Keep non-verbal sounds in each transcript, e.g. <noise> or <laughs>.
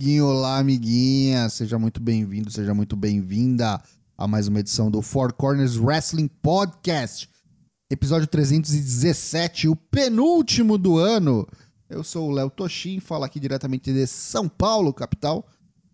amiguinho, olá, amiguinha. Seja muito bem-vindo, seja muito bem-vinda a mais uma edição do Four Corners Wrestling Podcast. Episódio 317, o penúltimo do ano. Eu sou o Léo Toshin, falo aqui diretamente de São Paulo, capital.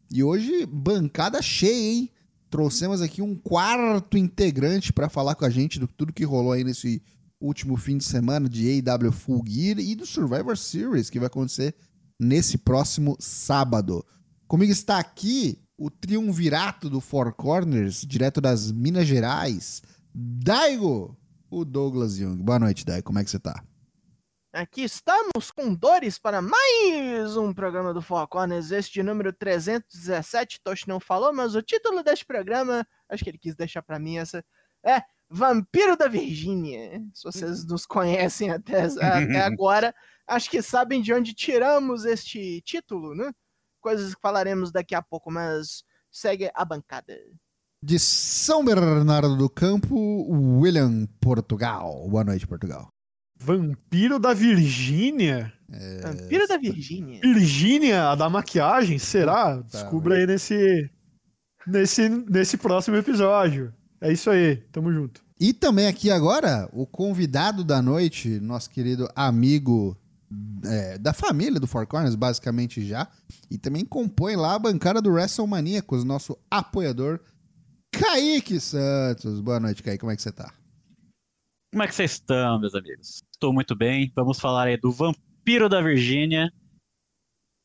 E hoje, bancada cheia, hein? Trouxemos aqui um quarto integrante para falar com a gente do tudo que rolou aí nesse último fim de semana de AW Full Gear e do Survivor Series, que vai acontecer nesse próximo sábado. Comigo está aqui o triunvirato do Four Corners, direto das Minas Gerais, Daigo, o Douglas Young. Boa noite, Daigo. Como é que você tá? Aqui estamos com dores para mais um programa do Four Corners, este de número 317. Tosh não falou, mas o título deste programa, acho que ele quis deixar para mim essa, é Vampiro da Virgínia. Se vocês nos conhecem até, <laughs> até agora, acho que sabem de onde tiramos este título, né? Coisas que falaremos daqui a pouco, mas segue a bancada. De São Bernardo do Campo, William Portugal. Boa noite, Portugal. Vampiro da Virgínia? É... Vampiro da Virgínia. Virgínia, a da maquiagem, será? Tá, Descubra aí nesse, nesse, nesse próximo episódio. É isso aí, tamo junto. E também aqui agora, o convidado da noite, nosso querido amigo é, da família do Four Corners, basicamente já. E também compõe lá a bancada do WrestleManiacos, nosso apoiador, Kaique Santos. Boa noite, Kaique, como é que você tá? Como é que vocês estão, meus amigos? Estou muito bem. Vamos falar aí do Vampiro da Virgínia.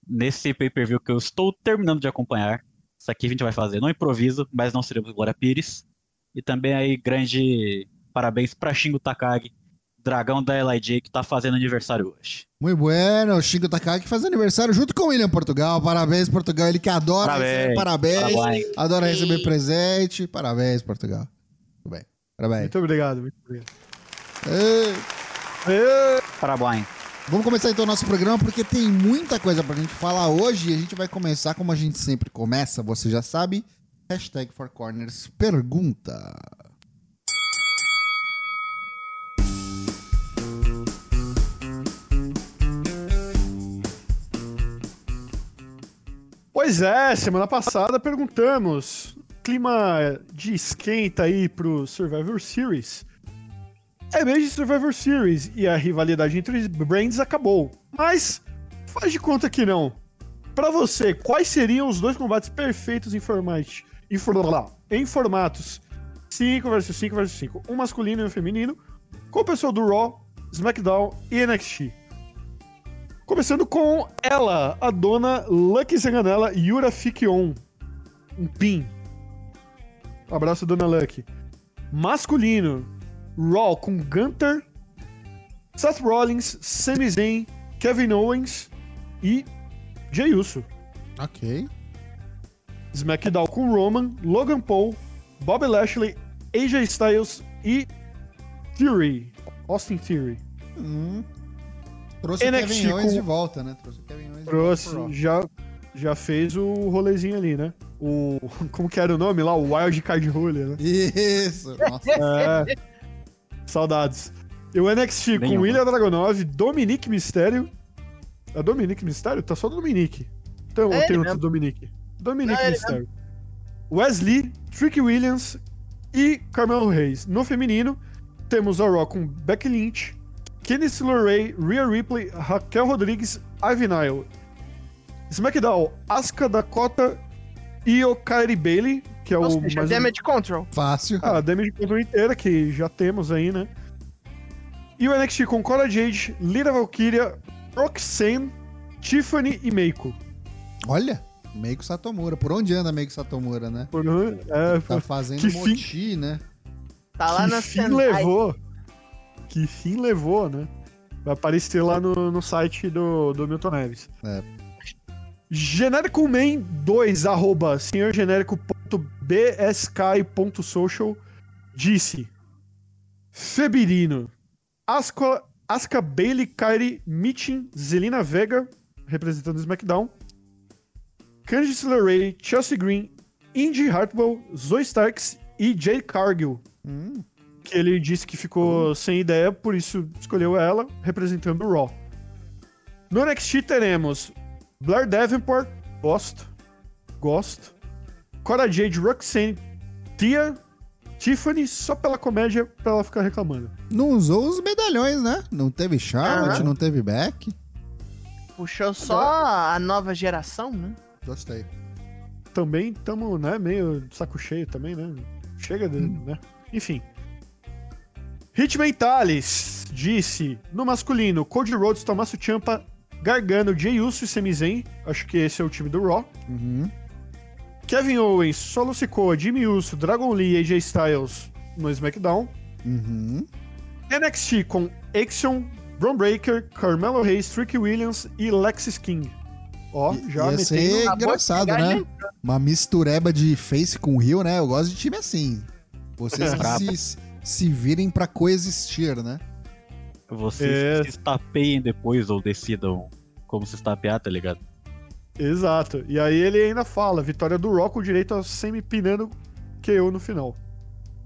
Nesse pay-per-view que eu estou terminando de acompanhar. Isso aqui a gente vai fazer no improviso, mas não seremos Glória Pires. E também aí, grande parabéns para Shingo Takagi, dragão da LIJ, que tá fazendo aniversário hoje. Muito bueno, o Shingo Takagi faz aniversário junto com o William Portugal. Parabéns, Portugal. Ele que adora Parabéns. receber parabéns, Parabéns. adora receber presente. Parabéns, Portugal. Muito bem. Parabéns. Muito obrigado, muito obrigado. Parabéns. Vamos começar então o nosso programa porque tem muita coisa pra gente falar hoje e a gente vai começar como a gente sempre começa, você já sabe. Hashtag Four Corners pergunta. Pois é, semana passada perguntamos. Clima de esquenta aí pro Survivor Series. É de Survivor Series e a rivalidade entre os brands acabou. Mas faz de conta que não. Pra você, quais seriam os dois combates perfeitos em formatos? Em, for- em formatos 5 vs 5 vs 5, um masculino e um feminino, com o pessoal do Raw, SmackDown e NXT. Começando com ela, a dona Lucky Zanganella Yura Fikion. Um pin. Abraço, dona Lucky. Masculino, Raw com Gunter, Seth Rollins, Sami Zayn, Kevin Owens e Jey Uso. Ok. SmackDown com Roman, Logan Paul, Bobby Lashley, AJ Styles e Theory. Austin Theory. Hum. Trouxe NXT Kevin Owens com- de volta, né? Trouxe o Kevin Owens de Trouxe, volta pro Raw. já, já fez o rolezinho ali, né? O. <laughs> Como que era o nome lá? O Wild Card Roller, né? Isso. Nossa. É. Saudades. E o NXT com. William Dragonov, Dominique Mistério. É Dominique Mistério? Tá só Dominique. Então, É tem ele outro mesmo. Dominique. Dominique é Mistério. Wesley, Trick Williams e Carmelo Reis. No feminino, temos a Raw com Becky Lynch, Candice LeRae, Rhea Ripley, Raquel Rodrigues, Ivy Nile. SmackDown, Asuka Dakota e o Kyrie Bailey, que é Ou o seja, mais um- Damage Control. Fácil. ah, a Damage Control inteira, que já temos aí, né? E o NXT com Cora Jade, Lira Valkyria, Roxanne, Tiffany e Meiko. Olha, Meiko Satomura. Por onde anda Meiko Satomura, né? Por- É, Tá fazendo Que fim- moti, né? Tá lá que na fim Sendai. levou. Que fim levou, né? Vai aparecer lá no, no site do, do Milton Neves. É. Genérico Man 2, arroba senhorgenérico.bsky.social disse Febirino, Asca, Asuka Bailey, Kyrie, Mitching, Zelina Vega, representando o SmackDown, Candice LeRae, Chelsea Green, Indy Hartwell, Zoe Starks e Jade Cargill. Hum, Que ele disse que ficou sem ideia, por isso escolheu ela, representando o Raw. No NXT teremos Blair Davenport, Gosto. Gosto. Cora Jade, Roxanne, Tia, Tiffany, só pela comédia pra ela ficar reclamando. Não usou os medalhões, né? Não teve Charlotte, Aham. não teve Beck. Puxou só a nova geração, né? Gostei. Também tamo, né, meio de saco cheio também, né? Chega de, né? Enfim. Hit Mentalis disse, no masculino, Cody Rhodes, Tommaso Ciampa, Gargano, Jey Uso e Sami Zayn. Acho que esse é o time do Raw. Uhum. Kevin Owens, Solo Sikoa, Jimmy Uso, Dragon Lee e AJ Styles no SmackDown. Uhum. NXT com Action, Braun Breaker, Carmelo Hayes, Tricky Williams e Lexis King. Ó, já Ia metendo... ser engraçado, né? gente. Uma mistureba de face com Rio, né? Eu gosto de time assim. Vocês que <laughs> se, se virem pra coexistir, né? Vocês É. se estapeiem depois ou decidam como se estapear, tá ligado? Exato. E aí ele ainda fala, vitória do Raw com direito a semi-pinando KO no final.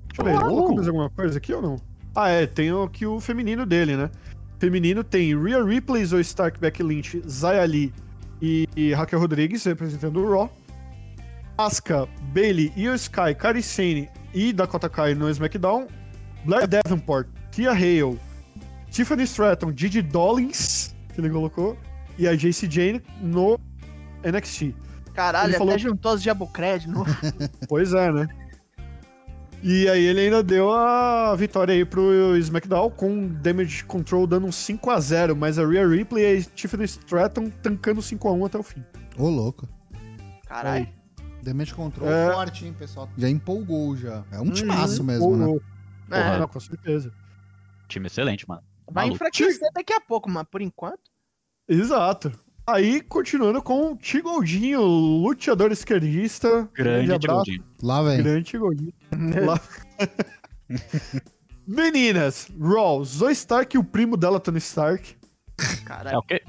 Deixa eu ver, ele Oh. colocou mais alguma coisa aqui ou não? Ah, é, tem aqui o feminino dele, né? Feminino tem Rhea Ripley, Zoe Stark, Becky Lynch, Zaya Lee e, e Raquel Rodrigues representando o Raw. Asuka, Bailey, Io Sky, Kairi Sane e Dakota Kai no SmackDown. Blair Davenport, Tia Hale, Tiffany Stratton, Gigi Dollins, que ele colocou, e a JC Jane no NXT. Caralho, Ele até falou- juntou os Jabucré de novo. <laughs> Pois é, né? E aí ele ainda deu a vitória aí pro SmackDown com Damage Control dando um 5x0, mas a Rhea Ripley e a Tiffany Stratton tancando 5x1 até o fim. Ô, louco. Caralho. Damage Control É. forte, hein, pessoal? Já empolgou, já. É um timaço mesmo, né? Pô, É, não, com certeza. Time excelente, mano. vai Maluco. enfraquecer daqui a pouco, mas por enquanto. Exato. Aí, continuando com o Tigoldinho, luteador esquerdista. Grande abraço. Tigoldinho. Lá vem. Grande Tigoldinho. Lá- <laughs> Meninas, Raw, Zoe Stark e o primo dela, Tony Stark. É Caralho. o quê?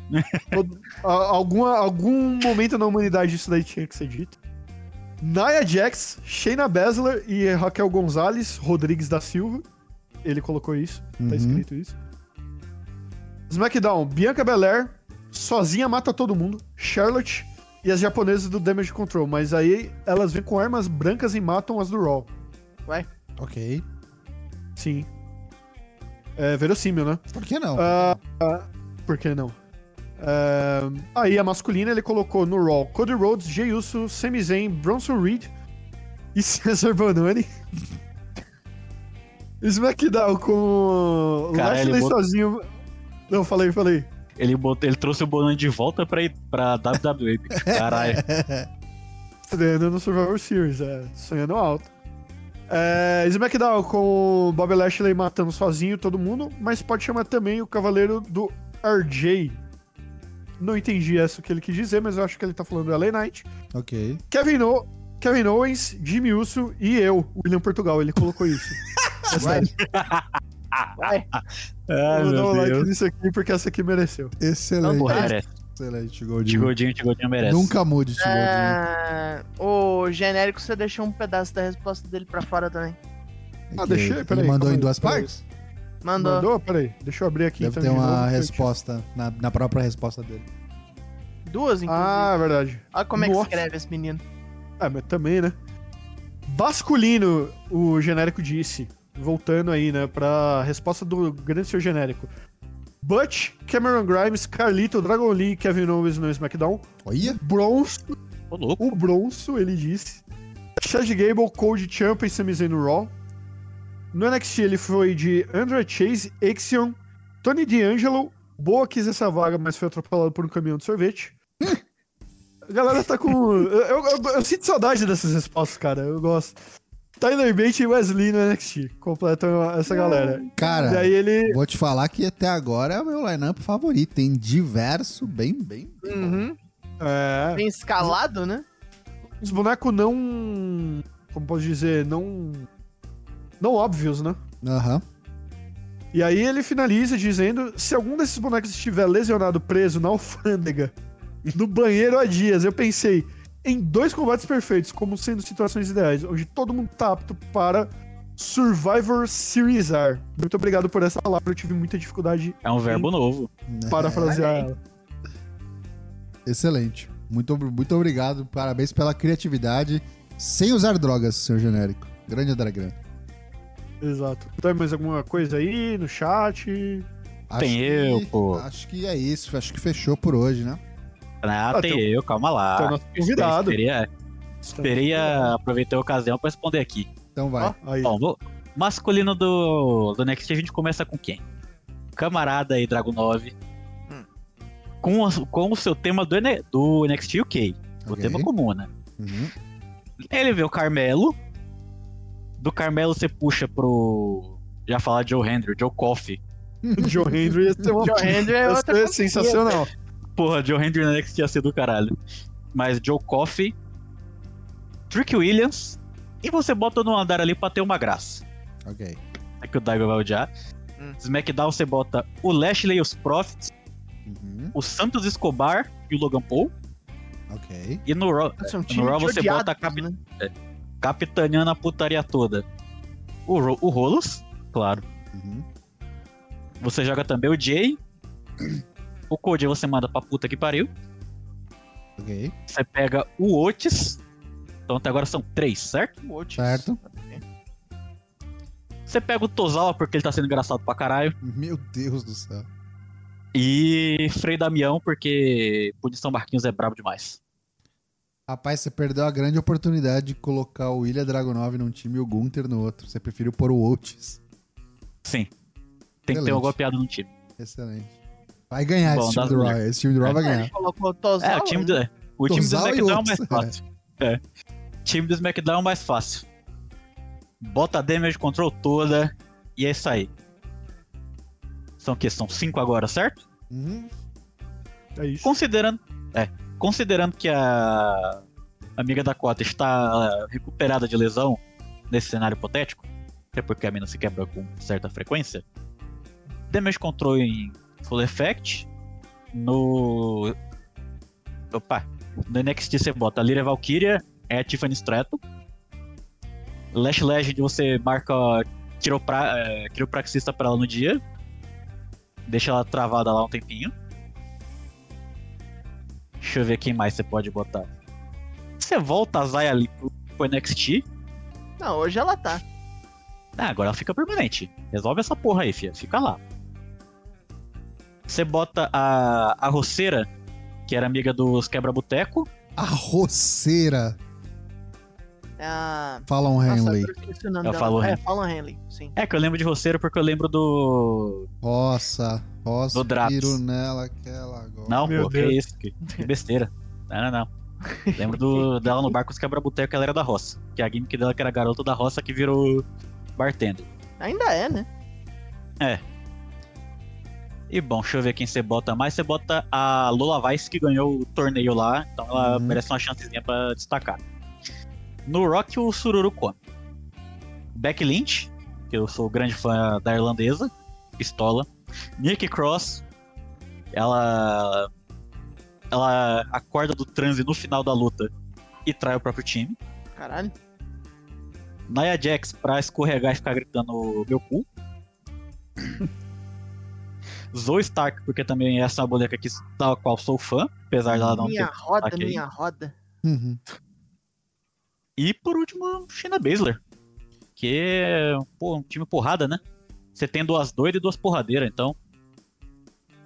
Todo- a- alguma, algum momento na humanidade isso daí tinha que ser dito. Nia Jax, Shayna Baszler e Raquel Gonzalez, Rodrigues da Silva. Ele colocou isso, Uhum. tá escrito isso. SmackDown, Bianca Belair, sozinha mata todo mundo. Charlotte e as japonesas do Damage Control. Mas aí elas vêm com armas brancas e matam as do Raw. Ok. Sim. É verossímil, né? Por que não? Ah, ah, por que não? Ah, aí a masculina ele colocou no Raw Cody Rhodes, Jey Uso, Sami Zayn, Bronson Reed e <laughs> Cesar Bononi. SmackDown <laughs> com Cara, Lashley bot- sozinho. Não, falei, falei. Ele, botou, ele trouxe o Bonan de volta pra, ir pra WWE. <laughs> Caralho. Estreando no Survivor Series, é, sonhando alto. É, SmackDown com Bob Lashley matando sozinho todo mundo, mas pode chamar também o Cavaleiro do RJ. Não entendi essa que ele quis dizer, mas eu acho que ele tá falando do LA Knight. ok. Kevin, o... Kevin Owens, Jimmy Uso e eu, William Portugal, ele colocou isso. <laughs> É sério. Vai. Ai, eu vou dar um like Deus. nisso aqui porque essa aqui mereceu. Excelente. Porra, merece. Excelente, Goldinho. Tigoldinho, Tigoldinho merece. Nunca mude, Tigoldinho. Ah, o genérico, você deixou um pedaço da resposta dele pra fora também. Ah, deixei, peraí, Ele mandou em duas partes? Mandou. Mandou? Peraí, deixa eu abrir aqui Deve então ter de uma novo, resposta na, na própria resposta dele. Duas, inclusive. Ah, é verdade. Olha como é que nossa. escreve esse menino. Ah, mas também, né? Basculino, o genérico disse. Voltando aí, né, pra resposta do grande seu genérico. Butch, Cameron Grimes, Carlito, Dragon Lee Kevin Owens no SmackDown. Olha. Bronson, Ô, louco. o Bronson, ele disse. Chad Gable, Cody Champa e Sami Zayn no Raw. No NXT ele foi de Andrew Chase, Axion, Tony D'Angelo. Boa quis essa vaga, mas foi atropelado por um caminhão de sorvete. <laughs> A galera tá com. Eu, eu- eu- eu sinto saudade dessas respostas, cara. Eu gosto. Tyler Bate e Wesley no NXT. Completam essa galera. Cara, E aí ele. vou te falar que até agora é o meu lineup favorito. Tem diverso, bem, bem. Uhum. É. Bem escalado, né? Os bonecos não. Como posso dizer? Não. Não óbvios, né? Aham. E aí ele finaliza dizendo: se algum desses bonecos estiver lesionado preso na alfândega, no banheiro há dias, eu pensei em dois combates perfeitos, como sendo situações ideais, onde todo mundo tá apto para Survivor Series R. Muito obrigado por essa palavra, eu tive muita dificuldade É um verbo novo. parafrasear ela. Excelente. Muito, muito obrigado. Parabéns pela criatividade. Sem usar drogas, seu genérico. Grande Dragan. Exato. Tem mais alguma coisa aí no chat? Acho Tem que- eu, pô. Acho que é isso. Acho que fechou por hoje, né? Ah, Ah, tem tem- eu, calma lá. tem o nosso convidado. Esperei, esperei a- aproveitar a ocasião pra responder aqui. Então vai. Ó, aí. Bom, vou- masculino do, do Next a gente começa com quem? Camarada aí, Dragon 9. Hum. Com, o- com o seu tema do, N- do NXT UK. O Ok. tema comum, né? Uhum. Ele vê o Carmelo. Do Carmelo você puxa pro. Já falar de Joe Hendry, Joe Coffey. <laughs> Joe Hendry ia ser uma Joe Hendry é ia outra sensacional. Porra, Joe Hendry no NXT ia ser do caralho. Mas Joe Coffey. Trick Williams. E você bota no andar ali pra ter uma graça. Ok. É que o Daigo vai odiar. Hum. SmackDown você bota o Lashley e os Profits. Uhum. o Santos Escobar e o Logan Paul. Ok. E no Raw, um no Raw você bota a capi- né? Capitaneando a putaria toda. O, Ro- o Rolos, claro. Uhum. Você joga também o Jay. O Cody você manda pra puta que pariu. Ok. Você pega o Otis. Então até agora são três, certo? O Otis. Certo. Você pega o Tozawa porque ele tá sendo engraçado pra caralho. Meu Deus do céu. E Frei Damião porque Punição Marquinhos é brabo demais. Rapaz, você perdeu a grande oportunidade de colocar o Ilha Dragunov num time e o Gunter no outro. Você preferiu pôr o Otis. Sim. Tem que ter Excelente. alguma piada no time. Excelente. Vai ganhar Bom, esse time do mulheres. Esse time do Raw vai É, ganhar. colocou o Tozawa, É, o time né? do, o time do e SmackDown é mais fácil. É. O time do SmackDown é mais fácil. Bota a damage control toda e é isso aí. São o quê? São cinco agora, certo? Uhum. É isso. Considerando, é, considerando que a amiga da Cota está é, recuperada de lesão nesse cenário hipotético, até porque a mina se quebra com certa frequência, damage control em full effect, no opa, no NXT você bota Lyra Valkyria, é a Tiffany Stratton, Lash Legend você marca quiropra, é, quiropraxista pra ela no dia, deixa ela travada lá um tempinho. Deixa eu ver quem mais você pode botar. Você volta a Zaya ali pro, pro NXT. Não, hoje ela tá. Ah, agora ela fica permanente. Resolve essa porra aí, fia. Fica lá. Você bota a, a roceira, que era amiga dos quebra-boteco. A roceira. É a... Fala um Nossa, Henley. eu esqueci o nome Eu dela. falo é, Henley. Fallon Henley, sim. É, que eu lembro de roceiro porque eu lembro do. Roça. Roça. Do Draps. Tiro nela aquela agora. Não, Meu pô, que Deus. isso? Que, que besteira. Não, não, não. Lembro do, <laughs> dela no barco os quebra-boteco, ela era da roça. Que a gimmick dela que era garota da roça que virou bartender. Ainda é, né? E bom, deixa eu ver quem você bota mais. Você bota a Lola Vice que ganhou o torneio lá, então ela Uhum. merece uma chancezinha pra destacar. No Rock, o Sururu come. Beck Lynch, que eu sou grande fã da irlandesa, pistola. Nick Cross, ela. Ela acorda do transe no final da luta e trai o próprio time. Caralho. Nia Jax pra escorregar e ficar gritando meu cu. <laughs> Zoe Stark, porque também essa é uma boneca que, da qual sou fã, apesar dela não minha ter. roda, ok. minha roda. E por último, Shayna Baszler, que é pô, um time porrada, né? Você tem duas doidas e duas porradeiras, então.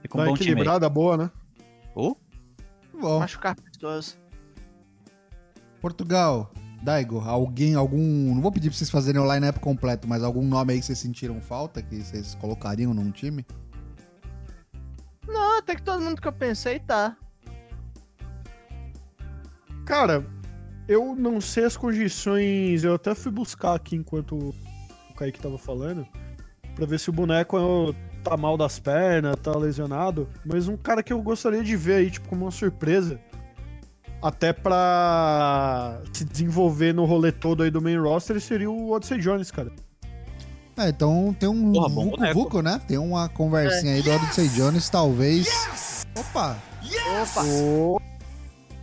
Fica um Tá bom time equilibrada, boa, né? Oh, Bom, Machucar pessoas. Portugal. Daigo, alguém, algum. Não vou pedir pra vocês fazerem o line-up completo, mas algum nome aí que vocês sentiram falta, que vocês colocariam num time? Não, até que todo mundo que eu pensei tá. Cara, eu não sei as condições. Eu até fui buscar aqui enquanto o Kaique tava falando. Pra ver se o boneco tá mal das pernas, tá lesionado. Mas um cara que eu gostaria de ver aí, tipo, como uma surpresa. Até pra se desenvolver no rolê todo aí do main roster seria o Odyssey Jones, cara. É, então tem um Porra, bom Vucu boneco. Vucu, né? Tem uma conversinha aí do Odyssey Jones, talvez. Opa! Opa.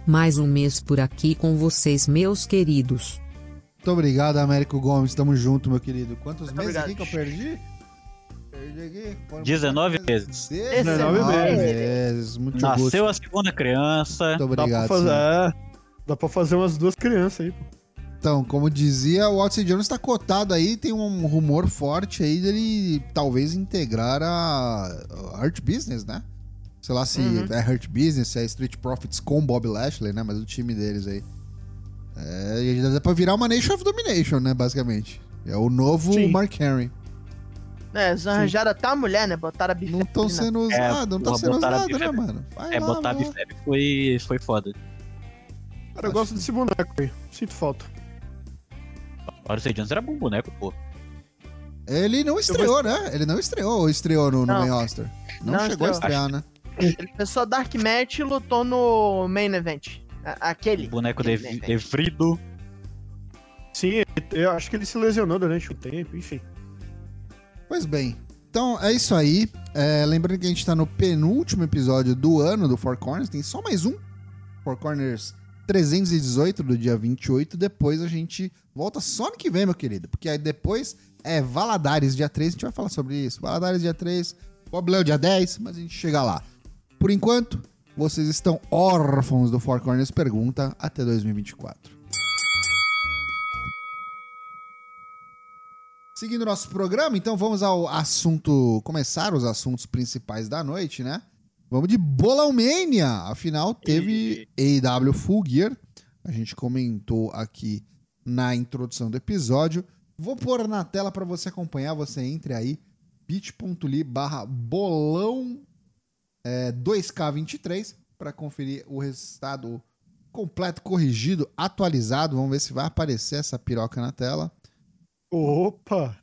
Mais um mês por aqui com vocês, meus queridos. Muito obrigado, Américo Gomes. Tamo junto, meu querido. Quantos Muito meses obrigado. aqui que eu perdi? Perdi aqui. Foram 19 vezes. 19 vezes. Muito Nasceu gosto. a segunda criança. Muito Dá pra, obrigado. fazer, senhor. é, dá pra fazer umas duas crianças aí, pô. Então, como dizia, o Odyssey Jones está cotado aí, tem um rumor forte aí dele talvez integrar a a Art Business, né? Sei lá se Uhum. é Hurt Business, se é Street Profits com Bob Lashley, né? Mas o time deles aí. É, e dá pra virar uma Nation of Domination, né? Basicamente. É o novo Sim. Mark Henry. É, eles arranjaram até a mulher, né? Botaram a bife. Não estão sendo usados, não estão porra, sendo a usados, né, Bifeb. mano? Vai É, lá, botar a. Bifeb foi, foi foda. Cara, eu gosto desse boneco aí. Sinto falta. O Odyssey Jones era bom boneco, pô. Ele não estreou, né? Ele não estreou ou estreou no, no Não. main roster? Não, Não chegou a estreou. estrear, né? Ele começou a Dark Match e lutou no Main Event. A- Aquele. O boneco de Aquele. Evrido. Sim, eu acho que ele se lesionou durante o tempo, enfim. Pois bem, então é isso aí. É, lembrando que a gente tá no penúltimo episódio do ano do Four Corners, tem só mais um. Four Corners 318 do dia 28. Depois a gente volta só no que vem, meu querido. Porque aí depois é Valadares dia 3, a gente vai falar sobre isso. Valadares dia 3, Bob Léo dia 10, mas a gente chega lá. Por enquanto, vocês estão órfãos do Four Corners Pergunta até 2024. Seguindo nosso programa, então vamos ao assunto. Começar os assuntos principais da noite, né? Vamos de Bolão Mania. Afinal, teve AEW Full Gear. A gente comentou aqui na introdução do episódio. Vou pôr na tela para você acompanhar. Você entre aí, bit.ly barra bolão é, 2K23 para conferir o resultado completo, corrigido, atualizado. Vamos ver se vai aparecer essa piroca na tela. Opa!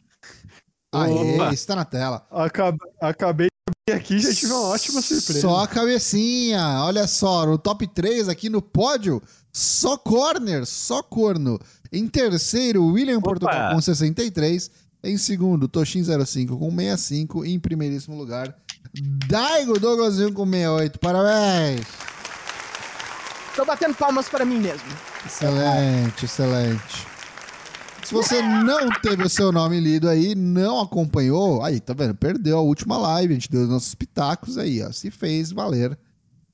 Aê, Opa. está na tela. Acab- acabei de abrir aqui e já tive uma ótima surpresa. Só a cabecinha. Olha só, no top 3 aqui no pódio, só corner, só corno. Em terceiro, William Portugal com 63. Em segundo, Toshin05 com 65. E em primeiríssimo lugar, Daigo Douglas com 68. Parabéns! Tô batendo palmas para mim mesmo. Excelente, excelente. Se você não teve o seu nome lido aí, não acompanhou, aí, tá vendo? Perdeu a última live, a gente deu os nossos pitacos aí, ó. Se fez valer.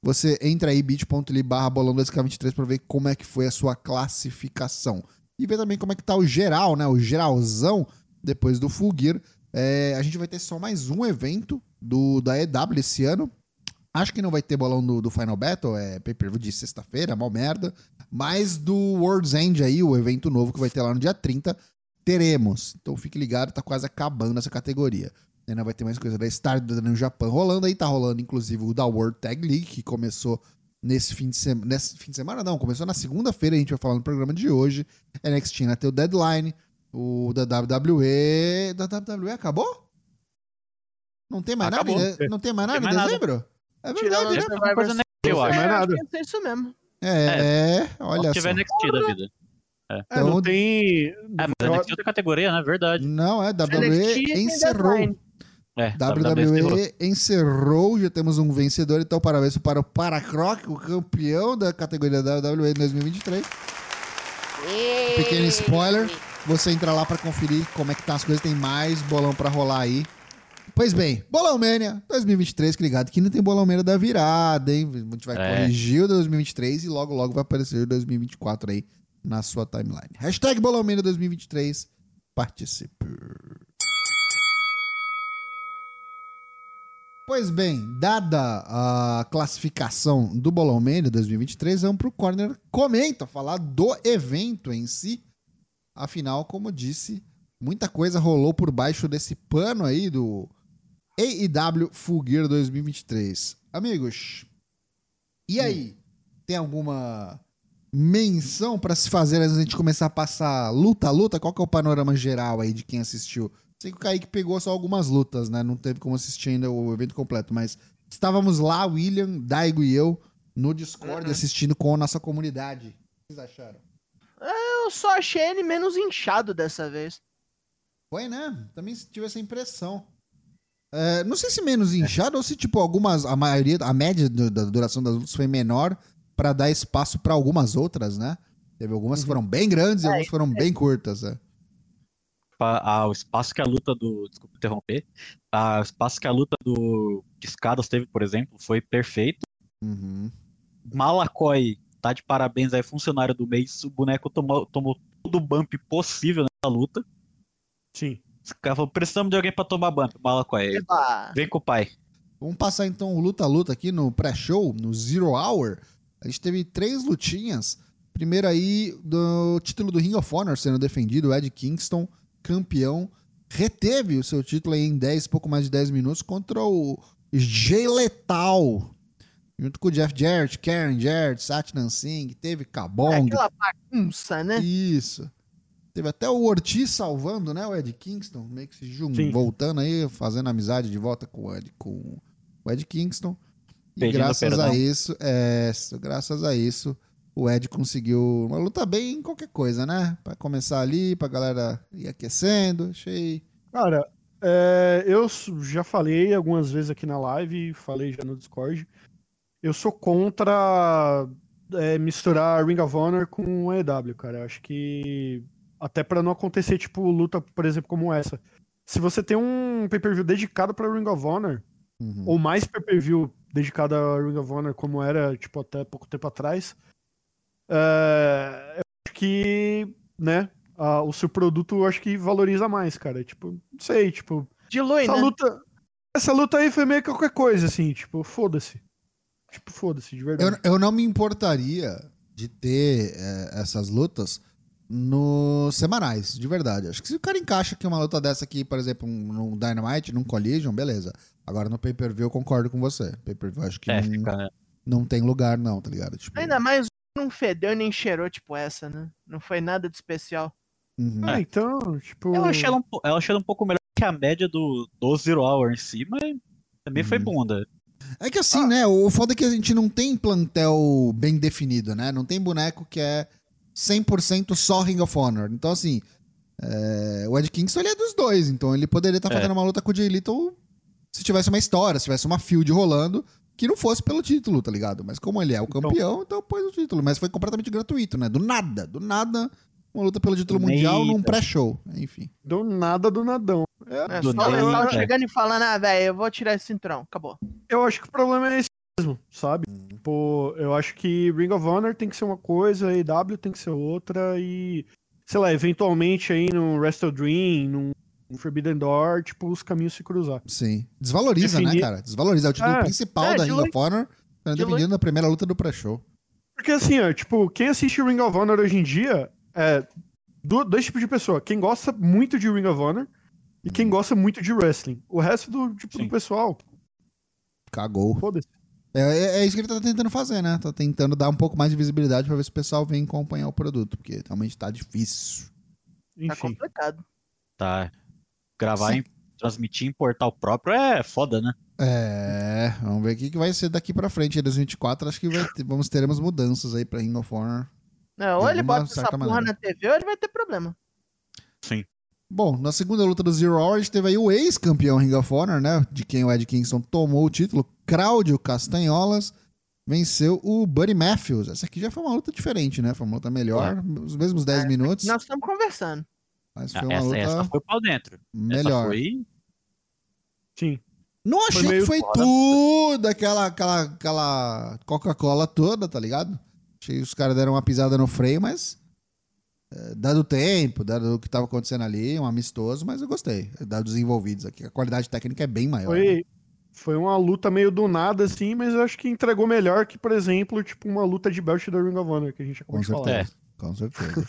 Você entra aí, bit.ly barra bolão 2K23 pra ver como é que foi a sua classificação. E ver também como é que tá o geral, né? O geralzão depois do Full Gear. É, a gente vai ter só mais um evento do, da EW esse ano. Acho que não vai ter bolão do, do Final Battle, é pay-per-view de sexta-feira, mal merda. Mas do World's End aí, o evento novo que vai ter lá no dia 30, teremos. Então fique ligado, tá quase acabando essa categoria. Ainda vai ter mais coisa da Stardust no Japão rolando aí, tá rolando inclusive o da World Tag League, que começou nesse fim de semana. Nesse fim de semana, não, começou na segunda-feira, a gente vai falar no programa de hoje. NXT ainda tem o Deadline, o da WWE. Da WWE acabou? Não tem mais Acabou. nada? Não tem mais nada Tem em nada. dezembro? É verdade, né? Survivor eu Não acho. tem mais nada. acho que é isso mesmo. É, olha Se só. tiver NXT da vida. É, Então- não tem. É, mas Eu- NXT é outra categoria, né? Verdade. Não, é, WWE encerrou. É, WWE WWE encerrou, já temos um vencedor, então parabéns para o Paracroc, o campeão da categoria da WWE em 2023. Pequeno spoiler, você entra lá para conferir como é que tá as coisas, tem mais bolão para rolar aí. Pois bem, Bolão Mania 2023, que ligado que não tem Bolão Mania da virada, hein? A gente vai É. corrigir o 2023 e logo logo vai aparecer o 2024 aí na sua timeline. Hashtag Bolão Mania 2023, participe. Pois bem, dada a classificação do Bolão Mania 2023, vamos pro Corner Comenta, falar do evento em si. Afinal, como disse, muita coisa rolou por baixo desse pano aí do AEW Full Gear 2023. Amigos, e aí? Tem alguma menção pra se fazer antes da gente começar a passar luta a luta? Qual que é o panorama geral aí de quem assistiu? Sei que o Kaique pegou só algumas lutas, né? Não teve como assistir ainda o evento completo, mas estávamos lá, William, Daigo e eu, no Discord, Uhum. assistindo com a nossa comunidade. O que vocês acharam? Eu só achei ele menos inchado dessa vez. Foi, né? Também tive essa impressão. É, não sei se menos inchado ou se, tipo, algumas. A maioria, a média do- da duração das lutas foi menor pra dar espaço pra algumas outras, né? Teve algumas que foram bem grandes e algumas que foram bem curtas, né? o espaço que a luta do. Desculpa interromper. a- o espaço que a luta do Escadas teve, por exemplo, foi perfeito. Uhum. Malacói tá de parabéns aí, funcionário do mês. O boneco tomou, tomou todo o bump possível nessa luta. Sim. Os caras falaram, precisamos de alguém pra tomar bump. Malacói, Eba. vem com o pai. Vamos passar então o luta a luta aqui no pré-show, no Zero Hour. A gente teve três lutinhas. Primeiro aí, do título do Ring of Honor sendo defendido, o Ed Kingston, campeão, reteve o seu título aí em 10, pouco mais de 10 minutos contra o Jay Letal. Junto com o Jeff Jarrett, Karen Jarrett, Satnam Singh, teve É Kabong. aquela bagunça, né? Isso. Teve até o Ortiz salvando, né? O Ed Kingston, meio que se jun... Voltando aí, fazendo amizade de volta com o Ed, com o Ed Kingston. E Pedindo graças a isso, é, graças a isso, o Ed conseguiu uma luta bem em qualquer coisa, né? Pra começar ali, pra galera ir aquecendo. Achei. Cara, é, eu já falei algumas vezes aqui na live, falei já no Discord. Eu sou contra é, misturar Ring of Honor com AEW, cara. Eu acho que até pra não acontecer, tipo, luta, por exemplo, como essa. Se você tem um pay-per-view dedicado pra Ring of Honor, Uhum. ou mais pay-per-view dedicado a Ring of Honor, como era, tipo, até pouco tempo atrás, é, eu acho que, né, a- o seu produto eu acho que valoriza mais, cara. Tipo, não sei, tipo, Dilui, essa né? luta, essa luta aí foi meio que qualquer coisa, assim, tipo, foda-se. Tipo, foda-se, de verdade. Eu, eu não me importaria de ter é, essas lutas nos semanais, de verdade. Acho que se o cara encaixa aqui uma luta dessa aqui, por exemplo, um- num Dynamite, num Collision, beleza. Agora no pay-per-view eu concordo com você. Pay-per-view acho que É, não, fica. não tem lugar não, tá ligado? Tipo, Ainda mais não fedeu nem cheirou tipo essa, né? Não foi nada de especial. uhum. Ah, então, tipo. Eu achei ela um, eu achei ela um pouco melhor que a média do, do Zero Hour em si, mas também foi Uhum. bunda. É que assim, né? O foda é que a gente não tem plantel bem definido, né? Não tem boneco que é 100% só Ring of Honor. Então, assim, é, o Ed Kingston ele é dos dois. Então, ele poderia estar É. fazendo uma luta com o Jay Little se tivesse uma história, se tivesse uma field rolando que não fosse pelo título, tá ligado? Mas como ele é o Então. campeão, então pôs o título. Mas foi completamente gratuito, né? Do nada, do nada, uma luta pelo título mundial num pré-show. Enfim. Do nada do nadão. É, É, Do só o nada, Letal é. chegando e falando, ah, velho, eu vou tirar esse cinturão. Acabou. eu acho que o problema é esse mesmo, sabe? Tipo, eu acho que Ring of Honor tem que ser uma coisa, AEW tem que ser outra e, sei lá, eventualmente aí no Wrestle Dream, num Forbidden Door, tipo, os caminhos se cruzar. Sim. Desvaloriza, né, Definir- cara? Desvaloriza. É o título É. principal É, da Ring of Honor, dilui- defendido na primeira luta do pré-show. Porque assim, ó, tipo, quem assiste Ring of Honor hoje em dia é do- dois tipos de pessoa. Quem gosta muito de Ring of Honor e quem gosta muito de wrestling. O resto do tipo Sim. do pessoal, Cagou. foda-se. É, é- é isso que ele tá tentando fazer, né? Tá tentando dar um pouco mais de visibilidade pra ver se o pessoal vem acompanhar o produto, porque realmente tá difícil. Tá Enfim. complicado. Tá. Gravar, em, transmitir em portal próprio é foda, né? É, vamos ver o que que vai ser daqui pra frente. Em 2024, acho que vai ter- vamos teremos mudanças aí pra Ring of Honor. Não, ou ele bota essa porra maneira. na TV ou ele vai ter problema. Sim. Bom, na segunda luta do Zero Hour, a gente teve aí o ex-campeão Ring of Honor, né? De quem o Ed Kingston tomou o título, Claudio Castanholas, venceu o Buddy Matthews. Essa aqui já foi uma luta diferente, né? Foi uma luta melhor, os mesmos 10 minutos, Nós estamos conversando. mas Ah, foi uma essa, luta essa foi pau dentro. Essa melhor. foi. Sim. Não achei meio que foi fora. tudo aquela, aquela, aquela Coca-Cola toda, tá ligado? Achei que os caras deram uma pisada no freio, mas. É, dado o tempo, dado o que tava acontecendo ali, um amistoso, mas eu gostei. Dado os envolvidos aqui. A qualidade técnica é bem maior. né? Foi, foi uma luta meio do nada, assim, mas eu acho que entregou melhor que, por exemplo, tipo, uma luta de belt da Ring of Honor, que a gente acabou Com de falar. certeza. Com certeza.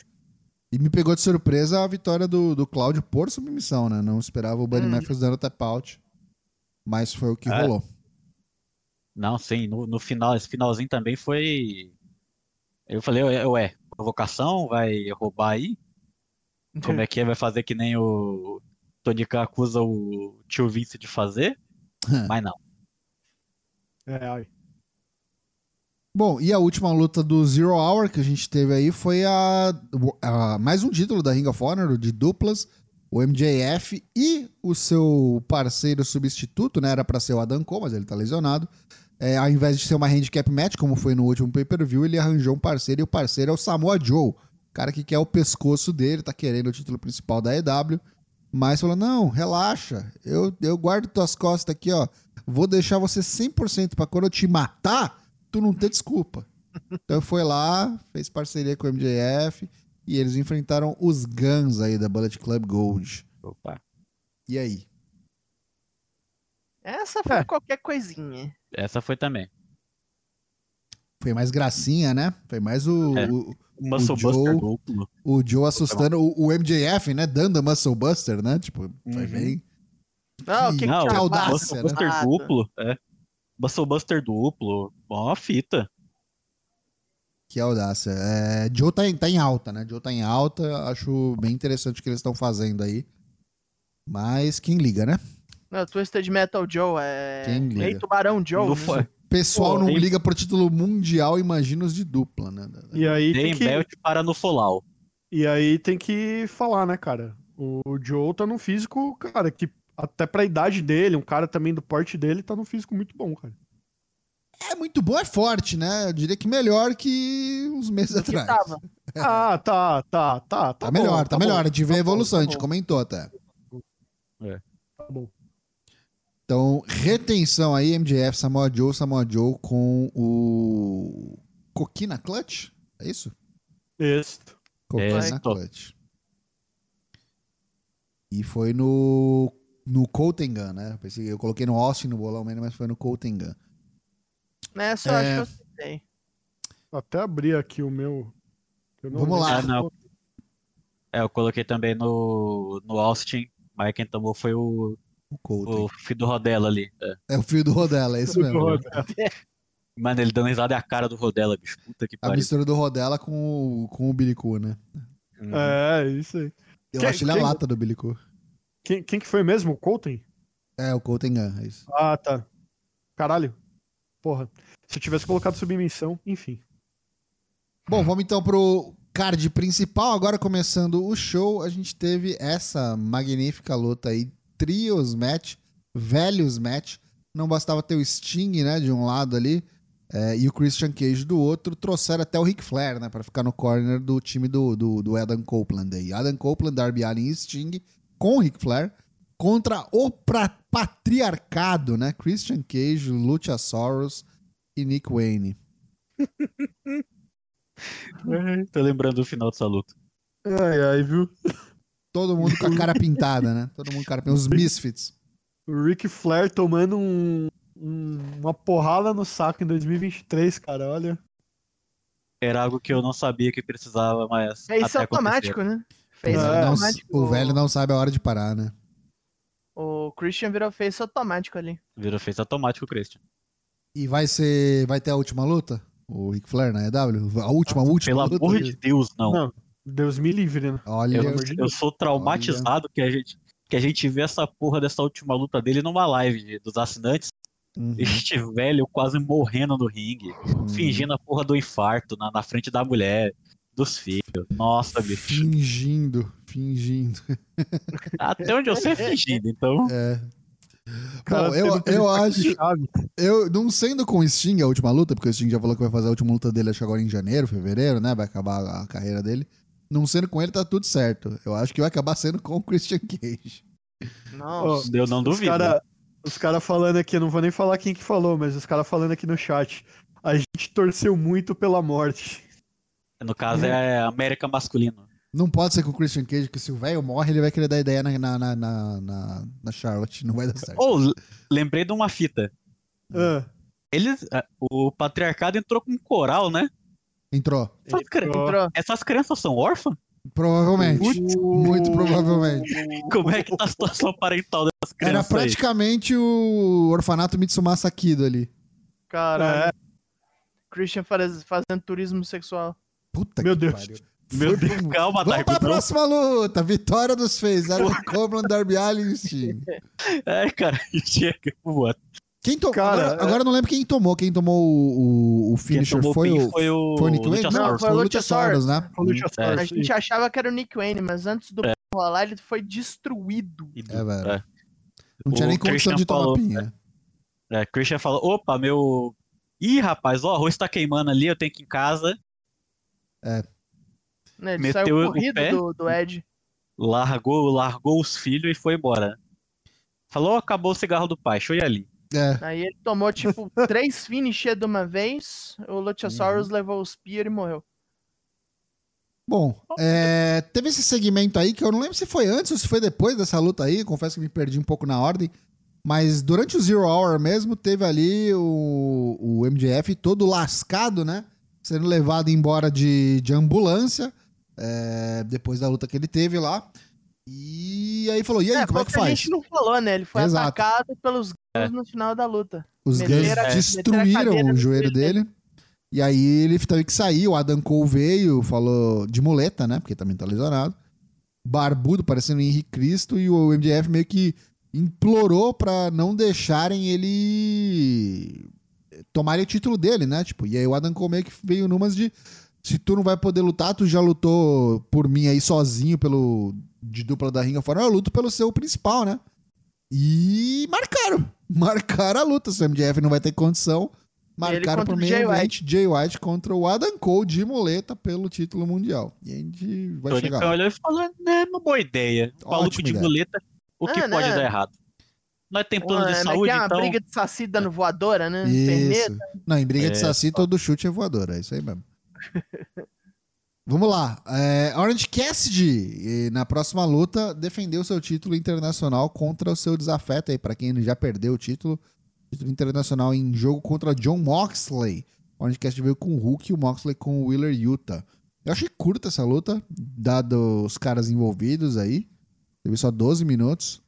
e me pegou de surpresa a vitória do, do Cláudio por submissão, né? Não esperava o Buddy Hum. Matthews dando tap out. Mas foi o que É. rolou. Não, sim, no, no final, esse finalzinho também foi. Eu falei, ué, provocação, vai roubar aí? Como é que é? Vai fazer que nem o Tony Khan acusa o tio Vince de fazer? <laughs> Mas não. É, ai. Bom, e a última luta do Zero Hour que a gente teve aí foi a, a- mais um título da Ring of Honor, o de duplas, o MJF e o seu parceiro substituto, né? Era pra ser o Adam Cole, mas ele tá lesionado. É, ao invés de ser uma handicap match, como foi no último pay-per-view, ele arranjou um parceiro e o parceiro é o Samoa Joe, cara que quer o pescoço dele, tá querendo o título principal da EW. Mas falou: não, relaxa. Eu, eu guardo tuas costas aqui, ó. Vou deixar você 100% pra quando eu te matar, tu não ter desculpa. <laughs> Então foi lá, fez parceria com o MJF e eles enfrentaram os Guns aí da Bullet Club Gold. Opa. E aí? Essa foi É. qualquer coisinha. Essa foi também. Foi mais gracinha, né? Foi mais o, É. o, Muscle Joe- Buster duplo. o Joe assustando o, o MJF, né? Dando a Muscle Buster, né? Tipo, foi Uhum. bem. Não, o que, Não, que tinha audácia, né? Buster Ah, duplo, é. Muscle Buster duplo. Uma fita. Que audácia. É, Joe tá em, tá em alta, né? Joe tá em alta. Acho bem interessante o que eles estão fazendo aí. Mas quem liga, né? Não, Twisted Metal Joe é. Quem liga? Rei Tubarão Joe. Né? Pessoal Pô, não tem- liga pro título mundial, imagina os de dupla, né? E aí tem Tem que, belt para no Folau. e aí tem que falar, né, cara? O Joe tá num físico, cara, que até pra idade dele, um cara também do porte dele, tá num físico muito bom, cara. É muito bom, é forte, né? Eu diria que melhor que uns meses que atrás. tava. <laughs> Ah, tá, tá, tá. Tá, Tá, bom, melhor, tá, bom, melhor. A gente vê a tá bom, evolução, a tá gente bom, comentou até. Tá bom. Então, retenção aí, MJF, Samoa Joe, Samoa Joe com o Coquina Clutch? É isso? Esse. Coquina Isso. Clutch. E foi no no Coltengan, né? Eu coloquei no Austin no bolão mesmo, mas foi no Coltengan. Nessa eu É. acho que eu sei. Até abrir aqui o meu. eu não Vamos lá. Ah, não. É, eu coloquei também no, no Austin, mas quem tomou foi o, O Colten. o filho do Rodela ali. É. É o fio do Rodela, é isso mesmo. <laughs> Mano, ele dando risada é a cara do Rodela, bicho. Puta que A pariu. mistura do Rodela com o, com o Bilicu, né? Uhum. É, isso aí. Eu Quem- acho ele a quem- lata do Bilicu. Quem, quem que foi mesmo? O Colton? É, o Coltengan, é isso. Ah, tá. Caralho. Porra. Se eu tivesse colocado submissão, enfim. Bom, vamos então pro card principal. Agora começando o show, a gente teve essa magnífica luta aí, trios match, velhos match. Não bastava ter o Sting, né, de um lado ali, é, e o Christian Cage do outro. Trouxeram até o Ric Flair, né, pra ficar no corner do time do, do, do Adam Copeland aí. Adam Copeland, Darby Allin e Sting com o Ric Flair contra o pra- patriarcado, né, Christian Cage, Luchasaurus e Nick Wayne. <laughs> É, Tô lembrando do final dessa luta. Ai, ai, viu? <laughs> Todo mundo com a cara pintada, né? Todo mundo com a cara pintada. Os Misfits. O Ric Flair tomando um, um- uma porrada no saco em 2023, cara, olha. Era algo que eu não sabia que precisava, mas. É isso até automático, né? Fez É, Não- automático. o velho não sabe a hora de parar, né? O Christian virou face automático ali. Virou fez automático o Christian. E vai ser. Vai ter a última luta? O Ric Flair na EW? A última, a última Pelo luta? amor de Deus, não. Não. Deus me livre, né? Olha, Eu, eu sou traumatizado que a gente que a gente vê essa porra dessa última luta dele numa live dos assinantes. Uhum, Este velho quase morrendo no ringue, uhum. fingindo a porra do infarto na, na frente da mulher, dos filhos. Nossa, bicho. Fingindo, fingindo. <laughs> Até onde eu sei é fingindo, então. É. Cara, Bom, eu, eu acho. Eu, não sendo com o Sting a última luta, porque o Sting já falou que vai fazer a última luta dele, acho que agora em janeiro, fevereiro, né? Vai acabar a carreira dele. Não sendo com ele, tá tudo certo. Eu acho que vai acabar sendo com o Christian Cage. Nossa. Eu não duvido. os cara falando aqui, eu não vou nem falar quem que falou, mas os caras falando aqui no chat. A gente torceu muito pela morte. No caso é América masculino. Não pode ser com o Christian Cage, porque se o velho morre, ele vai querer dar ideia na, na, na, na, na- na Charlotte. Não vai dar certo. Ou, l- lembrei de uma fita. Ah, Eles, o patriarcado entrou com um coral, né? Entrou. Entrou. Entrou. essas crianças são órfãs? Provavelmente. Muito provavelmente. Como é que tá a situação parental dessas Era crianças aí? praticamente o orfanato Mitsumasa Kido ali. Caralho. É. Christian faz- fazendo turismo sexual. Puta Meu que Deus. pariu. Meu Foi Deus, pro- calma, Vamos Darko. pra não- próxima luta. Vitória dos feios. Adam Copeland, Darby Allin e Sting. É, cara, <laughs> chega. Boa. Quem tomou? Cara, agora, é- agora eu não lembro quem tomou. Quem tomou o, o, o finisher tomou foi, o, foi o, foi o Nick Wayne? Não, Luchasaurus. foi foi o Luchasaurus, né? o Luchasaurus, A gente achava que era o Nick Wayne, mas antes do rolar, ele foi destruído. É, velho. É. Não tinha O nem condição Christian de tomar falou, pinha. É, Christian falou: opa, meu. Ih, rapaz, ó, o arroz tá queimando ali, eu tenho que ir em casa. Né? Ele Meteu saiu o corrido pé. do, do Ed. Largou, largou os filhos e foi embora. Falou, acabou o cigarro do pai, eu ir ali. É, Aí ele tomou, tipo, <laughs> três finisher de uma vez, o Luchasaurus Uhum. levou o Spear e morreu. Bom, é, teve esse segmento aí que eu não lembro se foi antes ou se foi depois dessa luta aí. Confesso que me perdi um pouco na ordem. Mas durante o Zero Hour mesmo, teve ali o, o MJF todo lascado, né? Sendo levado embora de, de ambulância. é, depois da luta que ele teve lá. E aí falou: e aí, é, como é que faz? gente não falou, né? Ele foi Exato. atacado pelos É. No final da luta. Os Guns a- a destruíram o joelho dele. E aí ele teve que sair. O Adam Cole veio, falou de muleta, né? Porque também tá lesionado. Barbudo, parecendo o Henrique Cristo. E o MJF meio que implorou pra não deixarem ele tomarem o título dele, né? Tipo, e aí o Adam Cole meio que veio numas de se tu não vai poder lutar, tu já lutou por mim aí sozinho pelo de dupla da ringa fora, eu luto pelo seu principal, né? E marcaram. <laughs> Marcaram a luta. Se o MJF não vai ter condição, marcaram pro o meio event Jay White contra o Adam Cole de muleta pelo título mundial. E a gente vai Tony chegar Khan olhou e falou, né, uma boa ideia. Ótima Maluco de ideia. muleta, o que Ah, pode né? dar errado? Nós tem plano de Ué, saúde, é uma então... briga de saci dando voadora, né? Isso. Não, em briga de É, saci, todo chute é voador. É isso aí mesmo. <laughs> Vamos lá. É, Orange Cassidy, na próxima luta, defendeu seu título internacional contra o seu desafeto aí, pra quem já perdeu o título. Título internacional em jogo contra John Moxley. Orange Cassidy veio com o Hulk e o Moxley com o Wheeler Utah. Eu achei curta essa luta, dado os caras envolvidos aí. Teve só 12 minutos.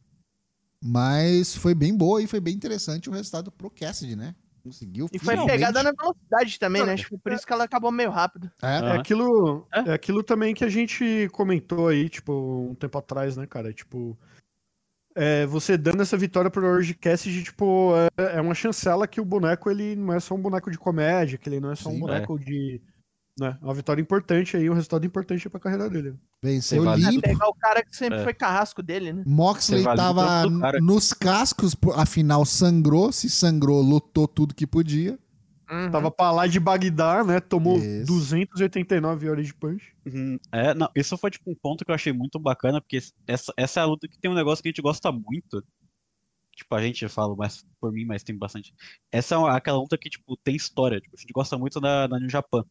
Mas foi bem boa e foi bem interessante o resultado pro Cassidy, né? Conseguiu E foi finalmente- pegada na velocidade também, né? Acho que foi por isso que ela acabou meio rápido. É, É Aham. aquilo, É. é aquilo também que a gente comentou aí, tipo, um tempo atrás, né, cara? Tipo, é, você dando essa vitória pro Orange Cassidy, tipo, é, é uma chancela que o boneco, ele não é só um boneco de comédia, que ele não é só Sim, um boneco de... Né, uma vitória importante aí, um resultado importante pra carreira dele. venceu É limpo. pegar o cara que sempre É. foi carrasco dele, né? Moxley o tava nos cascos, por- afinal sangrou. Se sangrou, lutou tudo que podia. Uhum. Tava pra lá de Bagdá, né? Tomou Isso. 289 horas de punch. Uhum. É, não, isso foi tipo um ponto que eu achei muito bacana, porque essa, essa é a luta que tem um negócio que a gente gosta muito. Tipo, a gente fala mais por mim, mas tem bastante. Essa é aquela luta que, tipo, tem história. Tipo, a gente gosta muito da, da New Japan.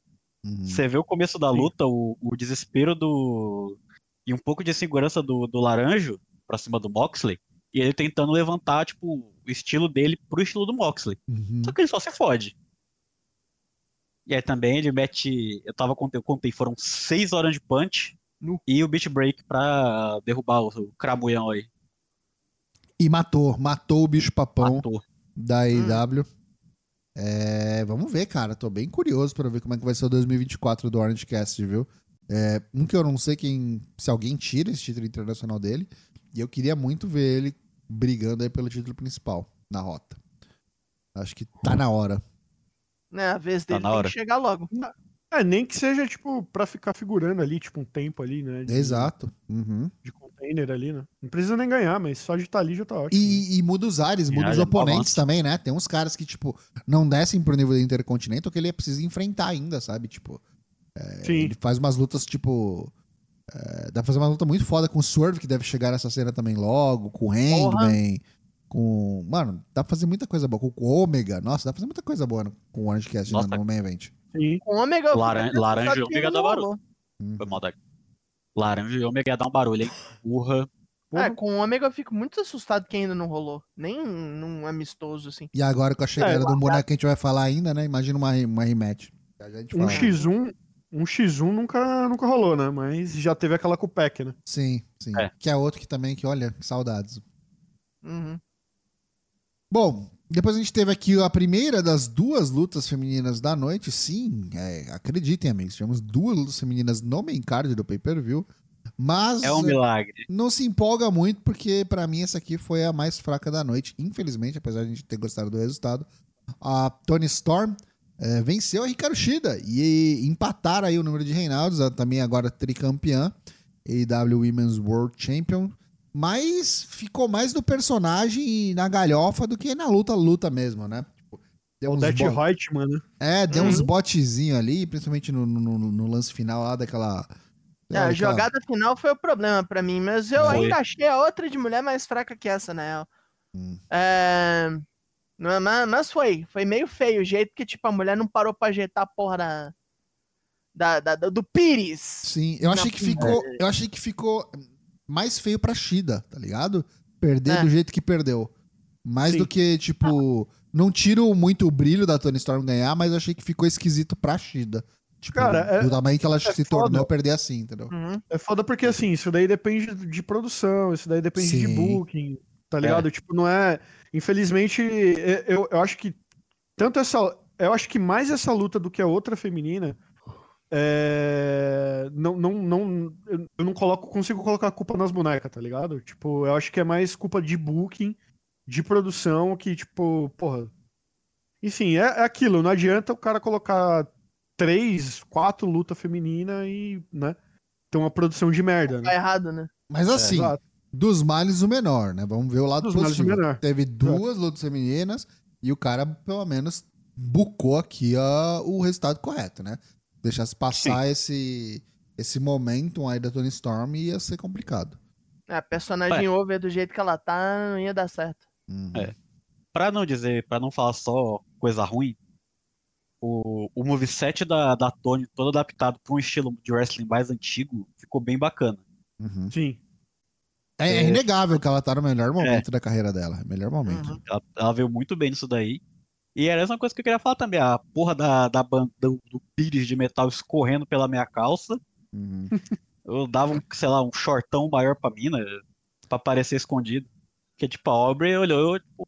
Uhum. Você vê o começo da luta, o, o desespero do. E um pouco de segurança do, do Laranjo pra cima do Moxley. E ele tentando levantar, tipo, o estilo dele pro estilo do Moxley. Uhum. Só que ele só se fode. E aí também ele mete. Eu tava contei, eu contei, foram seis horas de punch Nu. e o beat break pra derrubar o, o cramulhão aí. E matou. Matou o bicho papão Matou. da Hum. É, vamos ver, cara. Tô bem curioso pra ver como é que vai ser o 2024 do Orange Cast, viu? É, um que eu não sei quem. Se alguém tira esse título internacional dele. E eu queria muito ver ele brigando aí pelo título principal na rota. Acho que tá na hora. Né, a vez Tá dele na tem hora. que chegar logo. É, nem que seja, tipo, pra ficar figurando ali, tipo, um tempo ali, né? De, Exato. Uhum. De container ali, né? Não precisa nem ganhar, mas só de estar ali já tá ótimo. né? E, e muda os ares, muda os já oponentes também, né? Tem uns caras que, tipo, não descem pro nível do Intercontinental que ele precisa enfrentar ainda, sabe? Tipo, Sim. ele faz umas lutas, tipo. é, dá pra fazer uma luta muito foda com o Swerve, que deve chegar nessa cena também logo, com o Hangman, com. Mano, dá pra fazer muita coisa boa. Com o Ômega. Nossa, dá pra fazer muita coisa boa no- com o Orange Cast Nossa. no, no main event. Sim. Com o Ômega. Laran- laranja e Ômega dá não barulho. Uhum. Foi maldade. Laranja e Ômega ia dar um barulho, hein? Urra. É, com o Ômega eu fico muito assustado que ainda não rolou. Nem num amistoso, assim. E agora com a chegada É, um boneco que a gente vai falar ainda, né? Imagina uma, uma rematch. Um fala. X1, um X1 nunca, nunca rolou, né? Mas já teve aquela com o Pack, né? Sim, sim. É. Que é outro que também, que olha, saudades. Uhum. Bom, depois a gente teve aqui a primeira das duas lutas femininas da noite. Sim, é, acreditem, amigos. Tivemos duas lutas femininas no main card do pay-per-view. Mas É um milagre. não se empolga muito, porque pra mim essa aqui foi a mais fraca da noite. Infelizmente, apesar de a gente ter gostado do resultado. A Tony Storm eh, venceu a Hikaru Shida e empataram aí o número de Reinaldos, ela também agora tricampeã, AEW Women's World Champion. Mas ficou mais no personagem e na galhofa do que na luta, luta mesmo, né? Tipo, deu O uns Death bo- Reutemann, né? é, deu uns Uhum. botezinhos ali, principalmente no, no- no- lance final lá daquela, É, a jogada final foi o problema pra mim, mas eu Foi. ainda achei a outra de mulher mais fraca que essa, real. Hum. É... não, Mas, foi, foi meio feio o jeito que, tipo, a mulher não parou pra ajeitar a porra da, da, da- do Pires. Sim, eu achei que ficou, eu achei que ficou mais feio pra Shida, tá ligado? Perder É. do jeito que perdeu. Mais Sim. do que, tipo, não tiro muito o brilho da Tony Storm ganhar, mas achei que ficou esquisito pra Shida. Tipo, Cara, é- do tamanho que ela se foda. tornou perder assim, entendeu? Uhum. É foda porque, assim, isso daí depende de produção, isso daí depende de Sim. booking, tá ligado? Tipo, não é. Infelizmente, é- eu, eu acho que. Tanto essa. Eu acho que mais essa luta do que a outra feminina. É, não, não, não, eu não coloco, consigo colocar a culpa nas bonecas, tá ligado? Tipo, eu acho que é mais culpa de booking, de produção, que, tipo, porra. Enfim, é, é aquilo, não adianta o cara colocar três, quatro lutas femininas e, né? Ter uma produção de merda, né? Tá errado, né? Mas assim, Exato. dos males o menor, né? Vamos ver o lado Dos males o positivo. menor. Teve duas lutas femininas e o cara, pelo menos, bucou aqui a- o resultado correto, né? Deixasse passar esse, esse momentum aí da Tony Storm ia ser complicado. É, a personagem over do jeito que ela tá, não ia dar certo. Uhum. É. Pra não dizer, pra não falar só coisa ruim, o, o moveset da, da Tony, todo adaptado pra um estilo de wrestling mais antigo, ficou bem bacana. Uhum. Sim. É, é É. inegável que ela tá no melhor momento da carreira dela. Melhor momento. Uhum. Ela, ela veio muito bem nisso daí. E era essa uma coisa que eu queria falar também, a porra da, da ban- do, do pires de metal escorrendo pela minha calça. Uhum. <laughs> Eu dava um, sei lá, um shortão maior pra mina, pra parecer escondido. Porque, tipo, a Aubrey olhou, tipo, O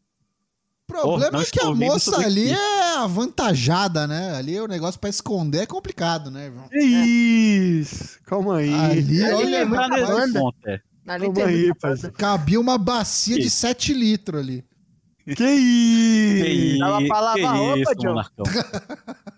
problema não é que a moça ali é avantajada, né? Ali o negócio pra esconder é complicado, né? irmão? Que isso? Calma aí. Ali, Ali olha, é muita banda. ponto, é. Ali Calma aí, muita parceiro. banda. cabia uma bacia de Que? 7 litros ali. <laughs> Que isso? Dava pra lavar roupa, isso, John? Monarcão. <laughs>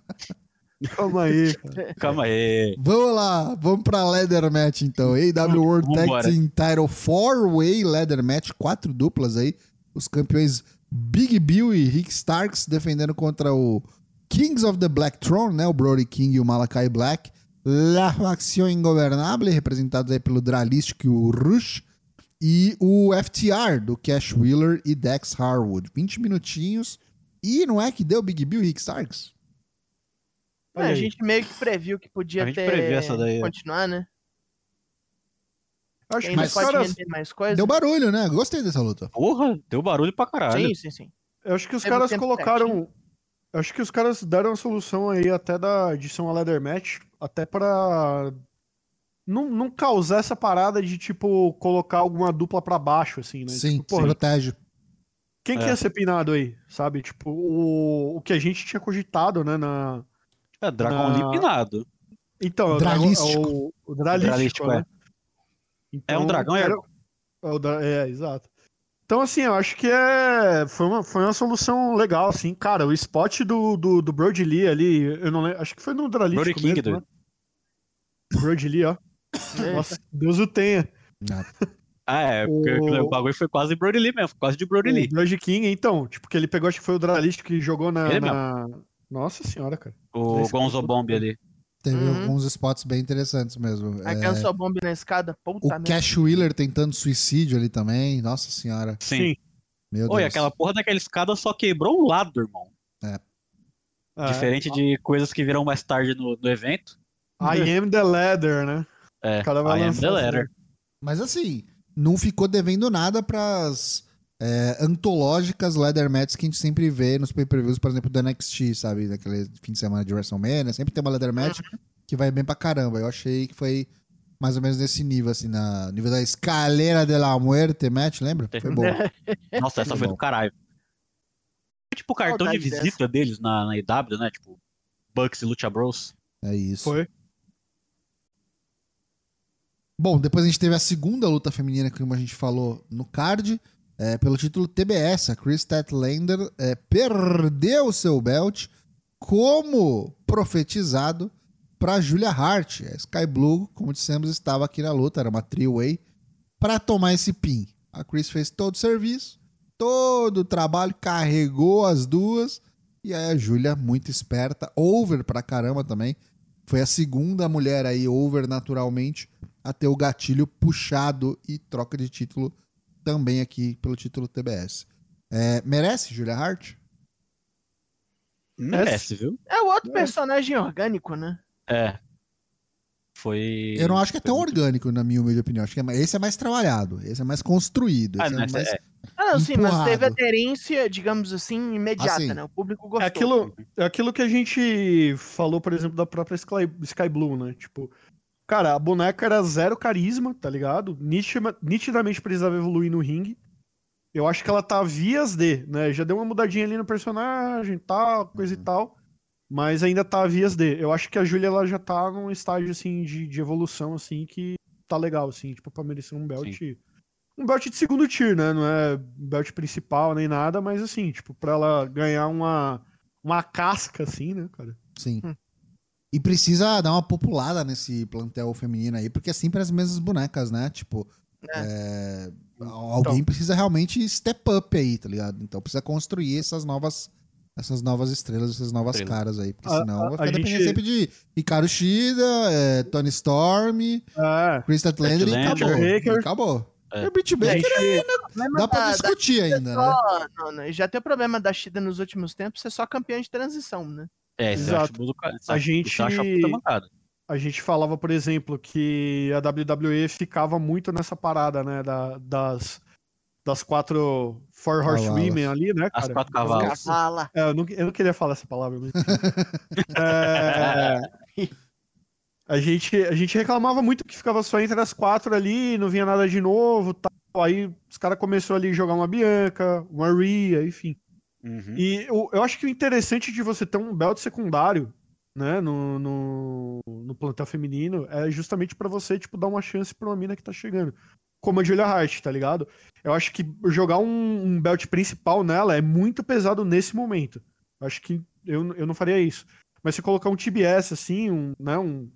Calma aí, cara. Calma aí. Vamos lá, vamos pra Leather Match então. AW World Tag. Team Title 4-Way Leather Match, quatro duplas aí. Os campeões Big Bill e Rick Starks defendendo contra o Kings of the Black Throne, né? O Brody King e o Malakai Black. La Facción Ingobernable, representados aí pelo Dralistic e o Rush. E o FTR, do Cash Wheeler e Dex Harwood. 20 minutinhos. E não é que deu Big Bill e Rick Starks? É, a gente meio que previu que podia A ter previu essa daí, é. continuar, né? Acho que caras, render mais coisa. Deu barulho, né? Gostei dessa luta. Porra, deu barulho pra caralho. Sim, sim, sim. eu acho que os Teve caras colocaram. eu Acho que os caras deram a solução aí até da edição a Leather Match, até pra não, não causar essa parada de, tipo, colocar alguma dupla pra baixo, assim, né? Sim, Tipo, porra, protege. quem que É. ia ser pinado aí, sabe? Tipo, o, o que a gente tinha cogitado, né, na... É, Dragon Na- Limpinado. Então, é o, Dralístico. dragão- é o, o dralístico, Dralístico, né? é. Então, É um dragão, é? era- é, o dra- é, exato. Então, assim, eu acho que é, foi, uma, foi uma solução legal, assim. Cara, o spot do, do, do Brody Lee ali, eu não lembro, acho que foi no Dralístico Brody King, mesmo, doido. né? Brody Lee, ó. Nossa, Deus o tenha. <laughs> Ah, é, porque O- o bagulho foi quase Brody Lee mesmo, quase de Brody O Lee. Brody King, então, tipo, que ele pegou, acho que foi o Dralístico que jogou na... Na- Nossa senhora, cara. O Esse Gonzo cara- Bomb ali. Teve Uhum. alguns spots bem interessantes mesmo. Aí É, a bomba na escada, o puta merda. Cash Wheeler tentando suicídio ali também. Nossa senhora. Sim. Meu Oi, Deus. aquela porra daquela escada só quebrou um lado, irmão. Ah, Diferente de coisas que virão mais tarde no, no evento. I am the ladder, né? É, vai I am the letter. Mas assim, não ficou devendo nada pras é, antológicas leather matches que a gente sempre vê nos pay-per-views, por exemplo, do NXT, sabe? Naquele fim de semana de WrestleMania. Sempre tem uma leather match que vai bem pra caramba. Eu achei que foi mais ou menos nesse nível, assim, na nível da escalera de la muerte match, lembra? Foi bom. <laughs> Nossa, essa foi bom. do caralho. Tipo o cartão de visita deles na, na IW, né? Tipo, Bucks e Lucha Bros. É isso. Foi. Bom, depois a gente teve a segunda luta feminina, como a gente falou no card, é, pelo título TBS. A Chris Statlander é, perdeu o seu belt, como profetizado, para Julia Hart. A Sky Blue, como dissemos, estava aqui na luta, era uma three-way, para tomar esse pin. A Chris fez todo o serviço, todo o trabalho, carregou as duas, e aí a Julia, muito esperta, over pra caramba também, Foi a segunda mulher aí, over naturalmente, a ter o gatilho puxado e troca de título também aqui pelo título TBS. É, merece, Julia Hart? Merece, viu? É o outro personagem orgânico, né? É. Foi. Eu não acho que é tão orgânico, na minha humilde opinião. Acho que é mais- esse é mais trabalhado, esse é mais construído. Ah, esse não, é mais... é- Ah, não, sim, mas teve aderência, digamos assim, imediata, Ah, sim. né? O público gostou. É aquilo, é aquilo que a gente falou, por exemplo, da própria Sky, Sky Blue, né? Tipo, cara, a boneca era zero carisma, tá ligado? Nitida- nitidamente precisava evoluir no ringue. Eu acho que ela tá vias de, né? Já deu uma mudadinha ali no personagem, tal, coisa e tal. Mas ainda tá vias de. Eu acho que a Julia ela já tá num estágio assim de, de evolução assim que tá legal assim, tipo pra merecer um belt, um belt de segundo tier, né? Não é belt principal nem nada, mas assim, tipo pra ela ganhar uma uma casca assim, né, cara? Sim. Hum. E precisa dar uma populada nesse plantel feminino aí, porque é sempre as mesmas bonecas, né? Tipo, é, alguém precisa realmente step up aí, tá ligado? Então precisa construir essas novas essas novas estrelas, essas novas Estrela. caras aí, porque A- senão a- vai ficar dependendo gente- sempre de Ricardo Shida, é, Tony Storm, É. Chris Statlander e acabou. Baker. E acabou. É. E o Britt A Baker gente- problema dá pra da- discutir ainda, né? só- não, não, já tem o problema da Shida nos últimos tempos ser só campeã de transição, né? É, Exato. isso A gente- a puta mancada. a gente falava, por exemplo, que a WWE ficava muito nessa parada, né? da- das, das quatro Four Cavalas. Horsewomen ali, né, As cara? quatro cavalos. Cavala. É, eu, não, eu não queria falar essa palavra, mas. <laughs> É, a, gente, a gente reclamava muito que ficava só entre as quatro ali, não vinha nada de novo tal. Aí os caras começaram ali a jogar uma Bianca, uma Rhea, enfim. Uhum. E eu, eu acho que o interessante de você ter um belt secundário, né, no, no, no plantel feminino, é justamente pra você, tipo, dar uma chance pra uma mina que tá chegando. Como a Julia Hart, tá ligado? Eu acho que jogar um, um belt principal nela é muito pesado nesse momento. Eu acho que eu, eu não faria isso. Mas se colocar um TBS, assim, um, né, um...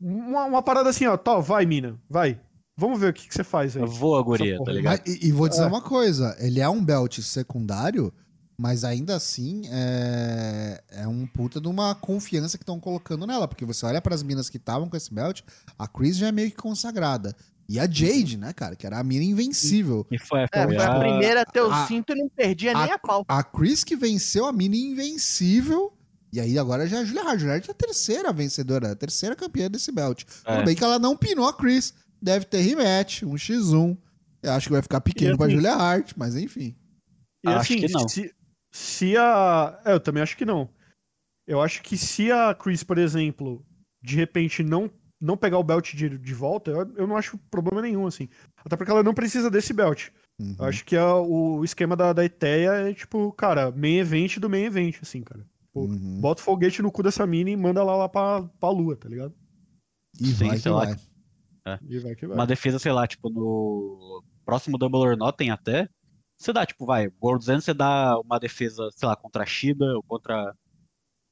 Uma, uma parada assim, ó, tó, vai, mina, vai. Vamos ver o que, que você faz aí. Voa, guria, tá ligado? Mas- e, e vou dizer É. uma coisa: ele é um belt secundário, mas ainda assim é, é um puta de uma confiança que estão colocando nela. Porque você olha para as minas que estavam com esse belt, a Chris já é meio que consagrada. E a Jade, né, cara, que era a mina invencível. E foi, É, foi a a- primeira a ter o a- cinto e não perdia nem a pau. A Chris que venceu a mina invencível. E aí agora já é a Julia Hart. Julia Hart é a terceira vencedora, a terceira campeã desse belt. É. Tudo bem que ela não pinou a Chris. Deve ter rematch, um x1. Eu acho que vai ficar pequeno E pra assim- Julia Hart, mas enfim. E Acho assim, que não. Se, se a. É, eu também acho que não. Eu acho que se a Chris, por exemplo, de repente não, não pegar o belt de, de volta, eu, eu não acho problema nenhum, assim. Até porque ela não precisa desse belt. Uhum. Eu acho que a- o esquema da, da Eteia é, tipo, cara, main event do main event, assim, cara. Pô, Uhum. Bota o foguete no cu dessa mina e manda ela lá pra, pra lua, tá ligado? E Sim, vai sei lá. vai. E vai que vai. uma defesa, sei lá, tipo, no próximo Double or Nothing até, você dá, tipo, vai, World 200 você dá uma defesa, sei lá, contra a Shida, ou contra...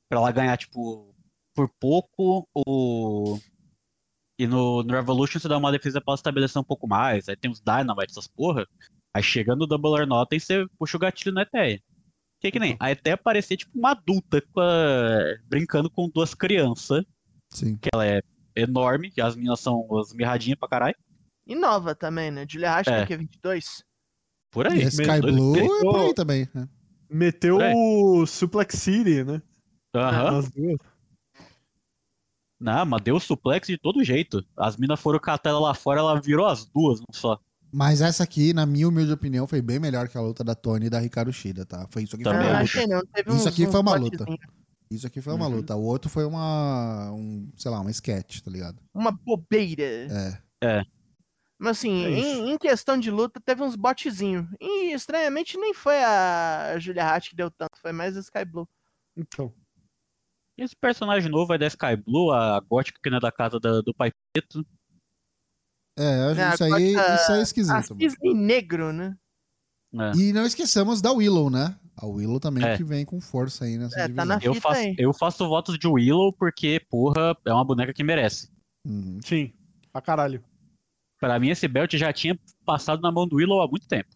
pra ela ganhar, tipo, por pouco, ou... E no, no Revolution você dá uma defesa pra ela estabelecer um pouco mais, aí tem os Dynamite, essas porra, aí chegando no Double or Nothing você puxa o gatilho na Eteia. Que que nem, a Eteia parecia, tipo, uma adulta com a- brincando com duas crianças, Sim. que ela é enorme, que as meninas são as mirradinhas pra caralho, E nova também, né? Julia Hart, É. que é 22. por E aí. a Sky Blue é por aí também. né? Meteu o Suplex City, né? Aham. Duas. Não, mas deu suplex de todo jeito. As minas foram catar ela lá fora, ela virou as duas, não só. Mas essa aqui, na minha humilde opinião, foi bem melhor que a luta da Tony e da Ricardo Shida, tá? Foi isso aqui foi Também uma Ah, luta. achei não. Teve Isso uns- aqui uns foi uma luta. Isso aqui foi uma Uhum. luta. O outro foi uma. Um, sei lá, uma sketch, tá ligado? Uma bobeira. É. Mas assim, É em, em questão de luta, teve uns botezinhos. E estranhamente nem foi a Julia Hart que deu tanto, foi mais a Sky Blue. Então. Esse personagem novo é da Sky Blue, a gótica que não é da casa da- do pai preto. É, eu acho É, isso, aí, isso aí é esquisito. Cisne Negro, né? né? E não esqueçamos da Willow, né? A Willow também É. que vem com força aí nessa É, tá divisão. na- Eu faço, aí. eu faço votos de Willow porque, porra, é uma boneca que merece. Uhum. Sim. Pra caralho. Pra mim, esse belt já tinha passado na mão do Willow há muito tempo.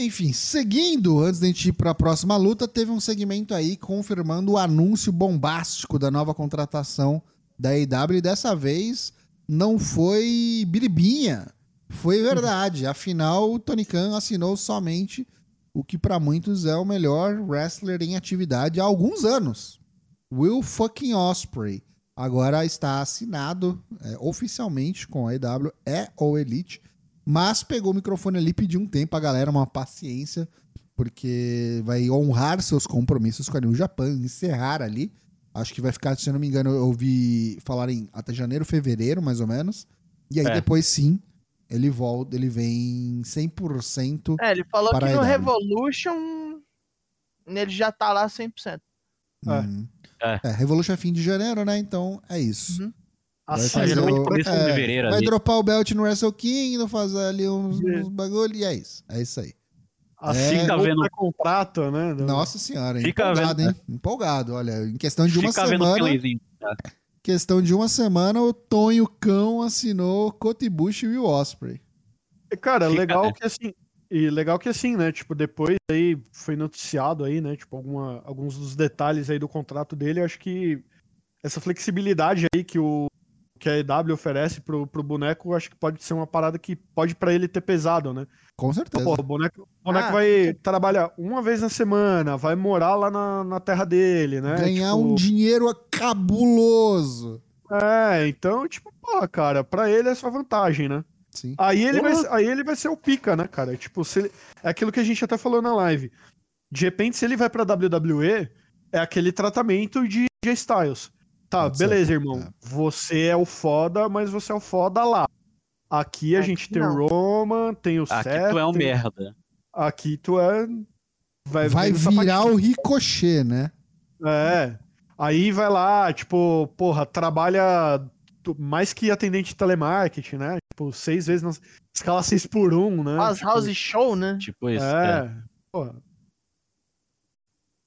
Enfim, seguindo, antes da gente ir para a próxima luta, teve um segmento aí confirmando o anúncio bombástico da nova contratação da AEW e dessa vez não foi biribinha, foi verdade. Afinal, o Tony Khan assinou somente o que para muitos é o melhor wrestler em atividade há alguns anos. Will fucking Osprey. Agora está assinado é, oficialmente com a AEW, é o Elite mas pegou o microfone ali e pediu um tempo a galera, uma paciência, porque vai honrar seus compromissos com a New Japan, encerrar ali. Acho que vai ficar, se eu não me engano, eu ouvi falarem até janeiro, fevereiro, mais ou menos. E aí É. depois sim, ele volta, ele vem 100%. É, ele falou que no. Revolution ele já tá lá 100%. É. Uhum. É. É, Revolution é fim de janeiro, né? Então é isso. Uhum. Vai Assim, fazer o- é, Vai ali. dropar o belt no Wrestle Kingdom, fazer ali uns, É. uns bagulho e é isso. É isso aí. assim É. fica vendo- vendo contrato, né? Nossa senhora, Fica empolgado, vendo, hein? Empolgado, olha, em questão de uma Fica vendo o semana, finalzinho. Questão de uma semana, o Tonho Cão assinou Cotibush e o Osprey. Cara, Fica, legal né? que assim. E legal que assim, né? Tipo, depois aí foi noticiado aí, né? Tipo, alguma, alguns dos detalhes aí do contrato dele. Acho que essa flexibilidade aí que o que a EW oferece pro, pro boneco, acho que pode ser uma parada que pode pra ele ter pesado, né? Com certeza. Pô, o boneco, o boneco Ah, vai trabalhar uma vez na semana, vai morar lá na, na terra dele, né? Ganhar Tipo, um dinheiro cabuloso. É, então, tipo, pô, cara, pra ele é só vantagem, né? Sim. Aí ele, vai, aí ele vai ser o pica, né, cara? Tipo, se ele- é aquilo que a gente até falou na live. De repente, se ele vai pra WWE, é aquele tratamento de J Styles. Tá, Pode ser, beleza, irmão. é. Você é o foda, mas você é o foda lá. Aqui a Aqui gente tem não. o Roman, tem o Aqui Seth. tu é um tem- merda. Aqui tu é. Vai, Vai virar o ricochet, né? É. Aí vai lá, tipo, porra, trabalha mais que atendente de telemarketing, né? Tipo, seis vezes na escala 6 por 1 né? As Tipo, house show, né? Tipo isso. é. É, porra.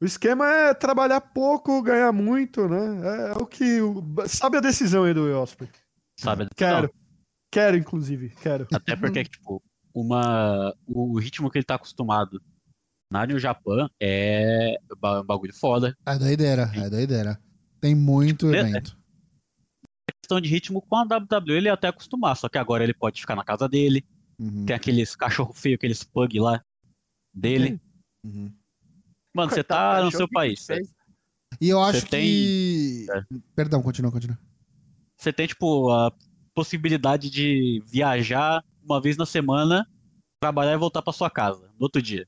O esquema é trabalhar pouco, ganhar muito, né? É, o que. o- Sabe a decisão aí do Osprey? Sabe? Quero. Quero, inclusive. Quero. Até porque, tipo, uma, o ritmo que ele tá acostumado na New Japan é um bagulho foda. É doideira, é doideira. Tem muito Tipo, evento. Questão de ritmo com a WWE ele é até acostumar, só que agora ele pode ficar na casa dele, Uhum, tem aqueles cachorro feio, aqueles pug lá dele. uhum. Mano, você tá no seu país. E eu acho tem- que. É. Perdão, continua, continua. Você tem, tipo, a possibilidade de viajar uma vez na semana, trabalhar e voltar pra sua casa no outro dia.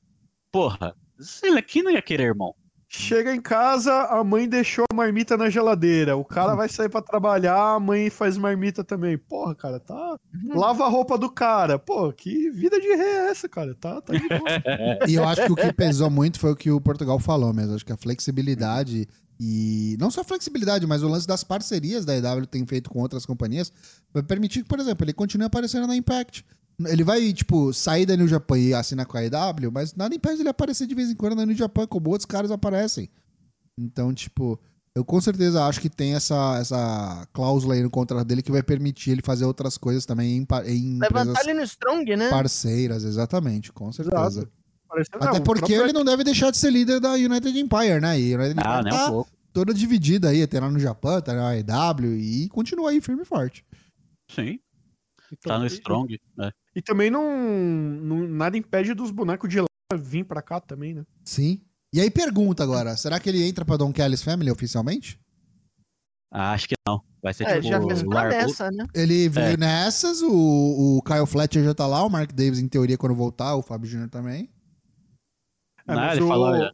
Porra, sei lá, quem não ia querer, irmão? Chega em casa, a mãe deixou a marmita na geladeira. O cara vai sair pra trabalhar, a mãe faz marmita também. Porra, cara, tá. Lava a roupa do cara. Pô, que vida de rei é essa, cara? Tá, tá de boa. <laughs> E eu acho que o que pesou muito foi o que o Portugal falou mesmo. Acho que a flexibilidade e. Não só a flexibilidade, mas o lance das parcerias da EW tem feito com outras companhias vai permitir que, por exemplo, ele continue aparecendo na Impact. Ele vai, tipo, sair da New Japan e assinar com a EW, mas nada impede ele aparecer de vez em quando na New Japan, como outros caras aparecem. Então, tipo, eu com certeza acho que tem essa, essa cláusula aí no contrato dele que vai permitir ele fazer outras coisas também em, em Levantar empresas ele no Strong, né? parceiras, exatamente, com certeza. Até não, porque próprio- ele não deve deixar de ser líder da United Empire, né? E United Ah, Empire tá um pouco. toda dividida aí, tem lá no Japão, tá na EW e continua aí firme e forte. Sim, Então, tá no Strong, né? E também não, não- Nada impede dos bonecos de lá vir pra cá também, né? Sim. E aí pergunta agora, será que ele entra pra Don Kelly's Family oficialmente? Ah, acho que não. Vai ser É, ele tipo já fez largou- promessa, né? Ele veio É. nessas, o, o Kyle Fletcher já tá lá, o Mark Davis em teoria quando voltar, o Fábio Jr. também. É, Não, mas, ele o... falou, já.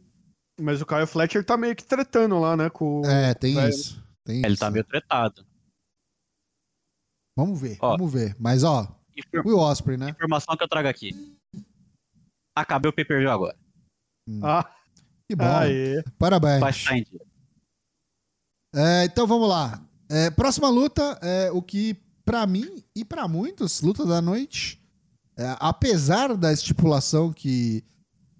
mas o Kyle Fletcher tá meio que tretando lá, né? Com... É, tem isso. Tem Ele isso. tá meio tretado. Vamos ver, Ó. vamos ver. Mas ó, Infor- Will Osprey, né? Informação que eu trago aqui. Acabei o pay-per-view agora. Ah, Que bom. aê. Parabéns. Vai estar em dia. É, então vamos lá. É, próxima luta é o que, pra mim e pra muitos, luta da noite. é, apesar da estipulação que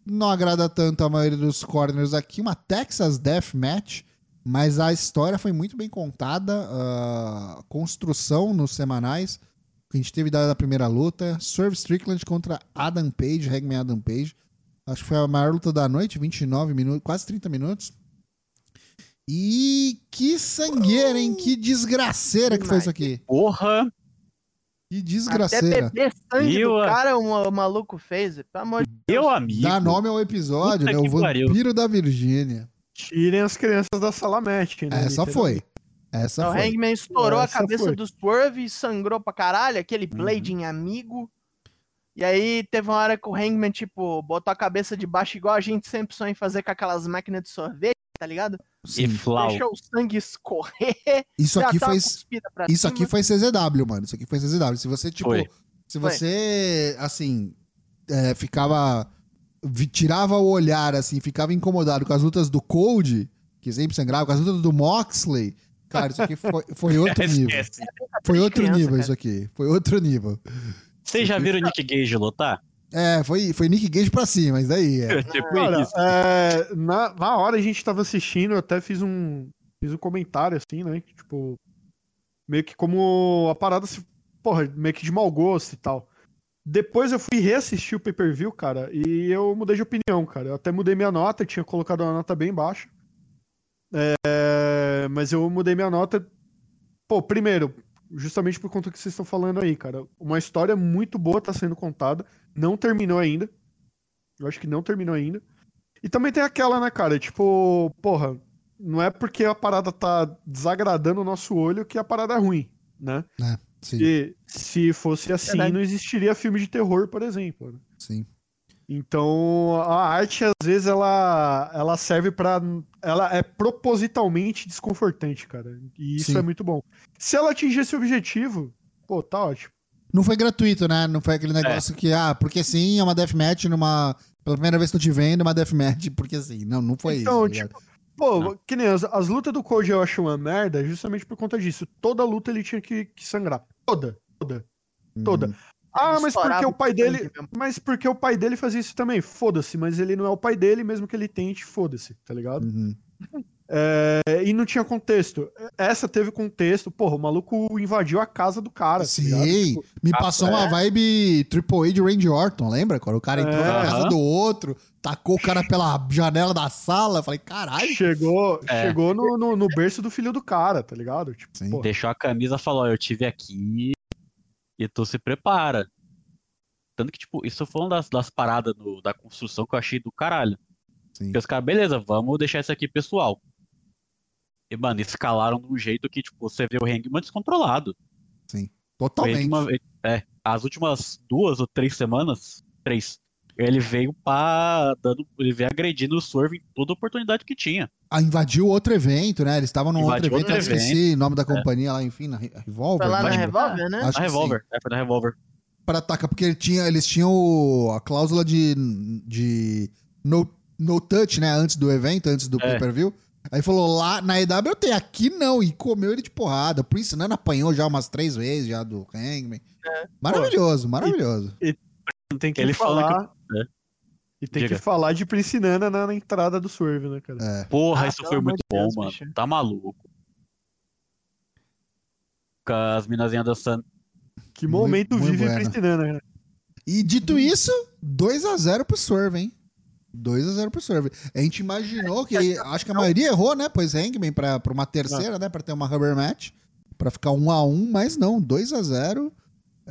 não agrada tanto a maioria dos corners aqui, uma Texas Death Match, mas a história foi muito bem contada, a construção nos semanais que a gente teve da da primeira luta, Swerve Strickland contra Adam Page, Hangman Adam Page. Acho que foi a maior luta da noite, 29 minutos, quase 30 minutos. E que sangueira, hein? Que desgraceira que foi isso aqui. Porra! Que Até desgraceira. beber sangue Eu, do cara o, o maluco fez. Pelo amor de Meu amigo. Dá nome ao episódio, Puta né? O que pariu. Vampiro da Virgínia. Tirem as crianças da salamete, né? Essa foi. Essa O foi. Hangman estourou a Essa cabeça foi. do Swerve e sangrou pra caralho, aquele Uhum. Blading amigo. E aí teve uma hora que o Hangman, tipo, botou a cabeça de baixo, igual a gente sempre sonha em fazer com aquelas máquinas de sorvete, tá ligado? E Sim. Flau. Deixou o sangue escorrer. <laughs> Isso aqui foi Isso cima. aqui foi CZW, mano. Isso aqui foi CZW. Se você, tipo, Foi. se Foi. você, assim, é, ficava. tirava o olhar, assim, ficava incomodado com as lutas do Cold, que sempre sangrava, com as lutas do Moxley. Cara, isso aqui foi, foi <laughs> outro nível. Foi outro criança, nível cara. isso aqui. Foi outro nível. Vocês já viram o Nick Gage lutar? É, foi, foi Nick Gage pra cima, mas daí <laughs> é. tipo Cara, isso. é, na, na hora a gente tava assistindo, eu até fiz um, fiz um comentário assim, né? que, Tipo, meio que como a parada, se, porra, meio que de mau gosto e tal. Depois eu fui reassistir o pay-per-view, cara, e eu mudei de opinião, cara. Eu até mudei minha nota, tinha colocado uma nota bem baixa. É, mas eu mudei minha nota. Pô, primeiro, justamente por conta que vocês estão falando aí, cara. Uma história muito boa tá sendo contada. Não terminou ainda. Eu acho que não terminou ainda. E também tem aquela, né, cara? Tipo, porra, não é porque a parada tá desagradando o nosso olho que a parada é ruim, né? Sim, E se fosse assim, Verdade. não existiria filme de terror, por exemplo. né? sim. Então, a arte, às vezes, ela, ela serve pra. Ela é propositalmente desconfortante, cara. E isso Sim. é muito bom. Se ela atingir esse objetivo, pô, tá ótimo. Não foi gratuito, né? Não foi É. aquele negócio que, ah, porque sim, é uma deathmatch numa. Pela primeira vez que eu te vendo, uma deathmatch, porque sim. Não, não foi Então, isso. tá ligado? Pô, Não. que nem as, as lutas do Code eu acho uma merda justamente por conta disso. Toda luta ele tinha que, que sangrar. Toda, toda, toda. Ah, mas porque o pai dele. mesmo. Mas porque o pai dele fazia isso também. Foda-se, mas ele não é o pai dele, mesmo que ele tente, foda-se, tá ligado? Uhum. É, e não tinha contexto. Essa teve contexto. Porra, o maluco invadiu a casa do cara. tá? Sim, Tipo, me Ah, passou é. uma vibe Triple A de Randy Orton, lembra? Quando o cara entrou É. na casa do outro, tacou o cara pela janela da sala, eu falei, caralho. chegou É. chegou no, no, no berço do filho do cara, tá ligado? Tipo, Sim. Deixou a camisa e falou: ó, eu tive aqui e tu se prepara. Tanto que, tipo, isso foi uma das, das paradas do- da construção que eu achei do caralho. Sim. Porque os caras, beleza, vamos deixar isso aqui pessoal. E, mano, escalaram de um jeito que, tipo, você vê o Hangman descontrolado. Sim. Totalmente. Hangman- é, as últimas duas ou três semanas, três, ele veio pra. Dando, ele veio agredindo o Swerve em toda oportunidade que tinha. Ah, invadiu outro evento, né? Eles estavam num outro evento, eu outro esqueci o nome da companhia lá, enfim, na Re- Revolver. Foi lá na né? Revolver, né? Acho Na Revolver, é, foi na Revolver. Pra atacar, porque ele tinha, eles tinham o- a cláusula de, de no, no touch, né? Antes do evento, antes do É. pay-per-view. Aí falou lá na EW eu tenho, aqui não. E comeu ele de porrada. Por isso, Nana apanhou já umas três vezes já do Hangman. É. Maravilhoso, maravilhoso. Tem que Ele falou falar. que- é. E tem Diga. que falar de Prince Nana na, na entrada do Swerve, né, cara? É. Porra, Ah, isso foi muito bom, Deus, mano. bicho. Tá maluco. Com as minazinhas dançando. Que Muito- momento muito vive bueno. Prince Nana, cara. E dito isso, 2x0 pro Swerve, hein? 2x0 pro Swerve. A gente imaginou que. Acho que a maioria errou, né? Pois Hangman pra, pra uma terceira, né? Pra ter uma rubber match. Pra ficar 1x1, mas não, 2x0.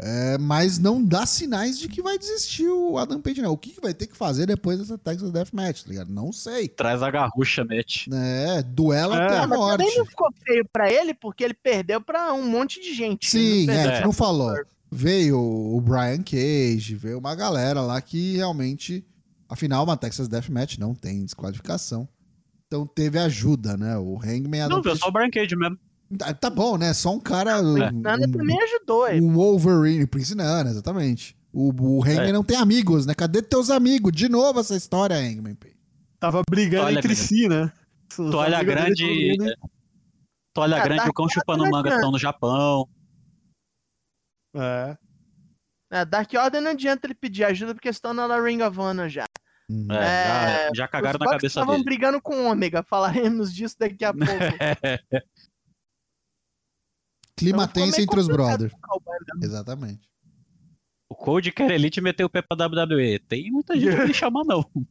É, mas não dá sinais de que vai desistir o Adam Page, não. O que, que vai ter que fazer depois dessa Texas Deathmatch, tá ligado? Não sei. Traz a garrucha, mete. É, duelo É. até a mas morte. também não ficou feio pra ele, porque ele perdeu pra um monte de gente. Sim, é, não a gente não falou. Veio o Brian Cage, veio uma galera lá que realmente. Afinal, uma Texas Deathmatch não tem desqualificação. Então teve ajuda, né? O Hangman Adam Não, viu Page- só o Brian Cage mesmo. Tá, tá bom, né? Só um cara. Um, Nana também ajudou ele. um Wolverine, Prince Nana, exatamente. O, o Hangman É. não tem amigos, né? Cadê teus amigos? De novo essa história, Hangman. Tava brigando Toalha entre si, né? Toalha grande. si, né? Toalha Ah, grande, tá o cão chupando quase manga estão no Japão. É. É, Dark Order não adianta ele pedir ajuda, porque estão na Ring of Honor já. É, É, já, já cagaram Os na cabeça estavam dele. brigando com o Ômega, falaremos disso daqui a <laughs> pouco. Clima Então tenso entre os brothers. Exatamente. O Code quer Elite meteu o pé pra WWE. Tem muita gente pra ele chamar, não. <laughs>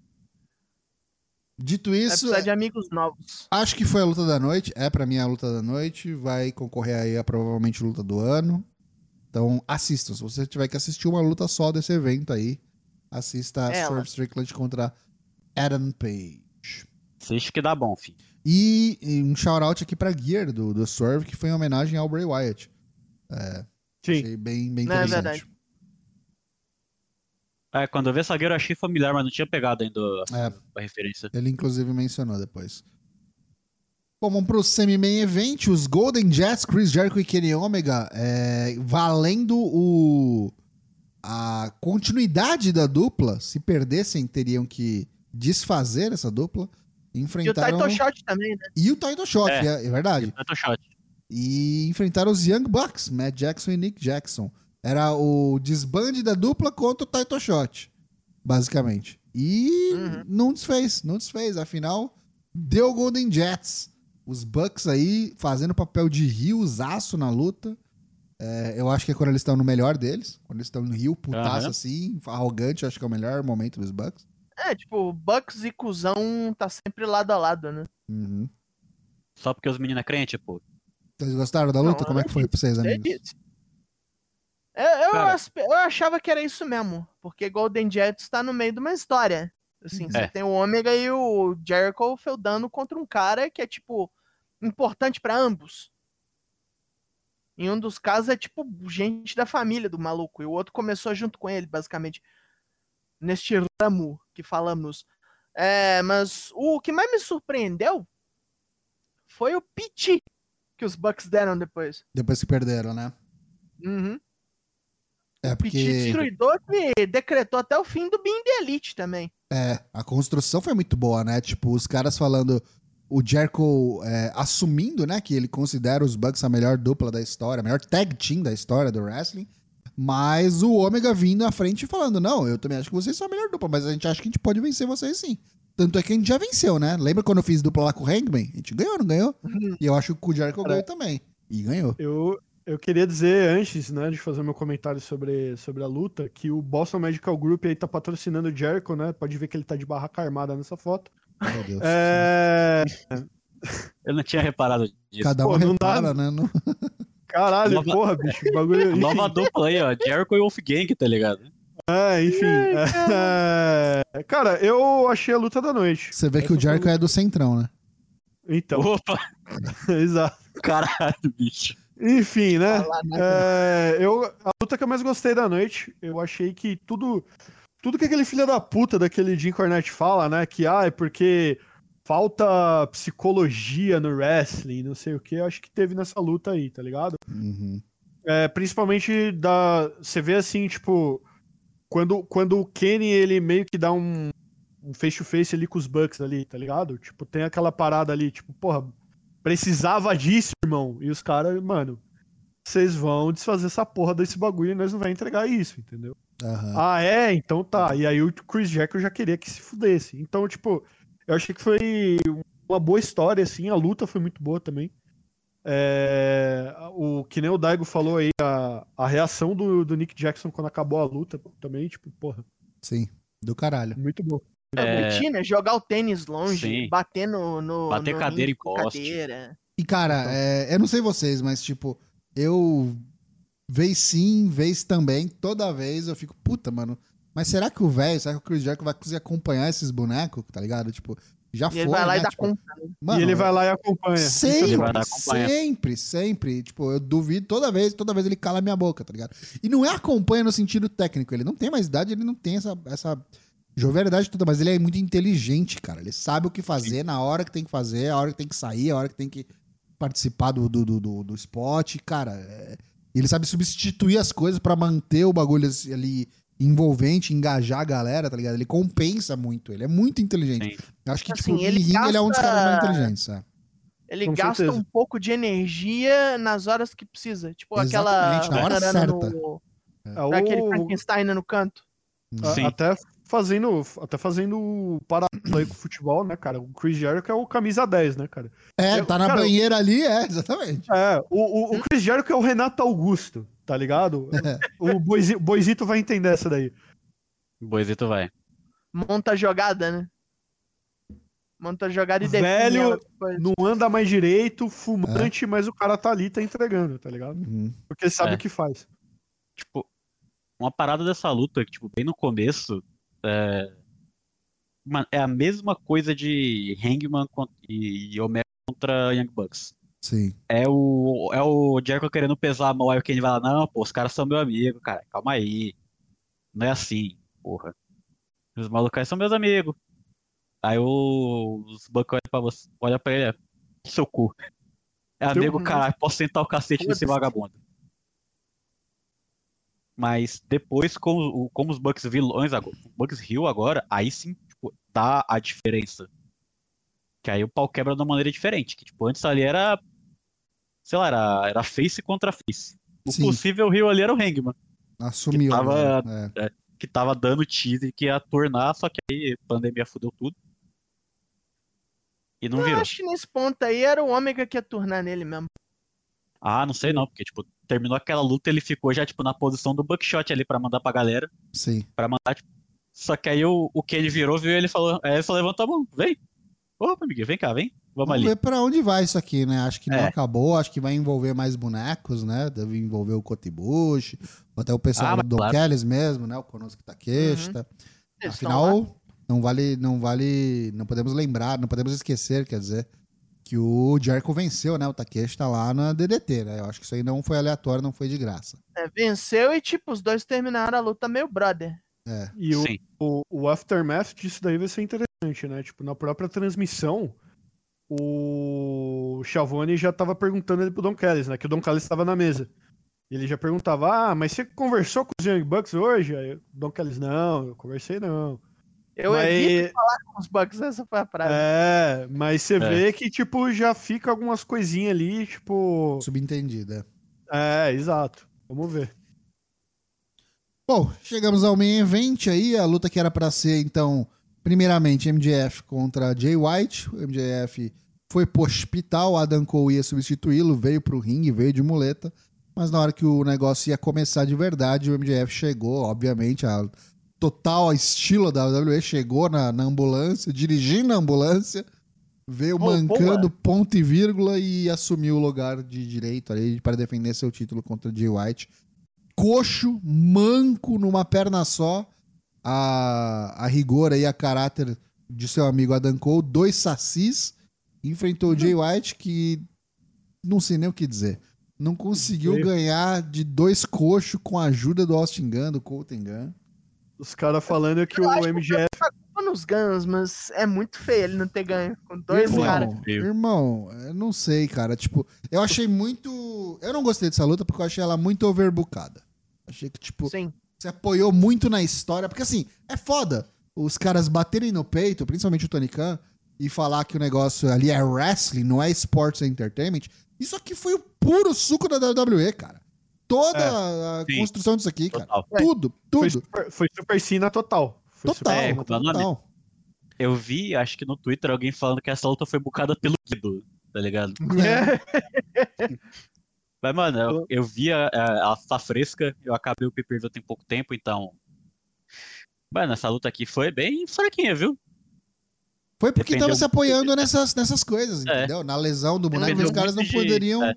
Dito isso, precisar de amigos novos. acho que foi a luta da noite. É pra mim a luta da noite. Vai concorrer aí a provavelmente luta do ano. Então assistam. Se você tiver que assistir uma luta só desse evento aí, assista a Ela. Swerve Strickland contra Adam Page. Assiste que dá bom, filho. E, e um shout-out aqui pra Gear do, do Swerve, que foi em homenagem ao Bray Wyatt. Sim. Achei bem, bem Não, é interessante. verdade. É, quando eu vi essa guerra eu achei familiar, mas não tinha pegado ainda a, É. a referência. Ele inclusive mencionou depois. Bom, vamos pro semi-main event. Os Golden Jets, Chris Jericho e Kenny Omega, é, valendo o a continuidade da dupla. Se perdessem, teriam que desfazer essa dupla. E o Enfrentaram... Title Shot também, né? E o Title Shot, É. é, é verdade. Tanto shot. E enfrentaram os Young Bucks, Matt Jackson e Nick Jackson. Era o desbande da dupla contra o Title Shot, basicamente. E Uhum. não desfez, não desfez. Afinal, deu Golden Jets. Os Bucks aí fazendo papel de riozaço na luta. É, eu acho que é quando eles estão no melhor deles. Quando eles estão no rio, putaço Aham. assim, arrogante. Acho que é o melhor momento dos Bucks. É, tipo, Bucks e Cusão tá sempre lado a lado, né? Uhum. Só porque os meninos é crente, pô. Vocês gostaram da luta? Não, Como é que foi pra vocês, Eu amigos? É, eu, aspe- eu achava que era isso mesmo, porque Golden Jets tá no meio de uma história. Assim, Uhum. você É. tem o Omega e o Jericho feudando contra um cara que é, tipo, importante pra ambos. Em um dos casos é, tipo, gente da família do maluco, e o outro começou junto com ele, basicamente. Neste ramo que falamos. É, mas o que mais me surpreendeu foi o piti que os Bucks deram depois. Depois que perderam, né? Uhum. É Piti porque destruidor que decretou até o fim do Being the Elite também. é, a construção foi muito boa, né? Tipo, os caras falando. O Jericho é, assumindo, né, que ele considera os Bucks a melhor dupla da história, a melhor tag team da história do wrestling. Mas o Ômega vindo à frente e falando: Não, eu também acho que vocês são a melhor dupla, mas a gente acha que a gente pode vencer vocês sim. Tanto é que a gente já venceu, né? Lembra quando eu fiz dupla lá com o Hangman? A gente ganhou, não ganhou? E eu acho que o Jericho ganhou também. E ganhou. Eu, eu queria dizer, antes né, de fazer meu comentário sobre, sobre a luta, que o Boston Medical Group aí tá patrocinando o Jericho, né? Pode ver que ele tá de barraca armada nessa foto. Meu Deus. É. Eu não tinha reparado disso. Cada um pô, não dá- repara, né? No- <laughs> Caralho, Nova- porra, bicho. o Bagulho. enfim. <laughs> Nova dupla aí, ó. Jericho e Wolfgang, tá ligado? É, enfim. é, <laughs> Cara, eu achei a luta da noite. Você vê que Essa o Jericho foi- é do Centrão, né? Então, Opa, <laughs> exato. caralho, bicho. Enfim, né? Nada. É, eu, a luta que eu mais gostei da noite, eu achei que tudo. Tudo que aquele filho da puta daquele Jim Cornette fala, né? Que ah, é porque falta psicologia no wrestling, não sei o que, acho que teve nessa luta aí, tá ligado? Uhum. É, principalmente da. Você vê assim, tipo. Quando, quando o Kenny ele meio que dá um, um face-to-face ali com os Bucks ali, tá ligado? Tipo, tem aquela parada ali, tipo, porra, precisava disso, irmão. E os caras, mano, vocês vão desfazer essa porra desse bagulho e nós não vai entregar isso, entendeu? Aham. Ah, é? Então tá. E aí o Chris Jericho já queria que se fudesse. Então, tipo, eu achei que foi uma boa história, assim. A luta foi muito boa também. É, o que nem o Daigo falou aí, a, a reação do, do Nick Jackson quando acabou a luta também, tipo, porra, Sim, do caralho. muito bom. É, Curtir, né? Jogar o tênis longe, Sim. bater no, no Bater no cadeira em com poste. cadeira. E, cara, Então. é, eu não sei vocês, mas, tipo, eu. Vez sim, vez também, toda vez eu fico, puta, mano. Mas será que o velho, será que o Chris Jericho vai conseguir acompanhar esses bonecos, tá ligado? Tipo, já E foi. ele vai lá né? e dá Tipo, conta. mano, e ele vai lá e acompanha. Ele Sempre, acompanha. sempre, sempre. Tipo, eu duvido toda vez, toda vez ele cala minha boca, tá ligado? E não é acompanha no sentido técnico, ele não tem mais idade, ele não tem essa, essa jovialidade toda, mas ele é muito inteligente, cara. Ele sabe o que fazer na hora que tem que fazer, a hora que tem que sair, a hora que tem que participar do, do, do, do, do spot, cara. é- Ele sabe substituir as coisas pra manter o bagulho assim, ali envolvente, engajar a galera, tá ligado? Ele compensa muito, ele é muito inteligente. Sim. Eu acho que, Assim, tipo, ele ringue ele é um dos gasta- caras mais inteligentes, é. Ele Com gasta certeza. um pouco de energia nas horas que precisa. Tipo aquela. Exatamente, na hora certa. No, É aquele Frankenstein no canto. a- Sim. até fazendo, até fazendo o paralelo aí com o futebol, né, cara? O Chris Jericho é o camisa 10, né, cara? É, tá na cara, banheira ali, é, exatamente. É, o, o, o Chris Jericho é o Renato Augusto, tá ligado? <laughs> o Boizito, Boizito vai entender essa daí. Boizito vai. Monta a jogada, né? Monta a jogada e Velho. Não anda mais direito, fumante, mas o cara tá ali, tá entregando, tá ligado? Uhum. Porque ele sabe É. o que faz. Tipo, uma parada dessa luta, que, tipo, bem no começo, é... Mano, é a mesma coisa de Hangman e e Omega contra Young Bucks. Sim. É o, é o Jericho querendo pesar a mão, aí o Kenny vai lá, não, pô, os caras são meu amigo, cara, calma aí. Não é assim, porra. Os malucos são meus amigos. Aí o- os Bucks olham pra você, olha pra ele, é, seu cu. É amigo, caralho, posso sentar o cacete nesse vagabundo. Mas depois, como, o- como os Bucks vilões agora, o Bucks Hill agora, aí sim, tipo, dá a diferença. Que aí o pau quebra de uma maneira diferente. Que, tipo, antes ali era. Sei lá, era, era face contra face. O Sim. possível Rio ali era o Hangman, Assumiu. tava- né? É. que tava dando teaser que ia tornar, só que aí a pandemia fudeu tudo. E não Eu virou. acho que nesse ponto aí era o Ômega que ia turnar nele mesmo. Ah, não sei não, porque, tipo, terminou aquela luta, ele ficou já, tipo, na posição do buckshot ali pra mandar pra galera. Sim. Pra mandar, tipo. Só que aí o, o Kenny virou, viu ele falou. Aí ele só levantou a mão, vem. Opa, amiguinho, vem cá, vem. Vamos, Vamos ali. ver pra onde vai isso aqui, né? Acho que não É. acabou, acho que vai envolver mais bonecos, né? Deve envolver o Kotibushi, até o pessoal Ah, do Don claro. Kellis mesmo, né? O Konosuke Takeshita. Eles tão Afinal, não vale, não vale, não podemos lembrar, não podemos esquecer, quer dizer, que o Jericho venceu, né? O Takeshita lá na DDT, né? Eu acho que isso aí não foi aleatório, não foi de graça. É, venceu e, tipo, os dois terminaram a luta meio brother. É. E o, o, o aftermath disso daí vai ser interessante, né? Tipo, na própria transmissão, o Chavone já tava perguntando ele pro Don Callis, né? Que o Don Callis estava na mesa. E ele já perguntava, ah, mas você conversou com os Young Bucks hoje? Aí o Don Callis, não, eu conversei não. Eu Mas- evito falar com os Bucks, essa foi a frase. É, mas você É. vê que, tipo, já fica algumas coisinhas ali, tipo... Subentendida. É, exato. Vamos ver. Bom, chegamos ao main event aí, a luta que era pra ser, então, primeiramente MJF contra Jay White. O MJF foi pro hospital, Adam Cole ia substituí-lo, veio pro ringue, veio de muleta. Mas na hora que o negócio ia começar de verdade, o MJF chegou, obviamente, a total estilo da WWE, chegou na, na ambulância, dirigindo a ambulância, veio Oh, mancando ponto e vírgula e assumiu o lugar de direito ali para defender seu título contra Jay White coxo, manco, numa perna só. A, a rigor aí, a caráter de seu amigo Adam Cole, dois sacis. Enfrentou o Jay White, que não sei nem o que dizer. Não conseguiu Feio. ganhar de dois coxos com a ajuda do Austin Gunn, do Colton Gunn. Os caras falando que Eu o acho que MGF... Tô nos Guns, mas é muito feio ele não ter ganho com dois irmão, caras. irmão, eu não sei, cara. Tipo, eu achei muito. Eu não gostei dessa luta porque eu achei ela muito overbookada. Achei que, tipo, Sim. se apoiou muito na história, porque assim, é foda os caras baterem no peito, principalmente o Tony Khan, e falar que o negócio ali é wrestling, não é sports entertainment. Isso aqui foi o puro suco da WWE, cara. Toda a sim. construção disso aqui, cara. Total. Tudo, Foi tudo. super, foi super cena total. Foi Total, É, super é nome? total. Eu vi, acho que no Twitter, alguém falando que essa luta foi bucada pelo Guido, tá ligado? <laughs> <laughs> Mas, mano, eu, eu vi a- a- ela tá fresca, eu acabei o pay-per-view tem pouco tempo, então. Mano, essa luta aqui foi bem fraquinha, viu? Foi porque Dependeu tava se apoiando nessas, nessas coisas, É. entendeu? Na lesão do boneco, os caras não de- poderiam é.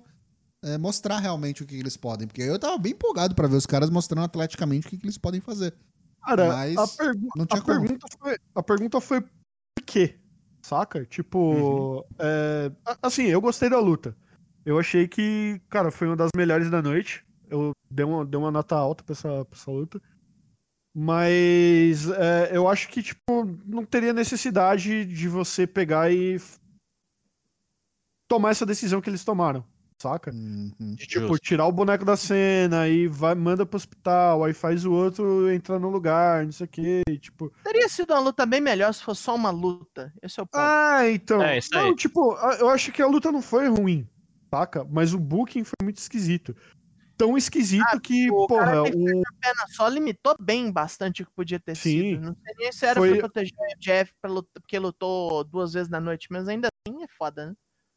é, mostrar realmente o que eles podem. Porque eu tava bem empolgado pra ver os caras mostrando atleticamente o que, que eles podem fazer. Cara, Mas a, pergu- não a pergunta foi, a pergunta foi por quê? Saca? Tipo, Uhum. é, assim, eu gostei da luta. Eu achei que, cara, foi uma das melhores da noite. Eu dei uma, dei uma nota alta pra essa, pra essa luta. Mas é, eu acho que, tipo, não teria necessidade de você pegar e tomar essa decisão que eles tomaram, saca? Uhum. De, tipo, Justo. tirar o boneco da cena e vai, manda pro hospital, aí faz o outro entrar no lugar, não sei o quê. Tipo, Teria sido uma luta bem melhor se fosse só uma luta. Esse é o ponto. ah, então. É, isso não, aí. tipo, eu acho que a luta não foi ruim, saca? Mas o booking foi muito esquisito. Tão esquisito que, o porra, cara o. A perna só limitou bem bastante o que podia ter Sim. sido. Não sei nem se era Foi- pra proteger o Jeff porque lutou duas vezes na noite, mas ainda assim é foda, né?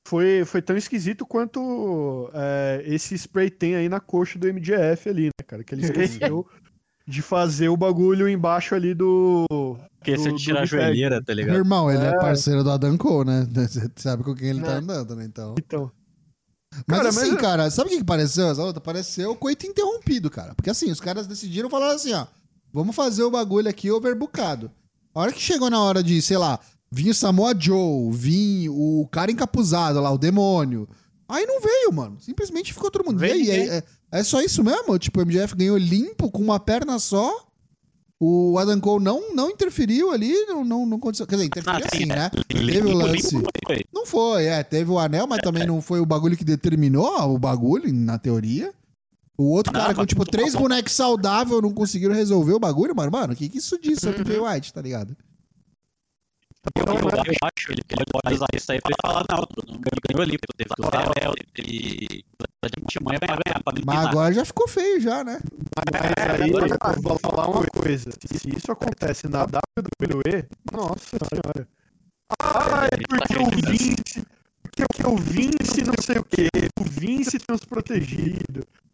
foi, foi tão esquisito quanto é, esse spray tem aí na coxa do MJF ali, né, cara? Que ele <laughs> esqueceu de fazer o bagulho embaixo ali do. Porque do- você do tira a joelheira, tá Meu ligado? irmão, ele é, É. parceiro do Adam Cole, né? <laughs> Você sabe com quem ele tá É. andando, né? Então. Então. Mas Cara, assim, mas- cara, sabe o que que pareceu essa outra? Pareceu o coito interrompido, cara. Porque assim, os caras decidiram falar assim, ó. Vamos fazer o bagulho aqui overbookado. A hora que chegou na hora de, sei lá, vir o Samoa Joe, vir o cara encapuzado lá, o demônio. Aí não veio, mano. Simplesmente ficou todo mundo. E Veio é, é- é só isso mesmo? Tipo, o MJF ganhou limpo, com uma perna só. O Adam Cole não, não interferiu ali, não, não, não aconteceu. Quer dizer, interferiu Ah, assim, sim, né? Limpo, Teve o lance. limpo foi. Não foi, é. Teve o anel, mas também não foi o bagulho que determinou o bagulho, na teoria. O outro Não, cara com, tipo, três bonecos saudáveis não conseguiram resolver o bagulho, mano. Mano, o que, que isso diz sobre o White, tá ligado? Eu, eu, eu acho ele, que ele pode usar isso aí pra ele falar, não, tu não ganhou ali, porque tu teve o ele ganhar, pra Mas agora já ficou feio já, né? Mas aí eu vou falar uma coisa. Se isso acontece na WWE, nossa senhora. Ah, é porque o Vince. Porque o Vince não sei o que. O Vince transprotegido. Porque não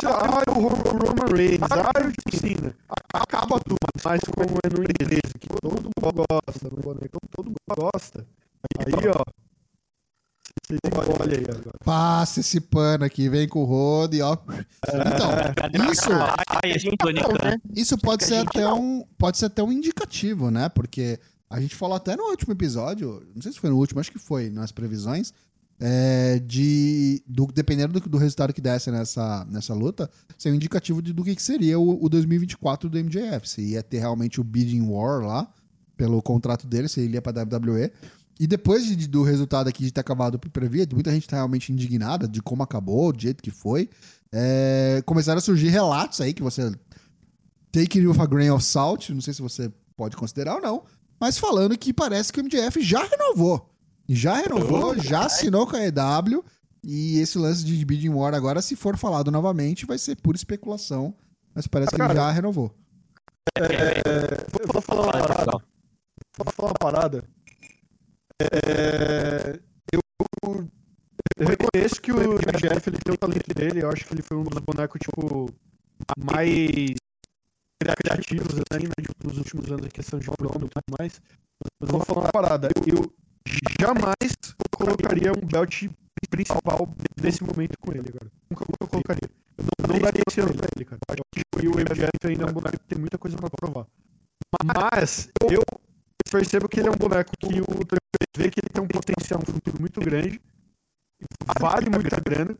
sei lá, ah, o Ro- o Roman Reigns, ah, o Cena. Acaba tudo. Mas como é no inglês, que todo mundo gosta, no bonecão todo mundo gosta. Aí, ó. Vocês olha aí agora. Passa esse pano aqui, vem com o rodo e ó. Então, <laughs> isso, Tônica. né? isso pode ser gente até não. um. Pode ser até um indicativo, né? Porque a gente falou até no último episódio, não sei se foi no último, acho que foi, nas previsões. É, de do, dependendo do, do resultado que desse nessa, nessa luta, ser um indicativo de, do que, que seria o, o 2024 do MJF. Se ia ter realmente o bidding war lá, pelo contrato dele, se ele ia pra WWE. E depois de- do resultado aqui de ter acabado o previa, muita gente tá realmente indignada de como acabou, do jeito que foi. É, começaram a surgir relatos aí que você take it with a grain of salt, não sei se você pode considerar ou não, mas falando que parece que o MJF já renovou. Já renovou, já assinou com a EW. E esse lance de bidding war agora, se for falado novamente, vai ser pura especulação. Mas parece que ele Cara, já renovou. Vou, vou falar uma parada. Vou falar uma parada. É, eu, eu reconheço que o MJF ele tem o talento dele. Eu acho que ele foi um dos bonecos, tipo, mais criativos, assim, né, tipo, nos últimos anos, em questão de promo e tudo mais. Mas eu vou falar uma parada. Eu jamais colocaria um belt principal nesse momento com ele, cara. Nunca, nunca colocaria. Eu não, não daria esse ano pra ele, cara. Acho que o MJF ainda é um boneco que tem muita coisa pra provar. Mas eu percebo que ele é um boneco que o vê que ele tem um potencial, um futuro muito grande, vale muita grana.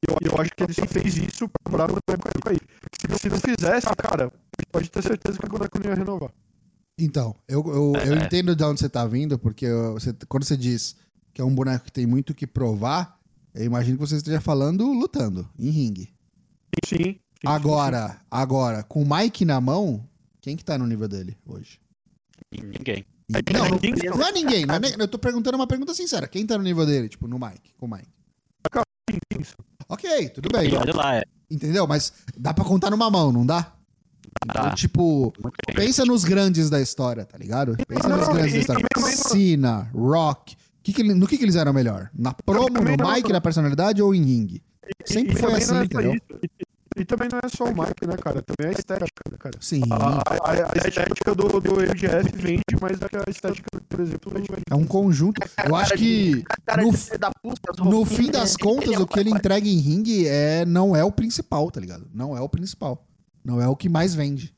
E eu, eu acho que ele só fez isso pra o boneco aí. Se, se não fizesse, cara, pode ter certeza que o boneco não ia renovar. Então, eu, eu, eu É. entendo de onde você tá vindo, porque você- quando você diz que é um boneco que tem muito o que provar, eu imagino que você esteja falando lutando, em ringue. Sim. sim, sim, Agora, agora, com o Mike na mão, quem que tá no nível dele hoje? Ninguém. Não, não, não é ninguém, não é eu tô perguntando uma pergunta sincera. Quem tá no nível dele, tipo, no Mike, com o Mike? sim, sim, sim. Ok, tudo bem. Lá, é. Entendeu? Mas dá pra contar numa mão, não dá? Então, Dá. tipo, pensa nos grandes da história, tá ligado? Pensa nos grandes da história. Cena, Rock. Que que no que, que eles eram melhor? Na promo, no não- Mike, na personalidade ou em ringue? Sempre foi assim, é entendeu? isso. E, também não é só o Mike, né, cara? Também é a estética, né, cara? Sim. A, a- a estética do, do MGF vende mais do que a estética, por exemplo, do É um conjunto. Eu acho que no, no fim das contas, é o que ele entrega em ringue é, não é o principal, tá ligado? Não é o principal. Não é o que mais vende.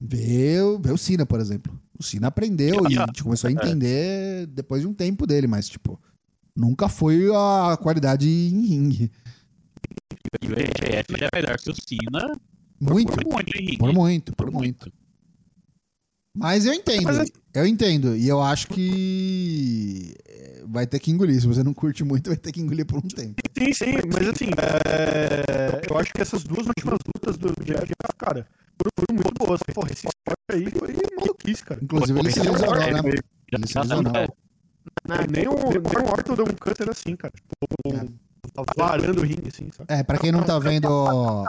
Vê, o- vê o Cena, por exemplo. O Cena aprendeu e a gente começou a <laughs> entender depois de um tempo dele, mas, tipo, nunca foi a qualidade em ringue. E o ele é melhor que o Cena Muito, por muito por muito, por muito. Mas eu entendo, Mas assim- eu entendo. E eu acho que é, vai ter que engolir. Se você não curte muito, vai ter que engolir por um tempo. Sim, sim, mas assim, é, eu acho que essas duas últimas lutas do MGF, cara, foram, muito boas. Porra, esse esporte aí foi maluquice, cara. Inclusive, ele se lesionou, né? Ele se lesionou. Nem o, nem o Orton deu um cutter assim, cara. Tipo, varando o ringue, assim, sabe? É, pra quem não tá vendo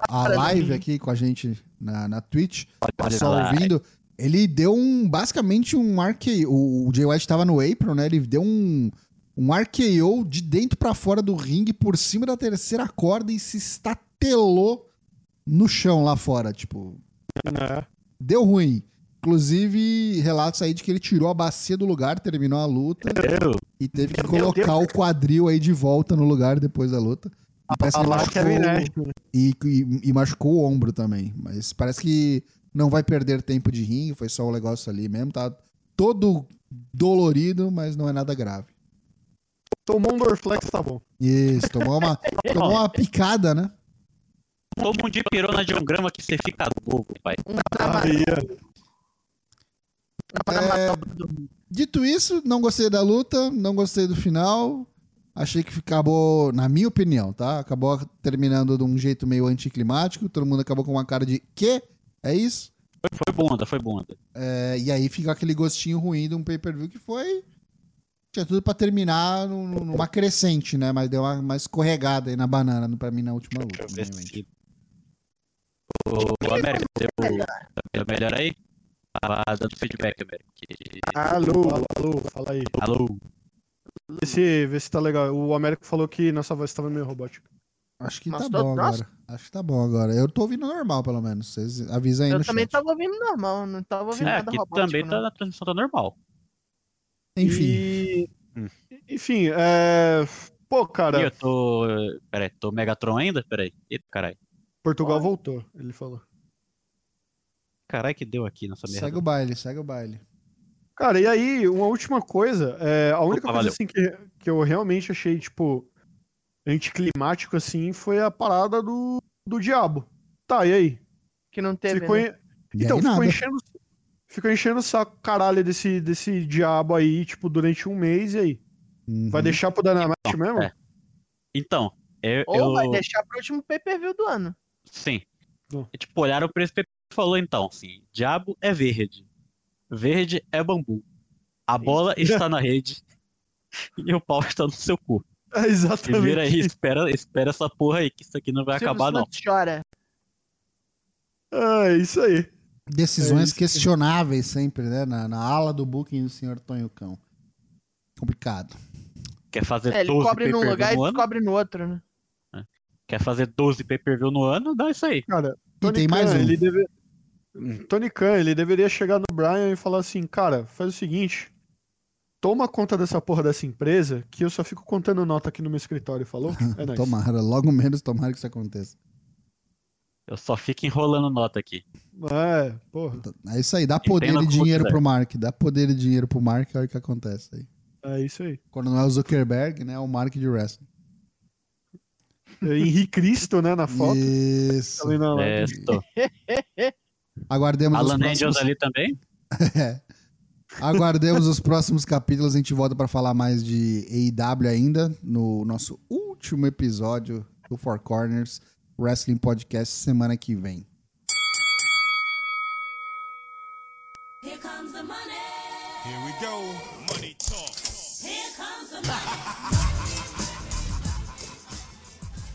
a live aqui com a gente na, na Twitch, tá só lá. ouvindo, ele deu um, basicamente um arque, o, Jay White tava no apron, né, ele deu um, um RKO de dentro pra fora do ringue por cima da terceira corda e se estatelou no chão lá fora, tipo, É. deu ruim. Inclusive, relatos aí de que ele tirou a bacia do lugar, terminou a luta Eu, e teve que Meu colocar o quadril aí de volta no lugar depois da luta. E parece que machucou, né? e, e- e machucou o ombro também. Mas parece que não vai perder tempo de ringue, foi só o negócio ali mesmo. Tá todo dolorido, mas não é nada grave. Tomou um Dorflex, tá bom. Isso, tomou uma, <laughs> tomou uma picada, né? toma um de pirona de um grama que você fica bobo, pai. Um ó. É, dito isso, não gostei da luta, não gostei do final. Achei que acabou, na minha opinião, tá? Acabou terminando de um jeito meio anticlimático. Todo mundo acabou com uma cara de quê? É isso? Foi, foi bunda, foi bunda. É, e aí fica aquele gostinho ruim de um pay-per-view que foi. Tinha tudo pra terminar num- numa crescente, né? Mas deu uma, uma escorregada aí na banana pra mim na última luta. Deixa eu ver obviamente. se. O Américo, deu, deu melhor aí? Tava dando feedback, Américo. Que- Alô, alô, fala aí. Alô? Vê se, vê se tá legal. O Américo falou que nossa voz tava meio robótica. Acho que Mas tá tô- bom nossa. agora. Acho que tá bom agora. Eu tô ouvindo normal, pelo menos. Vocês avisam aí Eu no também chat. tava ouvindo normal, não tava ouvindo É, nada aqui robótico, também não. tá, a transmissão tá normal. Enfim. E... Hum. Enfim, é... Pô, cara, E eu tô. Peraí, tô Megatron ainda? Peraí. Eita, caralho. Portugal Olha. voltou, ele falou. Caralho, que deu aqui nessa merda. Segue o baile, segue o baile. Cara, e aí, uma última coisa, é, a única Opa, coisa valeu. assim que, que eu realmente achei, tipo, anticlimático, assim, foi a parada do, do diabo. Tá, e aí? Que não teve, Ficou, né? en- então, aí ficou nada. enchendo, ficou enchendo o saco caralho desse, desse diabo aí, tipo, durante um mês, e aí? Uhum. Vai deixar pro Dynamite mesmo? é. Então, eu. Ou eu- vai deixar pro último pay-per-view do ano. Sim. E, tipo, olharam pra esse Pepe e falou então, assim, diabo é verde. Verde é bambu. A bola está <laughs> na rede e o pau está no seu cu. É, <laughs> Se exatamente. vira aí, espera, espera essa porra aí, que isso aqui não vai Silvio acabar, não. Chora. É, isso aí. Decisões É isso. questionáveis sempre, né? Na, na ala do booking do senhor Tonho Cão. Complicado. Quer fazer É, ele 12 cobre num lugar e descobre no outro, né? Quer fazer 12 pay-per-view no ano? Dá isso aí. Cara, E Tony tem mais Khan, um. ele deve... Tony Khan, ele deveria chegar no Brian e falar assim, cara, faz o seguinte, toma conta dessa porra dessa empresa, que eu só fico contando nota aqui no meu escritório, falou? <laughs> É nóis. Tomara, logo menos tomara que isso aconteça. Eu só fico enrolando nota aqui. É, porra, É isso aí, dá poder e dinheiro pro Mark. Dá poder e dinheiro pro Mark, olha o que acontece aí. é isso aí. Quando não é o Zuckerberg, né? É o Mark de wrestling. É Henri Cristo, né, na foto. Isso. Também É, estou. Aguardemos os Alan próximos... Angels ali também. É. <laughs> Aguardemos os próximos capítulos. A gente volta pra falar mais de AEW ainda no nosso último episódio do Four Corners Wrestling Podcast semana que vem. Here comes the money. Here we go. Money talk. Here comes the money.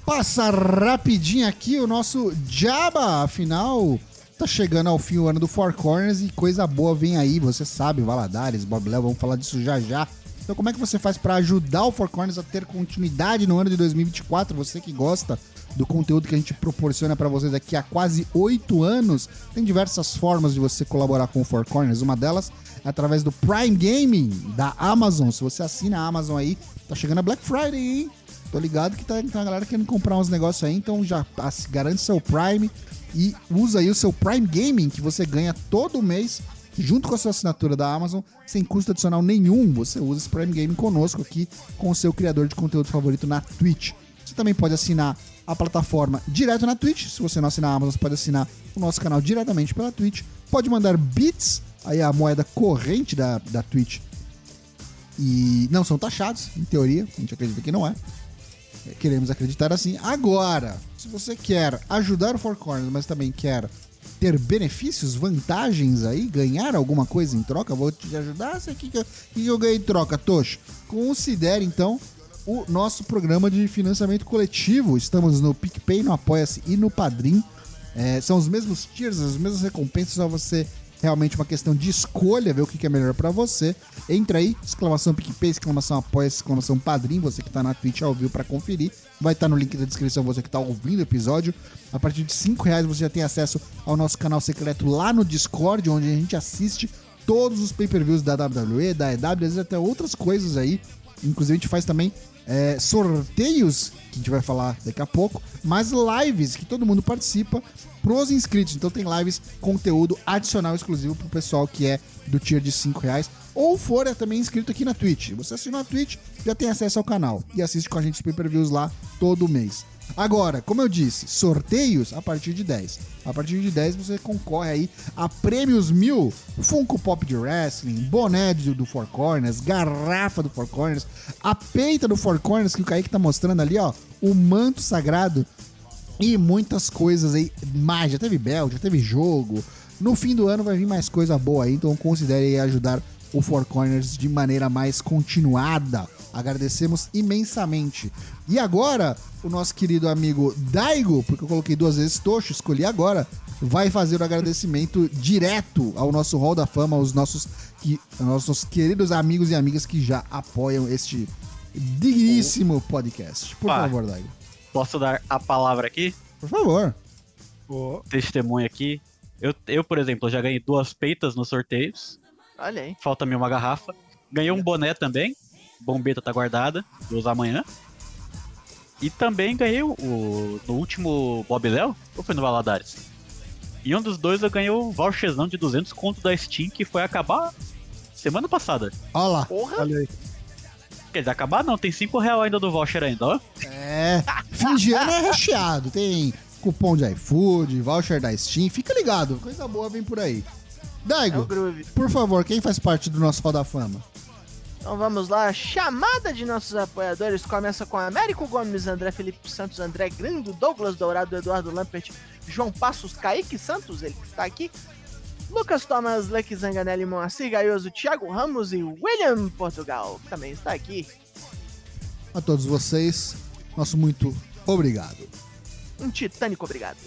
Passa rapidinho aqui o nosso Jabba, afinal, tá chegando ao fim o ano do Four Corners e coisa boa vem aí, você sabe, Valadares, Bob Léo, vamos falar disso já já. Então como é que você faz pra ajudar o Four Corners a ter continuidade no ano de 2024? Você que gosta do conteúdo que a gente proporciona pra vocês aqui há quase oito anos, tem diversas formas de você colaborar com o Four Corners. Uma delas é através do Prime Gaming da Amazon. Se você assina a Amazon aí, tá chegando a Black Friday, hein? Tô ligado que tá, tem uma galera querendo comprar uns negócios aí, então já garante seu Prime e usa aí o seu Prime Gaming que você ganha todo mês junto com a sua assinatura da Amazon, sem custo adicional nenhum. Você usa esse Prime Gaming conosco aqui com o seu criador de conteúdo favorito na Twitch. Você também pode assinar a plataforma direto na Twitch. Se você não assinar a Amazon, você pode assinar o nosso canal diretamente pela Twitch. Pode mandar bits, aí a moeda corrente da, da Twitch. E não são taxados, em teoria. A gente acredita que não é. Queremos acreditar assim. Agora, se você quer ajudar o Four Corners, mas também quer ter benefícios, vantagens aí, ganhar alguma coisa em troca, vou te ajudar. O que, que, eu- que eu ganhei em troca, Tocho? Considere então o nosso programa de financiamento coletivo. Estamos no PicPay, no Apoia-se e no Padrim. É, são os mesmos tiers, as mesmas recompensas, só você realmente uma questão de escolha, ver o que é melhor pra você. Entra aí, exclamação PicPay, exclamação apoia, exclamação padrinho, você que tá na Twitch ao vivo pra conferir. Vai estar no link da descrição, você que tá ouvindo o episódio. A partir de 5 reais você já tem acesso ao nosso canal secreto lá no Discord, onde a gente assiste todos os pay-per-views da WWE, da EW, até outras coisas aí. Inclusive a gente faz também é, sorteios, que a gente vai falar daqui a pouco, mas lives que todo mundo participa pros inscritos. Então tem lives, conteúdo adicional exclusivo pro pessoal que é do tier de 5 reais. Ou for é também inscrito aqui na Twitch. Você assinou a Twitch, já tem acesso ao canal. E assiste com a gente os pay-per-views lá todo mês. Agora, como eu disse, sorteios a partir de 10. A partir de 10 você concorre aí a prêmios mil, Funko Pop de Wrestling, boné do, Four Corners, garrafa do Four Corners, a peita do Four Corners que o Kaique tá mostrando ali, ó, o manto sagrado e muitas coisas aí mais. Já teve belt, já teve jogo. No fim do ano vai vir mais coisa boa aí, então considere aí ajudar o Four Corners de maneira mais continuada. Agradecemos imensamente. E agora, o nosso querido amigo Daigo, porque eu coloquei duas vezes Tocho, escolhi agora, vai fazer o agradecimento <laughs> direto ao nosso Hall da Fama, aos nossos, que, aos nossos queridos amigos e amigas que já apoiam este digníssimo podcast. Por Pá. favor, Daigo. Posso dar a palavra aqui? Por favor. Ó, Testemunho aqui. Eu, eu, por exemplo, já ganhei duas peitas nos sorteios. Olha aí. Falta-me uma garrafa. Ganhei um boné também. Bombeta tá guardada. Vou usar amanhã. E também ganhei o, no último Bob Léo, ou foi no Valadares? E um dos dois eu ganhei o voucherzão de 200 conto da Steam, que foi acabar semana passada. Olha lá. Porra. olha aí. Quer dizer, acabar não, tem 5 real ainda do voucher ainda, ó. É, fim de ano é recheado. Tem cupom de iFood, voucher da Steam. Fica ligado, coisa boa vem por aí. É Daigo, groove. por favor, quem faz parte do nosso Hall da Fama? Então vamos lá, chamada de nossos apoiadores começa com Américo Gomes, André Felipe Santos, André Grindo, Douglas Dourado, Eduardo Lampert, João Passos, Kaique Santos, ele que está aqui, Lucas Thomas, Leque Zanganelli, Moacir Gaioso, Thiago Ramos e William Portugal, que também está aqui. A todos vocês, nosso muito obrigado. Um titânico obrigado.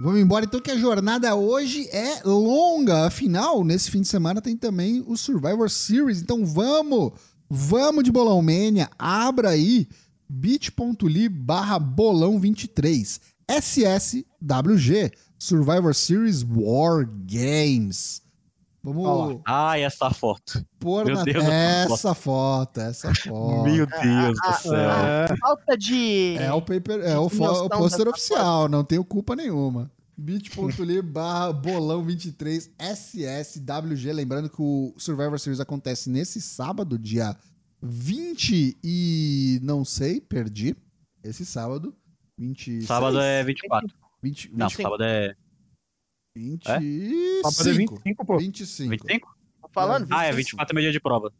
Vamos embora então que a jornada hoje é longa. Afinal, nesse fim de semana tem também o Survivor Series. Então vamos, vamos de Bolão Mania. Abra aí bit.ly barra bolão 23. SSWG Survivor Series War Games. Vamos Ó Ai, essa foto. pôr meu na Deus, essa foto, essa <laughs> foto. Meu Deus ah, do céu. É, Falta de. É o paper, é o, o pôster oficial, não tenho culpa nenhuma. bit.ly barra bolão 23 SSWG. Lembrando que o Survivor Series acontece nesse sábado, dia 20 e não sei, perdi. Esse sábado. 26, Sábado é 24. 20, Não, 20, sábado é 25. Sábado é 25, pô. 25. 25? Tô falando? Ah, é 25. 24 é meu dia de prova.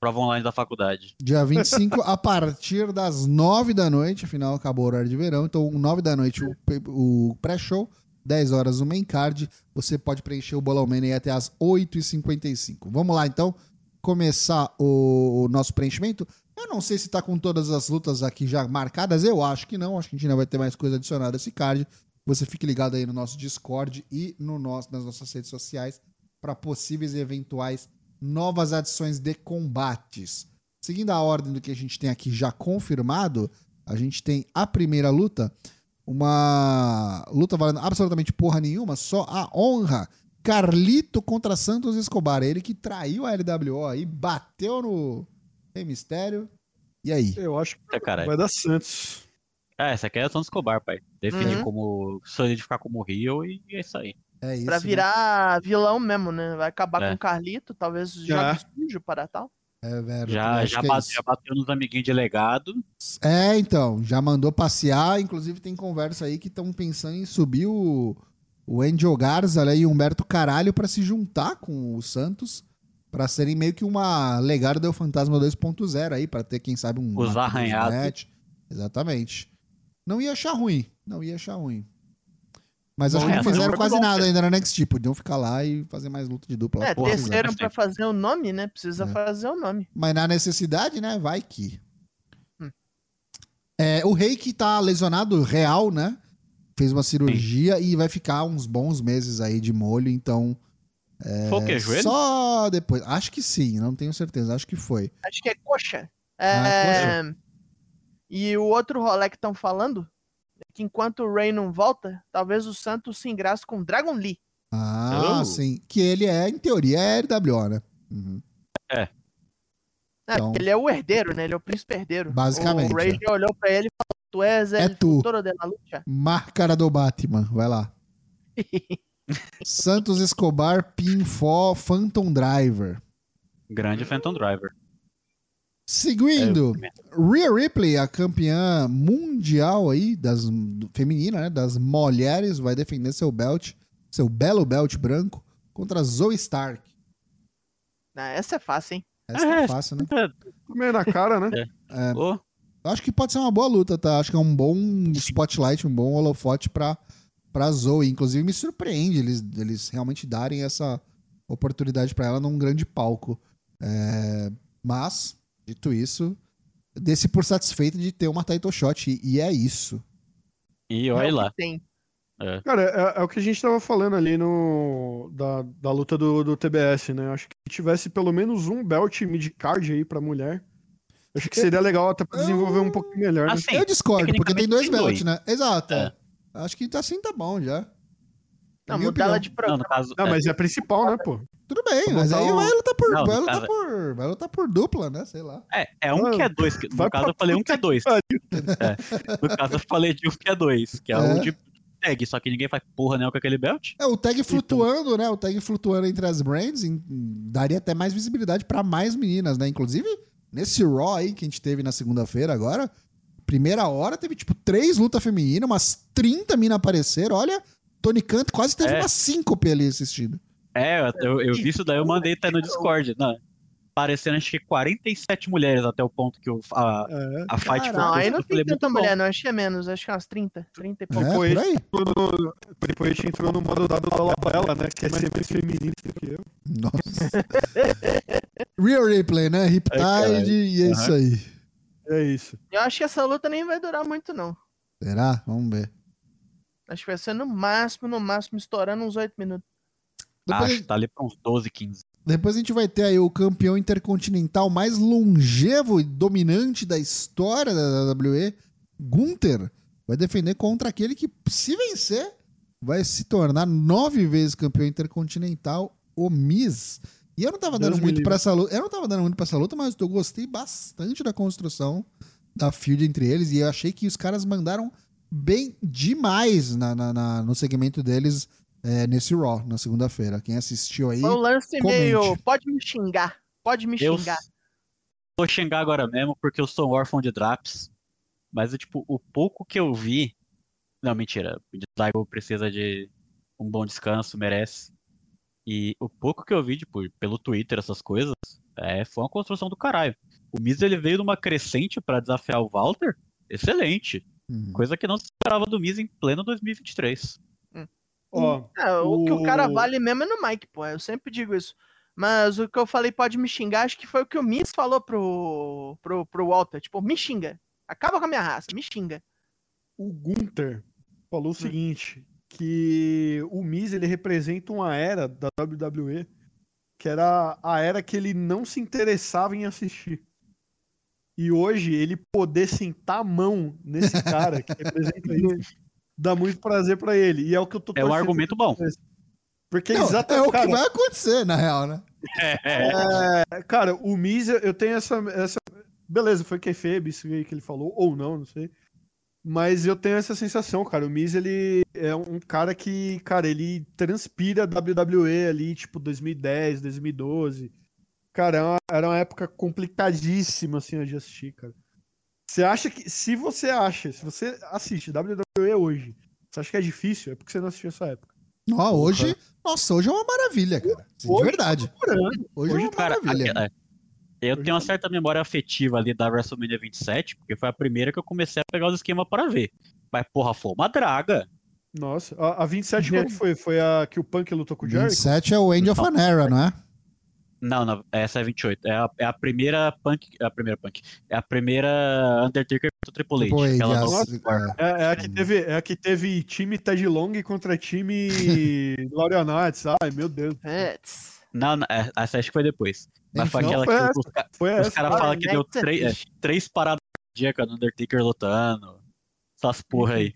Prova online da faculdade. Dia <laughs> 25, a partir das 9 da noite, afinal acabou o horário de verão, então 9 da noite o, o pré-show, 10 horas o main card, você pode preencher o Bolão Mania aí até as 8h55. Vamos lá então, começar o, o nosso preenchimento. Eu não sei se tá com todas as lutas aqui já marcadas, eu acho que não, acho que a gente ainda vai ter mais coisa adicionada a esse card. Você fique ligado aí no nosso Discord e no nosso, nas nossas redes sociais para possíveis e eventuais novas adições de combates. Seguindo a ordem do que a gente tem aqui já confirmado, a gente tem a primeira luta, uma luta valendo absolutamente porra nenhuma, só a honra. Carlito contra Santos Escobar, ele que traiu a LWO aí, bateu no Rei Mistério. E aí? eu acho que vai dar Santos. Ah, essa aqui é a Santos Escobar, pai. Definir Uhum. como. solidificar como Rio e é isso aí. É isso. Pra né? virar vilão mesmo, né? Vai acabar É. com o Carlito, talvez jogue sujo para tal. É, velho, Já, já, é bate- isso. já bateu nos amiguinhos de legado. É, então, já mandou passear. Inclusive, tem conversa aí que estão pensando em subir o, o Angel Garza né, e o Humberto Caralho pra se juntar com o Santos. Pra serem meio que uma legado do Fantasma 2.0 aí, pra ter, quem sabe, um. Os arranhados. Exatamente. Não ia achar ruim. Não ia achar ruim. Mas acho que não é, fizeram mas quase bom. nada ainda na NXT. Podiam ficar lá e fazer mais luta de dupla. É, Porra, desceram pra fazer o nome, né? Precisa É. fazer o nome. Mas na necessidade, né? Vai que. Hum. É, o rei que tá lesionado, real, né? Fez uma cirurgia e vai ficar uns bons meses aí de molho, então. Foi o quê? Joelho? Só depois. Acho que sim, não tenho certeza. Acho que foi. Acho que é coxa. Ah, É... E o outro rolê que estão falando é que enquanto o Ray não volta, talvez o Santos se engrace com Dragon Lee. Ah, Oh. sim. Que ele é, em teoria, é RWO, né? Uhum. É, Então- porque ele é o herdeiro, né? Ele é o príncipe herdeiro. Basicamente, O Ray é. já olhou pra ele e falou: Tu és É el tu. futuro de la lucha. Máscara do Batman, vai lá. <laughs> Santos Escobar, Pinfall, Phantom Driver. Grande Phantom Driver. Seguindo, É, Rhea Ripley, a campeã mundial aí, das, do- feminina, né? Das mulheres, vai defender seu belt, seu belo belt branco, contra Zoe Stark. Ah, essa é fácil, hein? Essa tá É, fácil, né? Meio na cara, né? <laughs> Ô, Acho que pode ser uma boa luta, tá? Acho que é um bom spotlight, um bom holofote pra, pra Zoe. Inclusive, me surpreende eles, eles realmente darem essa oportunidade pra ela num grande palco. É, mas, dito isso, desse por satisfeito de ter uma title shot. E, e é isso. e É olha o lá. Tem. Cara, é, é o que a gente tava falando ali no da, da luta do, do TBS, né? Acho que se tivesse pelo menos um belt mid-card aí pra mulher, acho que seria legal até pra desenvolver um pouquinho melhor, né? Assim, Eu discordo, porque tem dois belts, né? Exato. É. é. Acho que assim tá bom já. Não, mudar ela de Não, programa. no caso. Não, é, mas é a principal, né, pô? Tudo bem, mas aí vai lutar por, Não, no vai lutar caso- por, vai lutar por dupla, né? Sei lá. É, é um que é dois. que- Vai No caso, eu falei um que é dois. É. No caso, eu falei de um que é dois, que é, É. o de tag, só que ninguém faz porra nenhuma com aquele belt. É, o tag flutuando, né? O tag flutuando entre as brands em- daria até mais visibilidade pra mais meninas, né? Inclusive, nesse Raw aí que a gente teve na segunda-feira agora, primeira hora teve tipo três lutas femininas, umas 30 minas apareceram. Olha, Tony Khan quase teve É. uma síncope ali assistindo. É, eu, eu, vi isso daí, eu mandei até no Discord. Não, parecendo acho que 47 mulheres até o ponto que o, a, É. a fight Não, aí não tem tanta mulher, não. Acho que é menos. Acho que é umas 30. 30 e pouco. É, Depois- por aí. Depois a gente entrou no modo dado da Labela, né? Que é sempre mais feminista que eu. Nossa. <laughs> Real Replay, né? Riptide caralho. e é isso aí. É isso. Eu acho que essa luta nem vai durar muito, não. Será? Vamos ver. Acho que vai ser no máximo, no máximo, estourando uns 8 minutos. Depois, Acho que tá ali pra uns 12, 15. depois a gente vai ter aí o campeão intercontinental mais longevo e dominante da história da WWE, Gunther, vai defender contra aquele que, se vencer, vai se tornar nove vezes campeão intercontinental, o Miz. E eu não tava Deus dando muito pra essa luta. Eu não tava dando muito pra essa luta, mas eu gostei bastante da construção da feud entre eles. E eu achei que os caras mandaram bem demais na, na- na- no segmento deles é, nesse Raw, na segunda-feira. Quem assistiu aí. Foi um lance comente. meio. Pode me xingar. Pode me Eu xingar. vou xingar agora mesmo porque eu sou um órfão de Draps. Mas, tipo, o pouco que eu vi. Não, mentira. O Daigo precisa de um bom descanso, merece. E o pouco que eu vi, tipo, pelo Twitter, essas coisas, é, foi uma construção do caralho. O Miz ele veio numa crescente pra desafiar o Walter. Excelente. Hum. Coisa que não se esperava do Miz em pleno 2023. Ó, É, o que o cara o- vale mesmo é no Mike, pô. Eu sempre digo isso. Mas o que eu falei pode me xingar, acho que foi o que o Miz falou pro, pro, pro Walter. Tipo, me xinga. Acaba com a minha raça, me xinga. o Gunther falou Hum. o seguinte, que o Miz ele representa uma era da WWE que era a era que ele não se interessava em assistir. E hoje ele poder sentar a mão nesse cara que representa <laughs> isso dá muito prazer pra ele. E é o que eu tô É um argumento bom. Porque Não, exatamente, é o cara, que vai acontecer, na real, né? É, cara, o Miz, eu tenho essa, essa. Beleza, foi kayfabe isso aí que ele falou, ou não, não sei. Mas eu tenho essa sensação, cara. O Miz, ele é um cara que, cara, ele transpira WWE ali, tipo, 2010, 2012. Cara, é uma- era uma época complicadíssima, assim, de assistir, cara. Você acha que. Se você acha, se você assiste WWE hoje, você acha que é difícil? É porque você não assistiu essa época. Ó, hoje. Nossa, hoje é uma maravilha, cara. De Hoje verdade. Caramba. Hoje, é hoje, uma Cara, maravilha. é, eu Hoje tenho uma tá- certa memória afetiva ali da WrestleMania 27, porque foi a primeira que eu comecei a pegar os esquemas para ver. Mas, porra, foi uma draga. Nossa, a, a 27 qual que foi? Foi a que o Punk lutou com o Jericho? 27 é o End of an Era, não é? Não, não, essa é 28. É a, é a primeira Punk. É a primeira Punk. É a primeira Undertaker contra o Triple H. Triple H, nova- é. É, é a que teve, é a que teve time Ted Long contra time <laughs> Lauria Knights. Ai, meu Deus. Não, não, é, essa acho que foi depois. Mas foi Não, aquela foi que essa. os, Foi os caras falam que deu três, é, três paradas cardíacas no Undertaker lutando. Essas porra aí.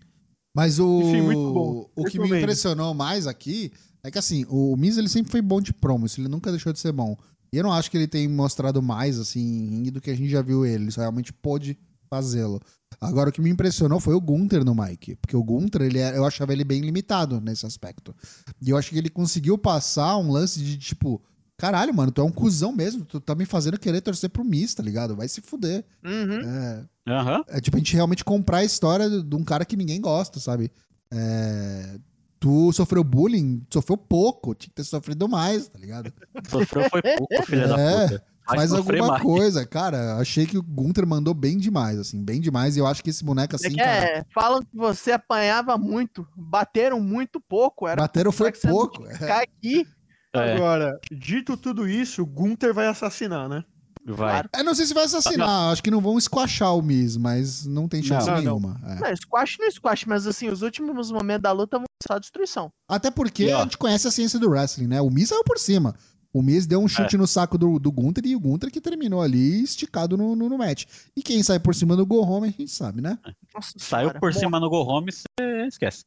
Mas o, Enfim, muito bom. o que me impressionou mais aqui é que assim, o Miz ele sempre foi bom de promo, isso ele nunca deixou de ser bom. E eu não acho que ele tem mostrado mais assim do que a gente já viu ele, ele só realmente pôde fazê-lo. Agora o que me impressionou foi o Gunter no Mike, porque o Gunter, ele é- eu achava ele bem limitado nesse aspecto. E eu acho que ele conseguiu passar um lance de tipo, caralho, mano, tu é um cuzão mesmo, tu tá me fazendo querer torcer pro Miz, tá ligado? Vai se fuder. Uhum. É, Aham. é tipo a gente realmente comprar a história de um cara que ninguém gosta, sabe? É, tu sofreu bullying, sofreu pouco, tinha que ter sofrido mais, tá ligado? <laughs> Sofreu foi pouco, filha da É, puta. Vai Faz alguma mais. coisa, cara. Achei que o Gunter mandou bem demais, assim, bem demais. E eu acho que esse boneco É assim, que cara, é, falam que você apanhava muito, bateram muito pouco. Era bateram foi não pouco. que Ficar aqui, É, Agora, dito tudo isso, o Gunther vai assassinar, né? vai. claro. Eu não sei se vai assassinar, acho que não vão esquachar o Miz, mas não tem chance Não, não. nenhuma. é. Não, squash não squash, mas assim, os últimos momentos da luta só destruição. Até porque E, a gente conhece a ciência do wrestling, né? O Miz saiu por cima. O Miz deu um chute no saco do, do Gunter e o Gunter que terminou ali esticado no, no, no match. E quem sai por cima do Go Home, a gente sabe, né? Nossa Saiu senhora. por Bom, cima no Go Home, você esquece.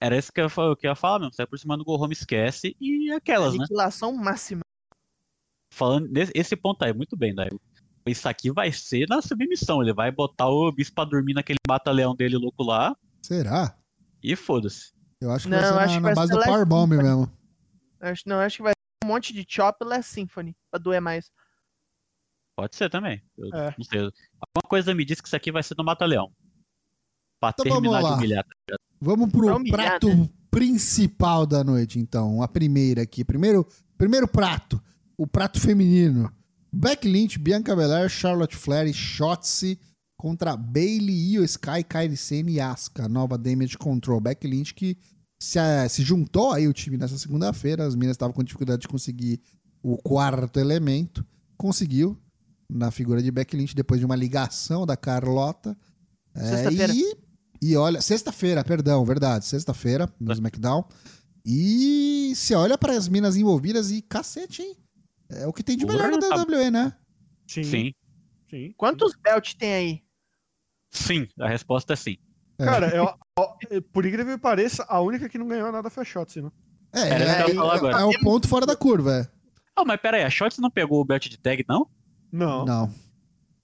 Era isso que eu, que eu ia falar mesmo. Saiu por cima no Go Home, esquece. E aquelas, né? Aniquilação máxima. Falando desse, esse ponto aí, muito bem, Daio. Isso aqui vai ser na submissão. Ele vai botar o bicho pra dormir naquele mata-leão dele louco lá. Será? E foda-se. Eu acho que Não, vai ser acho na, que na vai base ser do Powerbomb mesmo. Acho, não, acho que vai ter um monte de chop Last Symphony, pra doer mais. Pode ser também. Eu É. não sei. Alguma coisa me diz que isso aqui vai ser no mata-leão. Pra Então vamos terminar de humilhar. Vamos pro humilhar, prato né? principal da noite, então. A primeira aqui. Primeiro, primeiro prato. O prato feminino. Beck Lynch, Bianca Belair, Charlotte Flair e Shotzi contra Bailey, Io Sky, Kairi Sane e Asuka. Nova Damage Control. Beck Lynch que se, eh, se juntou aí o time nessa segunda-feira. As meninas estavam com dificuldade de conseguir o quarto elemento. Conseguiu na figura de Beck Lynch depois de uma ligação da Carlota. É, Sexta-feira. e, e olha, sexta-feira, perdão, verdade, sexta-feira no SmackDown. E se olha para as minas envolvidas e cacete, hein? É o que tem de melhor na Porra, WWE, né? Sim. Sim. sim. Quantos belt tem aí? Sim, a resposta é sim. É. Cara, eu- por incrível que pareça, a única que não ganhou nada foi a Shotzi, né? É, é, agora. é o ponto fora da curva, é. Ah, mas pera aí, a Shotzi não pegou o belt de tag, não? Não. Não,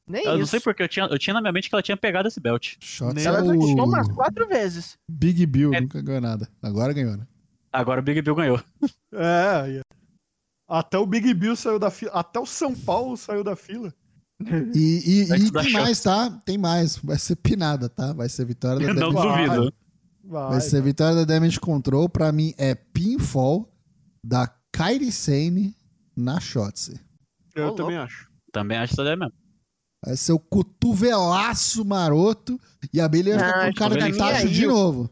Nem Eu isso. não sei porque eu tinha, eu tinha na minha mente que ela tinha pegado esse belt. Shots Ela é ganhou o umas quatro vezes. Big Bill, É. nunca ganhou nada. Agora ganhou, né? Agora o Big Bill ganhou. É, até o Big Bill saiu da fila. Até o São Paulo saiu da fila. E, e- <laughs> e tem mais, tá? Tem mais. Vai ser pinada, tá? Vai ser vitória da não Damage duvido. Vai, Vai ser vitória da Damage Control. Pra mim é pinfall da Kairi Sane na Shotzi. Eu também acho. Também acho que daí mesmo. Vai ser o cotovelaço maroto e a Bailey vai ficar com cara que de tacho é de novo.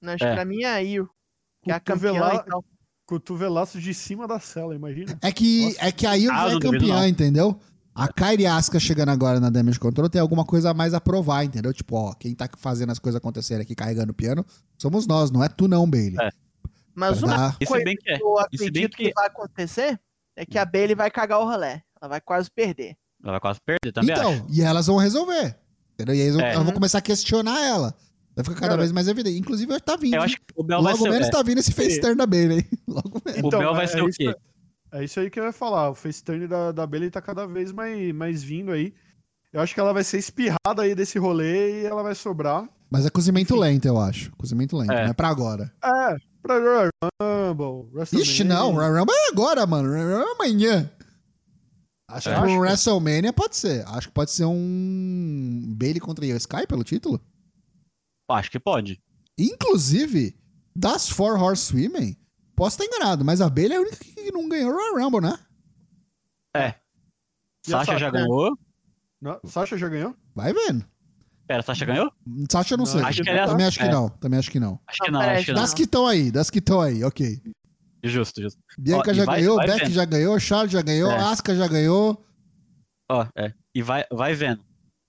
Não, acho É. que pra mim é a Io. Que é a campeã Cotovela- e tal. Cotovelaço de cima da cela, imagina. É que, é que a Io Ah, é duvido, campeã, não. entendeu? A Kairi Asuka chegando agora na Damage Control tem alguma coisa a mais a provar, entendeu? Tipo, ó, quem tá fazendo as coisas acontecerem aqui carregando o piano somos nós, não é tu não, Bailey. É. Mas Pra uma dar- coisa bem que é. que eu acredito que... que- vai acontecer é que a Bailey vai cagar o rolê. Ela vai quase perder. Ela vai quase perder, também então, acho. e elas vão resolver. Entendeu? E aí É. elas vão começar a questionar ela. Vai ficar cada Cara, vez mais evidente. Inclusive, tá vindo. Eu acho que o Bel vai Logo ser. menos é, tá vindo esse face turn da Bailey. <laughs> Logo menos. O Bel vai é- ser é o isso quê? que- É isso aí que eu ia falar. O face turn da, da Bailey tá cada vez mais, mais vindo aí. Eu acho que ela vai ser espirrada aí desse rolê e ela vai sobrar. Mas é cozimento lento, eu acho. Cozimento lento, É. não é pra agora. É, pra Royal Rumble, WrestleMania. Ixi, não. Royal Rumble é agora, mano. Royal Rumble é amanhã. Acho É. que pro Acho que- WrestleMania pode ser. Acho que pode ser um Bailey contra Io Sky pelo título. Acho que pode. Inclusive, das Four Horsewomen, posso estar enganado, mas a Bailey é a única que não ganhou o Royal Rumble, né? E a Sasha já Sasha? ganhou. Não, Sasha já ganhou? Vai vendo. Pera, Sasha ganhou? Sasha eu não Não, sei. acho que ele- Também acho que é. não. Também acho que não. Acho que Não, acho que não. Das que estão aí, das que estão aí, ok. Justo, justo. Bianca Ó, já vai- ganhou, vai Beck vendo. já ganhou, Charles já ganhou, É. Asuka já ganhou. Ó, é. E vai, vai vendo.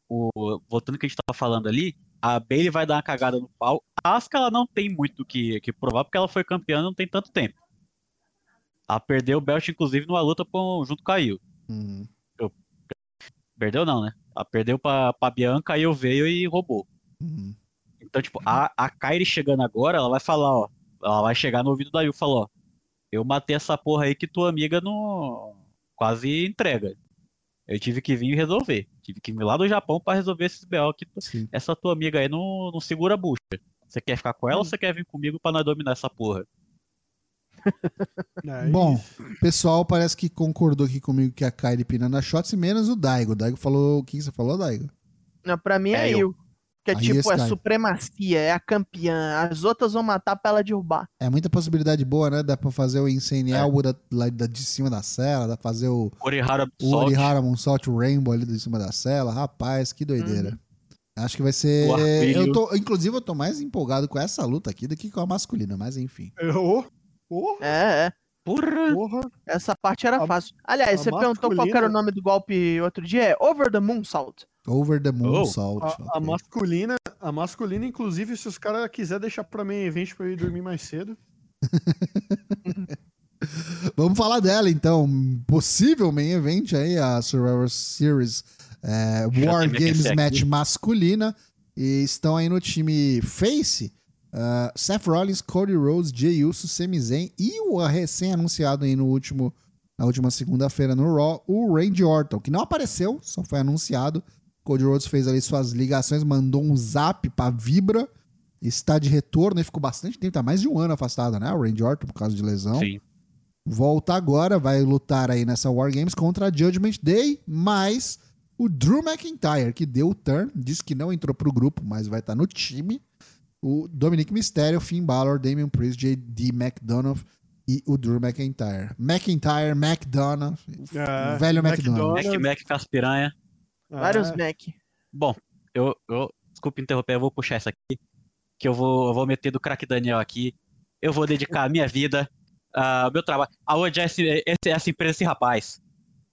O, voltando ao que a gente tava falando ali, a Bailey vai dar uma cagada no pau. A Asuka, ela não tem muito o que, que provar, porque ela foi campeã não tem tanto tempo. Ela perdeu o belt, inclusive, numa luta com, junto com a Io. Hum, Perdeu não, né? Ela perdeu pra, pra Bianca, a Io veio e roubou. hum. Então, tipo, a, a Kairi chegando agora, ela vai falar, ó. Ela vai chegar no ouvido da Yu e falar, ó. Eu matei essa porra aí que tua amiga não. Quase entrega. Eu tive que vir e resolver. Tive que vir lá do Japão pra resolver esses BO que Sim. essa tua amiga aí não, não segura a bucha. Você quer ficar com ela ou você quer vir comigo pra nós dominar essa porra? É Bom, pessoal parece que concordou aqui comigo que a Kylie pinando a shots, menos o Daigo. O Daigo falou. O que que você falou, Daigo? Não, pra mim é, É, eu- eu. Que é Aí tipo, é supremacia, é a campeã. As outras vão matar pra ela derrubar. É muita possibilidade boa, né? Dá pra fazer o Insane É. Da, lá da- de cima da cela, dá pra fazer o, Orihara o Salt. Orihara Moonsault o Rainbow ali de cima da cela. Rapaz, que doideira. Acho que vai ser. Eu tô, inclusive, eu tô mais empolgado com essa luta aqui do que com a masculina, mas enfim. Ô, É, é. Porra! porra. Essa parte era A- fácil. Aliás, você perguntou qual era o nome do golpe outro dia? É Over the Moonsault. Over the Moonsault. A, a ok. masculina, a masculina, inclusive, se os caras quiserem deixar pra mim evento pra eu ir dormir mais cedo. <laughs> Vamos falar dela então. Possível main event aí, a Survivor Series é, War Games Match aqui. masculina. E estão aí no time Face. ah, Seth Rollins, Cody Rhodes, Jey Uso, Sami Zayn e o recém-anunciado aí no último, na última segunda-feira no Raw, o Randy Orton, que não apareceu, só foi anunciado. Cody Rhodes fez ali suas ligações, mandou um zap pra Vibra, está de retorno e ficou bastante tempo, tá mais de um ano afastado, né? O Randy Orton por causa de lesão. Sim. Volta agora, vai lutar aí nessa War Games contra a Judgment Day, mas o Drew McIntyre, que deu o turn, disse que não entrou pro grupo, mas vai estar no time. O Dominic Mysterio, Finn Balor, Damian Priest, JD McDonough e o Drew McIntyre. McIntyre, McDonough, o É, velho McDonough. McDonough. Mac Mac com as piranha. Vários É, Mac. Bom, eu, eu. Desculpa interromper, eu vou puxar essa aqui. Que eu vou, eu vou meter do craque Daniel aqui. Eu vou dedicar a minha vida, ah, o meu trabalho, a odiar esse, esse- essa empresa, esse rapaz.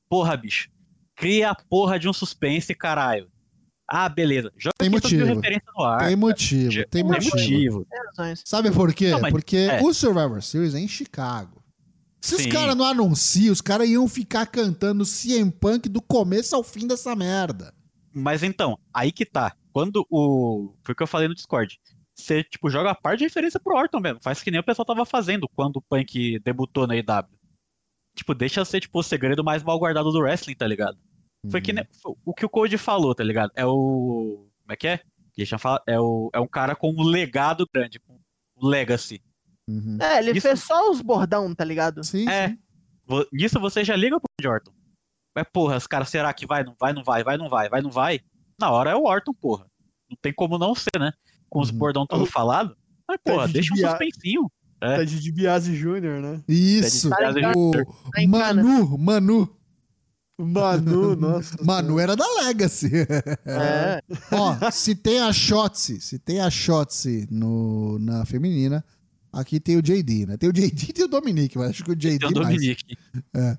Porra, bicho. Cria a porra de um suspense, caralho. Ah, beleza. Joga Tem motivo. referências no ar. Tem motivo, tem motivo. motivo. Tem. Sabe por quê? Não, mas- Porque é. o Survivor Series é em Chicago. Se os Sim. caras não anunciam, os caras iam ficar cantando CM Punk do começo ao fim dessa merda. Mas então, aí que tá. Quando o. Foi o que eu falei no Discord. Você, tipo, joga a parte de referência pro Orton mesmo. Faz que nem o pessoal tava fazendo quando o Punk debutou na EW. Tipo, deixa ser, tipo, o segredo mais mal guardado do wrestling, tá ligado? Foi Uhum. que nem, foi o que o Code falou, tá ligado? É o. Como é que é? Deixa eu falar. É, o, é um cara com um legado grande, com um legacy. Uhum. É, ele Isso- fez só os bordão, tá ligado? Sim, É. sim. Nisso você já liga pro Orton. Mas, porra, os caras, será que vai, não vai, não vai, vai, não vai, vai, não vai? Na hora é o Orton, porra. Não tem como não ser, né? Com os Uhum. bordão tudo falado. Mas, porra, de deixa um Bia- suspensinho. É. Ted DiBiase Jr., né? Isso. Tá? O Tá. Manu, Manu. Manu, <laughs> nossa. Manu era da Legacy. É. Ó, se tem a Shotzi, se tem a Shotzi no, na feminina, aqui tem o JD, né? Tem o JD e tem o Dominique, mas acho que o JD Tem o mais. Dominique. É.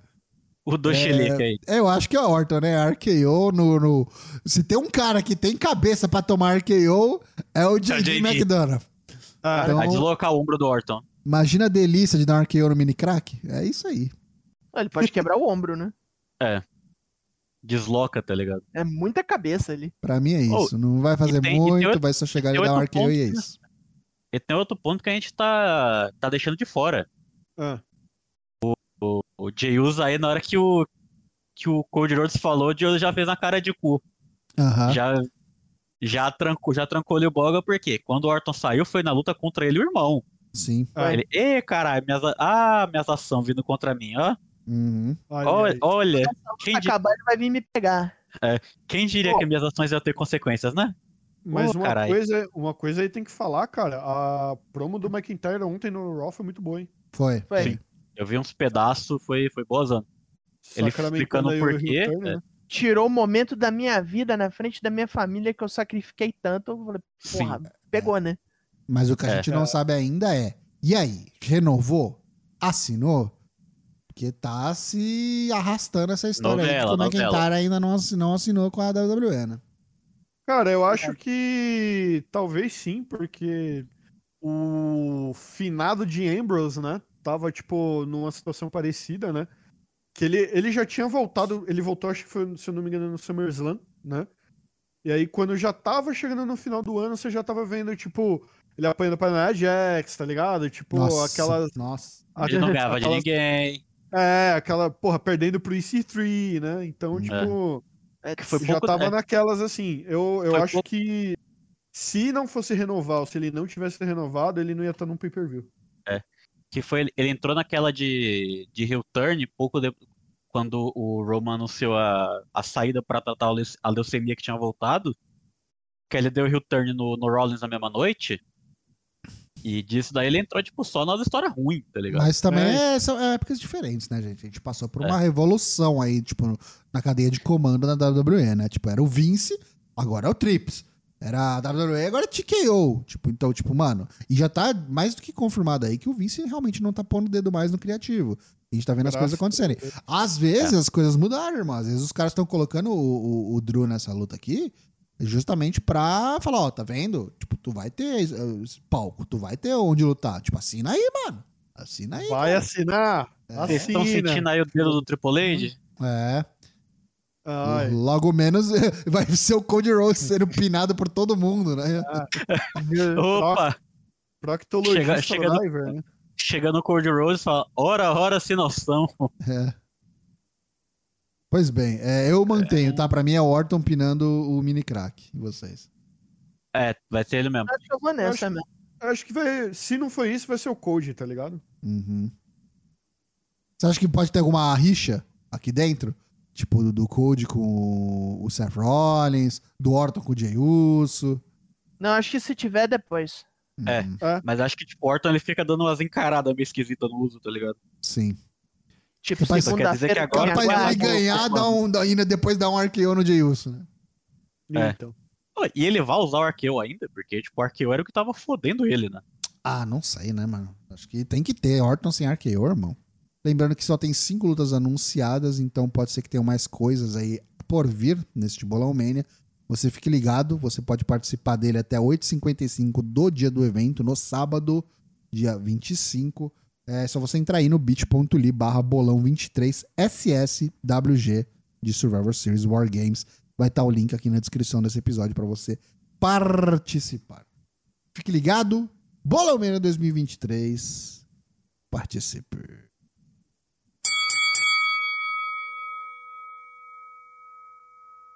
O Dochelique aí. É, eu acho que é o Orton, né? RKO no, no- Se tem um cara que tem cabeça pra tomar RKO, é o JD, JD. McDonough. Ah, Então- Vai deslocar o ombro do Orton. Imagina a delícia de dar um RKO no mini crack. É isso aí. Ele pode quebrar o ombro, né? <laughs> Desloca, tá ligado? É muita cabeça ali. Pra mim é isso. Não vai fazer e tem- e tem muito, vai só chegar e tem dar um RKO e é ponto, né? isso. E tem outro ponto que a gente tá, tá deixando de fora. ah. O Jey Uso aí, na hora que o, que o Cody Rhodes falou, o Jey Uso já fez na cara de cu. Aham. Já, já, trancou, já trancou ele o boga, porque quando o Orton saiu, foi na luta contra ele e o irmão. Sim. Ah, Ele, ê, caralho, minhas, a- ah, minhas ações vindo contra mim, ó. Uhum. olha Olha, quem, di- Acabar, ele vai vir me pegar. quem diria Pô. que minhas ações iam ter consequências, né? Mas uma, coisa, uma coisa aí tem que falar, cara. A promo do McIntyre ontem no Raw foi muito boa, hein? Foi. Foi. Sim. Eu vi uns pedaços, foi, foi boazão. Ele explicando aí por o quê, é. né? tirou o momento da minha vida na frente da minha família que eu sacrifiquei tanto. Eu falei, porra, pegou, né? Mas o que a É. gente não sabe ainda é. E aí? Renovou? Assinou? Porque tá se arrastando essa história aí. Novela, Como é que novela. cara ainda não assinou, assinou com a WWE, né? Cara, eu acho que talvez sim, porque o finado de Ambrose, né? Tava, tipo, numa situação parecida, né? Que ele, ele já tinha voltado, ele voltou, acho que foi, se eu não me engano, no SummerSlam, né? E aí, quando já tava chegando no final do ano, você já tava vendo, tipo, ele apanhando pra Nia Jax, tá ligado? Tipo, Nossa, aquelas. Nossa. Ele não <laughs> ganhava de ninguém. É, aquela, porra, perdendo pro EC3, né? Então, É. tipo. É, Que foi já pouco- tava é. naquelas assim. Eu, eu Foi acho pouco- que se não fosse renovar, ou se ele não tivesse renovado, ele não ia estar num pay-per-view. Que foi, ele- entrou naquela de, de heel turn pouco de, quando o Roman anunciou a, a saída pra tratar a leucemia que tinha voltado. Que ele deu heel turn no, no Rollins na mesma noite. E disso daí ele entrou, tipo, só nas histórias ruins, tá ligado? Mas também É. é, são épocas diferentes, né, gente? A gente passou por uma É. revolução aí, tipo, na cadeia de comando da WWE, né? Tipo, era o Vince, agora é o Trips. Era a WWE, agora é TKO. Tipo, então, tipo, mano, e já tá mais do que confirmado aí que o Vince realmente não tá pondo o dedo mais no criativo. A gente tá vendo as Graças coisas a acontecerem. Às vezes as coisas mudaram, irmão. Às vezes os caras estão colocando o, o, o Drew nessa luta aqui justamente pra falar, ó, tá vendo? Tipo, tu vai ter eh, esse palco, tu vai ter onde lutar. Tipo, assina aí, mano. Assina aí. Vai cara. assinar! Vocês estão sentindo aí o dedo do Triple H? É. Ai, Logo menos <laughs> vai ser o Cody Rhodes sendo pinado por todo mundo, né? <laughs> Opa! Proctologista Chega- chega no- Driver, né? Chega no Cody Rhodes e fala, ora, ora, sem noção. É. Pois bem, é, eu mantenho, tá? Pra mim é o Orton pinando o mini crack. E vocês? É, vai ser ele mesmo. Acho que eu vou nessa acho- mesmo. Eu Acho que vai. Se não for isso, vai ser o Code, tá ligado? Uhum. Você acha que pode ter alguma rixa aqui dentro? Tipo, do, do Cody com o Seth Rollins, do Orton com o Jey Uso. Não, acho que se tiver depois. É. Uhum, Mas acho que, tipo, o Orton ele fica dando umas encaradas meio esquisitas no uso, tá ligado? Sim. Tipo, segunda-feira. quer dizer que agora Capaz agora- de ele ganhar dá um, dá- ainda depois dar um arqueou no Uso, né? É. Então. E ele vai usar o Arqueu ainda? Porque, tipo, o Arqueu era o que tava fodendo ele, né? Ah, não sei, né, mano? Acho que tem que ter Orton sem arqueou, irmão. Lembrando que só tem cinco lutas anunciadas, então pode ser que tenham mais coisas aí por vir neste Bolão Mania. Você fique ligado, você pode participar dele até 8h55 do dia do evento, no sábado, dia 25. É só você entrar aí no bit.ly barra bolão 23 SSWG de Survivor Series War Games. Vai estar o link aqui na descrição desse episódio para você participar. Fique ligado, Bolão Mania 2023. Participe.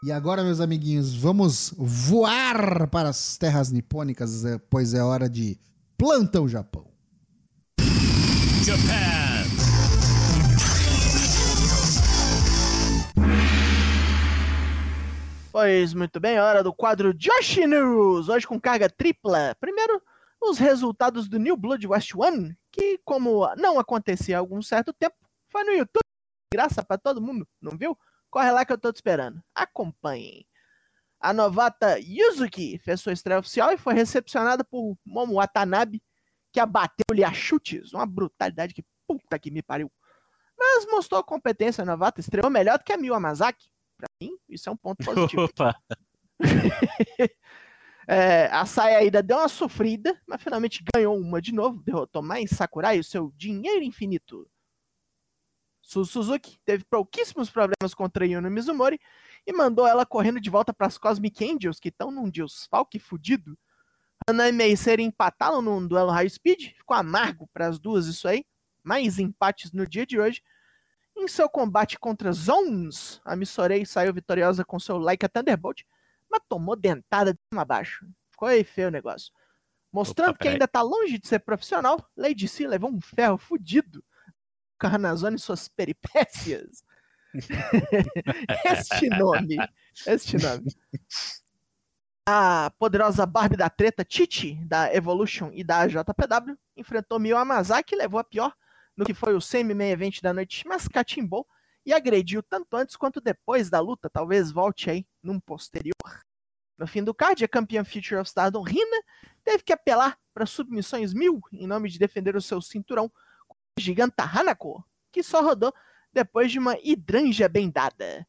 E agora, meus amiguinhos, vamos voar para as terras nipônicas, é, pois é hora de Plantão Japão. Japan. Pois muito bem, hora do quadro Josh News, hoje com carga tripla. Primeiro, os resultados do New Blood West One, que como não acontecia há algum certo tempo, foi no YouTube, graça pra todo mundo, não viu? Corre lá que eu tô te esperando. Acompanhem. A novata Yuzuki fez sua estreia oficial e foi recepcionada por Momo Watanabe, que abateu-lhe a chutes, uma brutalidade que puta que me pariu. Mas mostrou competência novata, estreou melhor do que a Miyu Amazaki. Pra mim, isso é um ponto positivo. <laughs> Opa! <laughs> É, a Saia ainda deu uma sofrida, mas finalmente ganhou uma de novo, derrotou mais Sakurai o seu dinheiro infinito. Su Suzuki teve pouquíssimos problemas contra Yuno Mizumori e mandou ela correndo de volta para as Cosmic Angels, que estão num desfalque fudido. Ana e Meiser empataram num duelo high speed, ficou amargo para as duas isso aí. Mais empates no dia de hoje. Em seu combate contra Zones, a Missorei saiu vitoriosa com seu Laika Thunderbolt, mas tomou dentada de cima a baixo. Ficou aí feio o negócio. Mostrando Opa, que ainda tá longe de ser profissional, Lady C levou um ferro fudido. Carnazone e suas peripécias. <laughs> <laughs> este nome. Este nome. <laughs> A poderosa Barbie da treta, Titi, da Evolution e da JPW, enfrentou Mio Amazaki levou a pior no que foi o semi-main event da noite, mas catimbou e agrediu tanto antes quanto depois da luta, talvez volte aí num posterior. No fim do card, a campeã Future of Stardom, Rina, teve que apelar para submissões mil em nome de defender o seu cinturão com a giganta Hanako, que só rodou depois de uma hidrangea bem dada.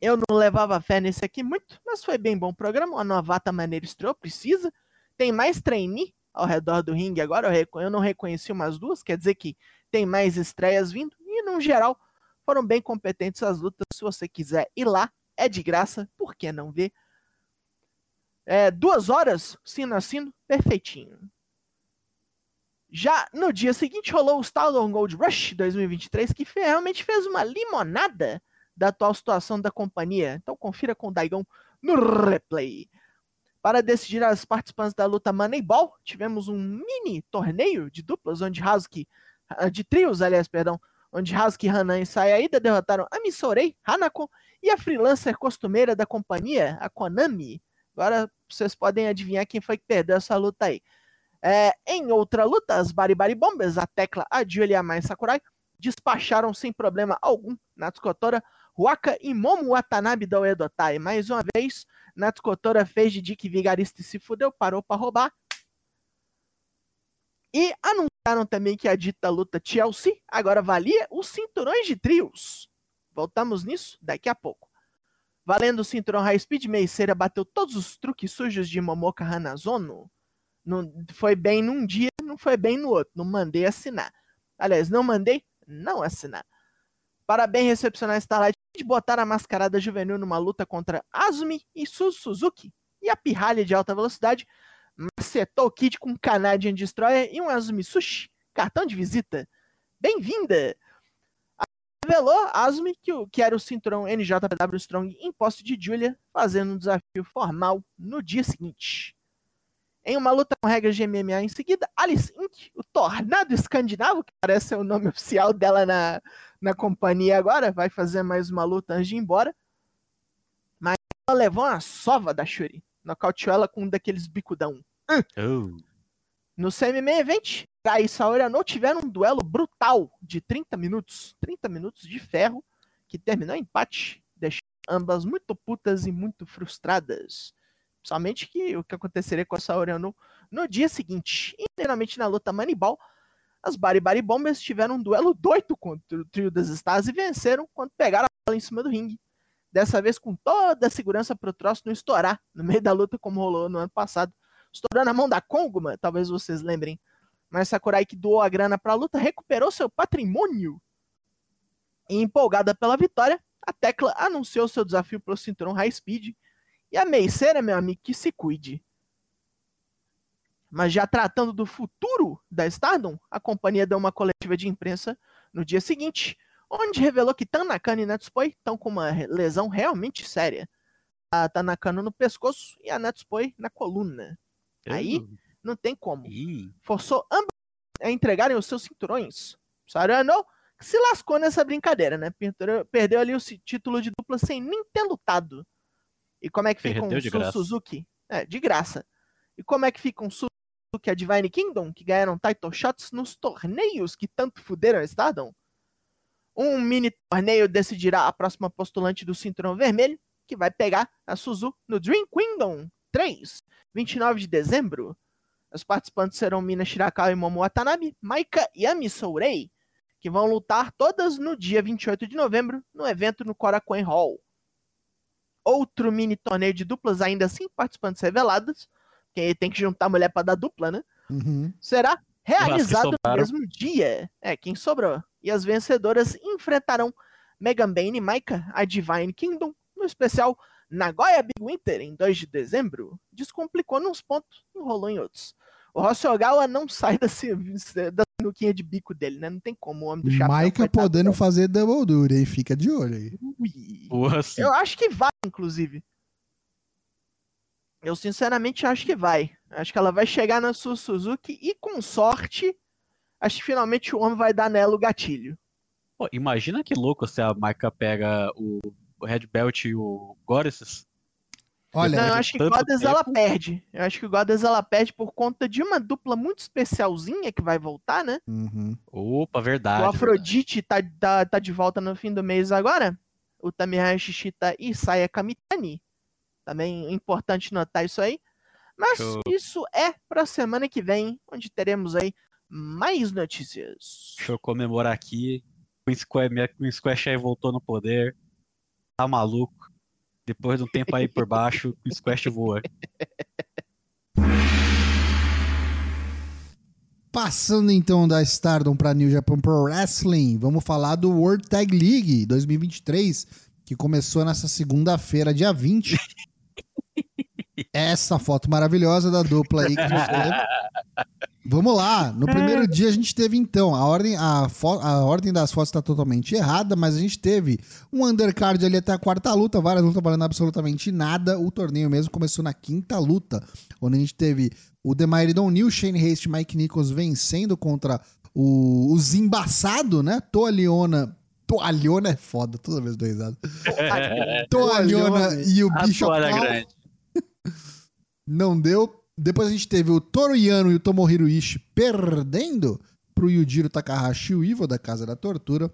Eu não levava fé nesse aqui muito, mas foi bem bom programa. Uma novata maneira estreou, precisa. Tem mais trainee ao redor do ringue agora. Eu, eu não reconheci umas duas, quer dizer que tem mais estreias vindo. E no geral, foram bem competentes as lutas. Se você quiser ir lá, é de graça, por que não ver? É, duas horas, sino a sino, perfeitinho. Já no dia seguinte rolou o Stardom Gold Rush 2023, que realmente fez uma limonada da atual situação da companhia. Então confira com o Daigão no replay. Para decidir as participantes da luta Moneyball, tivemos um mini torneio de duplas onde Hazuki, ah, de trios, aliás, perdão, onde Hazuki, Hanan e Sayaida derrotaram a Misorei, Hanako e a freelancer costumeira da companhia, a Konami. Agora vocês podem adivinhar quem foi que perdeu essa luta aí. É, em outra luta, as Bari Bari Bombers, a Tecla, a Julia e a Mai Sakurai, despacharam sem problema algum Natsuko Tora, Waka e Momo Watanabe da Uedotai. Mais uma vez, Natsuko Tora fez de Dick Vigarista e se fudeu, parou para roubar. E anunciaram também que a dita luta TLC agora valia os cinturões de trios. Voltamos nisso daqui a pouco. Valendo o cinturão High Speed, Meiceira bateu todos os truques sujos de Momoka Hanazono. Não, foi bem num dia, não foi bem no outro. Não mandei assinar. Aliás, não mandei não assinar. Para bem recepcionar Starlight, de botar a mascarada juvenil numa luta contra Azumi e Su Suzuki. E a pirralha de alta velocidade macetou o Kid com Canadian Destroyer e um Azumi Sushi. Cartão de visita. Bem-vinda! Revelou Azumi que, o- que era o cinturão NJPW Strong em posse de Julia, fazendo um desafio formal no dia seguinte. Em uma luta com regras de MMA em seguida, Alice Inc., o Tornado Escandinavo, que parece ser o nome oficial dela na, na companhia agora, vai fazer mais uma luta antes de ir embora. Mas ela levou uma sova da Shuri. Nocauteou ela com um daqueles bicudão. Oh. No semi-main event, Kai e Saori não tiveram um duelo brutal de 30 minutos. 30 minutos de ferro, que terminou em empate, deixando ambas muito putas e muito frustradas. Somente que o que aconteceria com a Saori no, no dia seguinte. E na luta Moneyball, as Bari Bombers tiveram um duelo doido contra o trio das Stars e venceram quando pegaram a bola em cima do ringue. Dessa vez com toda a segurança pro troço não estourar no meio da luta como rolou no ano passado. Estourou na mão da Konguma, talvez vocês lembrem. Mas Sakurai que doou a grana pra luta recuperou seu patrimônio. E empolgada pela vitória, a Tecla anunciou seu desafio pro cinturão High Speed. E a Meiceira, meu amigo, que se cuide. Mas já tratando do futuro da Stardom, a companhia deu uma coletiva de imprensa no dia seguinte, onde revelou que Tanakana e Natsupoi estão com uma lesão realmente séria. A Tanakana no pescoço e a Natsupoi na coluna. Aí? Não tem como. Forçou ambos a entregarem os seus cinturões. Sarano que se lascou nessa brincadeira, né? Perdeu, ali o título de dupla sem nem ter lutado. E como é que fica Perdeu um de Su graça. Suzuki? É, de graça. E como é que fica um Suzuki e a Divine Kingdom, que ganharam title shots nos torneios que tanto fuderam a Stardom? Um mini torneio decidirá a próxima postulante do cinturão vermelho, que vai pegar a Suzu no Dream Kingdom 3, 29 de dezembro. Os participantes serão Mina Shirakawa e Momo Watanabe, Maika e Ami Sourei, que vão lutar todas no dia 28 de novembro, no evento no Korakuen Hall. Outro mini torneio de duplas, ainda assim, participantes revelados, que tem que juntar mulher para dar dupla, né? Uhum. será realizado no mesmo dia. É, quem sobrou. E as vencedoras enfrentarão Megan Bane e Maika, a Divine Kingdom, no especial Nagoya Big Winter, em 2 de dezembro. Descomplicou nos pontos, enrolou em outros. O Rossi Ogawa não sai da, da sinuquinha de bico dele, né? Não tem como o homem do chapéu. Maika podendo fazer double dura, hein? Fica de olho aí. Ui. porra. Eu acho que vai, inclusive. Eu sinceramente acho que vai. Acho que ela vai chegar na Su Suzuki e com sorte, acho que finalmente o homem vai dar nela o gatilho. Pô, imagina que louco se a marca pega o, o Red Belt e o Goddesses. Olha, Não, eu acho que tanto Goddess ela tempo. perde. Eu acho que o Goddess ela perde por conta de uma dupla muito especialzinha que vai voltar, né? uhum. Opa, o verdade. Afrodite tá, tá, tá de volta no fim do mês agora. O Tamihashi Shita e Saya Kamitani. Também é importante notar isso aí. Mas Show. isso é pra semana que vem, onde teremos aí mais notícias. Deixa eu comemorar aqui. Square, minha Queen Square aí voltou no poder. Tá maluco. Depois de um tempo aí por baixo, <laughs> Queen Square voa. Passando então da Stardom para New Japan Pro Wrestling, vamos falar do World Tag League 2023, que começou nessa segunda-feira, dia 20. <laughs> Essa foto maravilhosa da dupla aí que a gente teve. Vamos lá, no primeiro dia a gente teve então, a ordem, a, a ordem das fotos está totalmente errada, mas a gente teve um undercard ali até a quarta luta, várias lutas valendo absolutamente nada. O torneio mesmo começou na quinta luta, onde a gente teve o Demaire Don New, Shane Haste e Mike Nichols vencendo contra o, o Zimbaçado, né? Toalhona. Toalhona é foda, toda vez dou risada. <laughs> Toalhona e o toalha Claw. grande. Não deu. Depois a gente teve o Toru Yano e o Tomohiro Ishii perdendo pro Yujiro Takahashi, o Ivo da Casa da Tortura.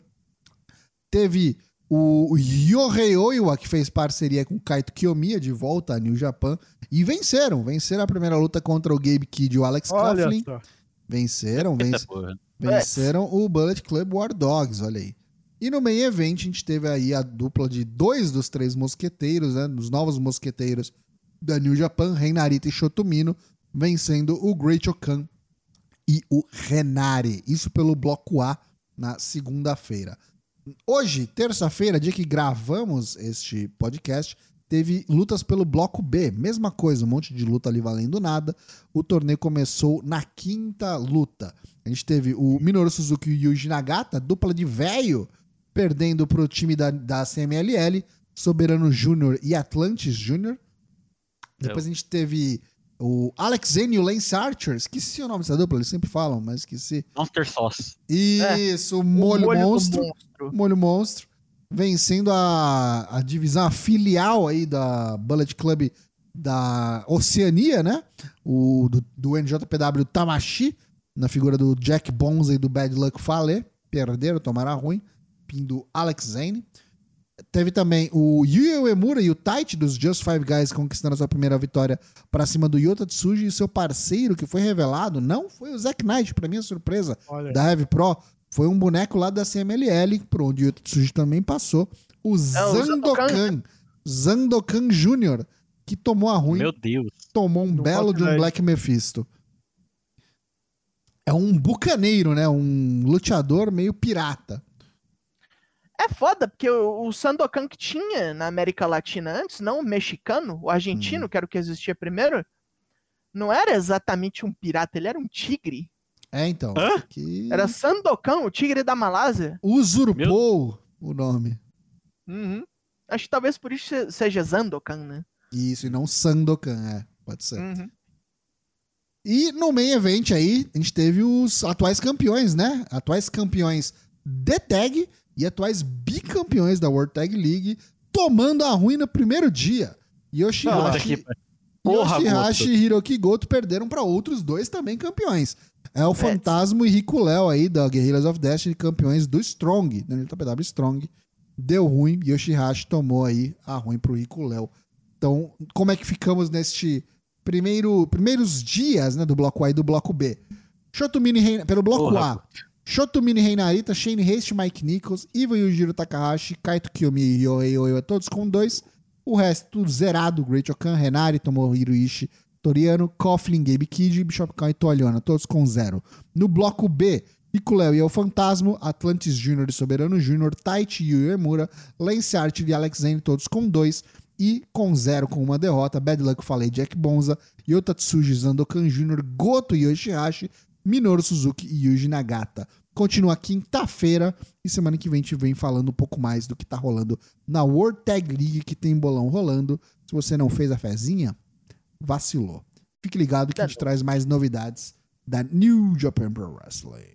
Teve o o Yohei Oiwa, que fez parceria com o Kaito Kiyomiya de volta a New Japan. E venceram. Venceram a primeira luta contra o Gabe Kidd e o Alex Olha Coughlin. só. Venceram, <laughs> Eita venceram. porra. Venceram o Bullet Club War Dogs, olha aí. E no main event a gente teve aí a dupla de dois dos três mosqueteiros, né? Dos novos mosqueteiros da New Japan, Reinarita e Shotomino, vencendo o Great Okan e o Renari. Isso pelo bloco A na segunda-feira. Hoje, terça-feira, dia que gravamos este podcast, teve lutas pelo bloco B. Mesma coisa, um monte de luta ali valendo nada. O torneio começou na quinta luta. A gente teve o Minoru Suzuki e o Yuji Nagata, dupla de velho, perdendo pro time da, da CMLL, Soberano Júnior e Atlantis Júnior. Depois a gente teve o Alex Zane e o Lance Archer. Esqueci o nome dessa dupla, eles sempre falam, mas esqueci. Monster Sauce. Isso, o O Molho, do Monstro. monstro. Molho Monstro, vencendo a, a divisão, a filial aí da Bullet Club da Oceania, né? O, do, do NJPW Tamashi, na figura do Jack Bonza e do Bad Luck Fale. Perderam, tomaram ruim. Pin do Alex Zane. Teve também o Yuya Uemura e o Taichi dos Just Five Guys conquistando a sua primeira vitória para cima do Yota Tsuji e seu parceiro que foi revelado não foi o Zack Knight, para minha surpresa, Olha. da Heavy Pro foi um boneco lá da CMLL, por onde o Yotsuji também passou. O Zandokan. Zandokan Jr., que tomou a ruim, Meu Deus. tomou um Não belo de um. Black Mephisto. É um bucaneiro, né? Um luteador meio pirata. É foda, porque o, o Sandokan que tinha na América Latina antes, não o mexicano, o Hum. argentino, que era o que existia primeiro, não era exatamente um pirata, ele era um tigre. É, então. Que Era Sandokan, o tigre da Malásia. usurpou o nome. Uhum. Acho que talvez por isso se- seja Zandokan, né? Isso, e não Sandokan, é. Pode ser. Uhum. E no main event aí, a gente teve os atuais campeões, né? Atuais campeões de tag e atuais bicampeões da World Tag League tomando a ruim no primeiro dia. Yoshihashi, Porra, Yoshihashi e Hiroki Goto perderam para outros dois também campeões. É o Fantasma e Rico Léo aí da Guerrillas of Destiny, campeões do Strong, da NWW Strong. Deu ruim, Yoshihashi tomou aí a ruim pro Rico Léo. Então, como é que ficamos neste primeiro, primeiros dias né, do bloco A e do bloco B? Shotomini Reina, pelo bloco Porra, A. Shotomini Reinarita, Shane Haste, Mike Nichols, Iva Yujiro Takahashi, Kaito Kiyomi e Yohei Oiwa, todos com dois. O resto tudo zerado. Great Okan, Renari, Tomohiro Ishii, Toriano, Coughlin, Gabe Kid, Bishop Khan e Toalhona, todos com zero. No bloco B, Rico Léo e El Fantasma, Atlantis Jr. e Soberano Jr., Taichi e Uemura, Lance Archer e Alex Zane, todos com dois. E com zero, com uma derrota, Bad Luck Falei, Jack Bonza, Yotatsuji Zandokan Jr., Goto Yoshihashi, Minoru Suzuki e Yuji Nagata. Continua quinta-feira e semana que vem a gente vem falando um pouco mais do que tá rolando na World Tag League, que tem bolão rolando. Se você não fez a fezinha, vacilou. Fique ligado que a gente traz mais novidades da New Japan Pro Wrestling.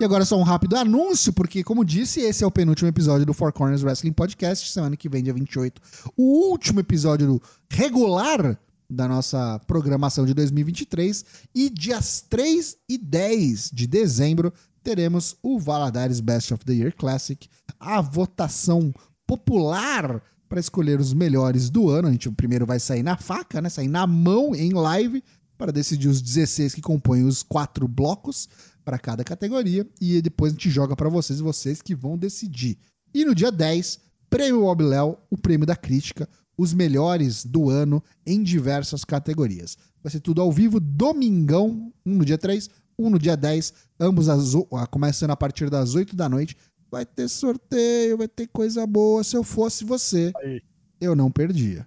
E agora só um rápido anúncio, porque, como disse, esse é o penúltimo episódio do Four Corners Wrestling Podcast. Semana que vem, dia 28, o último episódio regular da nossa programação de 2023. E dias 3 e 10 de dezembro teremos o Valadares Best of the Year Classic, a votação popular para escolher os melhores do ano. A gente primeiro vai sair na faca, né? Sair na mão em live para decidir os 16 que compõem os quatro blocos para cada categoria e depois a gente joga para vocês, vocês que vão decidir. E no dia 10, Prêmio Bob Léo, o prêmio da crítica, os melhores do ano em diversas categorias. Vai ser tudo ao vivo, domingão, um no dia 3, um no dia 10, ambos às ah, começando a partir das 8 da noite. Vai ter sorteio, vai ter coisa boa. Se eu fosse você, Aí. eu não perdia.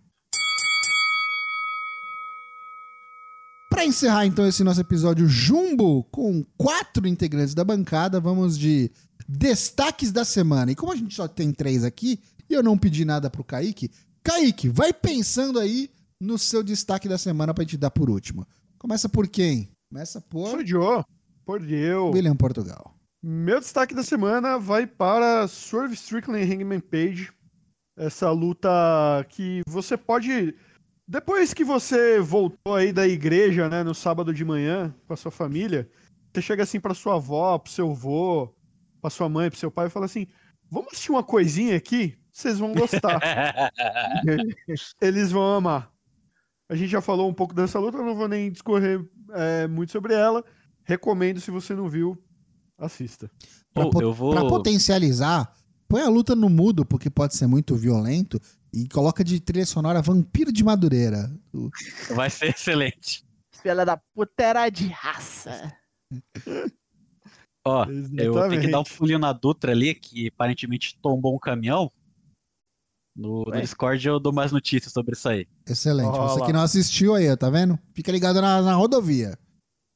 Para encerrar então esse nosso episódio jumbo com quatro integrantes da bancada, vamos de destaques da semana. E como a gente só tem três aqui e eu não pedi nada pro Kaique, Kaique, vai pensando aí no seu destaque da semana pra gente dar por último. Começa por quem? Começa por Sou Joe, por eu. William Portugal. Meu destaque da semana vai para Swerve Strickland e Hangman Page. Essa luta que você pode. Depois que você voltou aí da igreja, né, no sábado de manhã com a sua família, você chega assim pra sua avó, pro seu avô, pra sua mãe, pro seu pai e fala assim: Vamos assistir uma coisinha aqui? Vocês vão gostar. <laughs> Eles vão amar. A gente já falou um pouco dessa luta, eu não vou nem discorrer é, muito sobre ela. Recomendo, se você não viu, assista. Pra, po- eu vou. pra potencializar, põe a luta no mudo, porque pode ser muito violento, e coloca de trilha sonora Vampiro de Madureira. Vai ser excelente. Filha da puta era de raça. Ó, eu tenho que dar um pulinho na Dutra ali, que aparentemente tombou um caminhão. No, no? Discord eu dou mais notícias sobre isso aí. Excelente. Ó Você que não assistiu aí, tá vendo? Fica ligado na, na rodovia.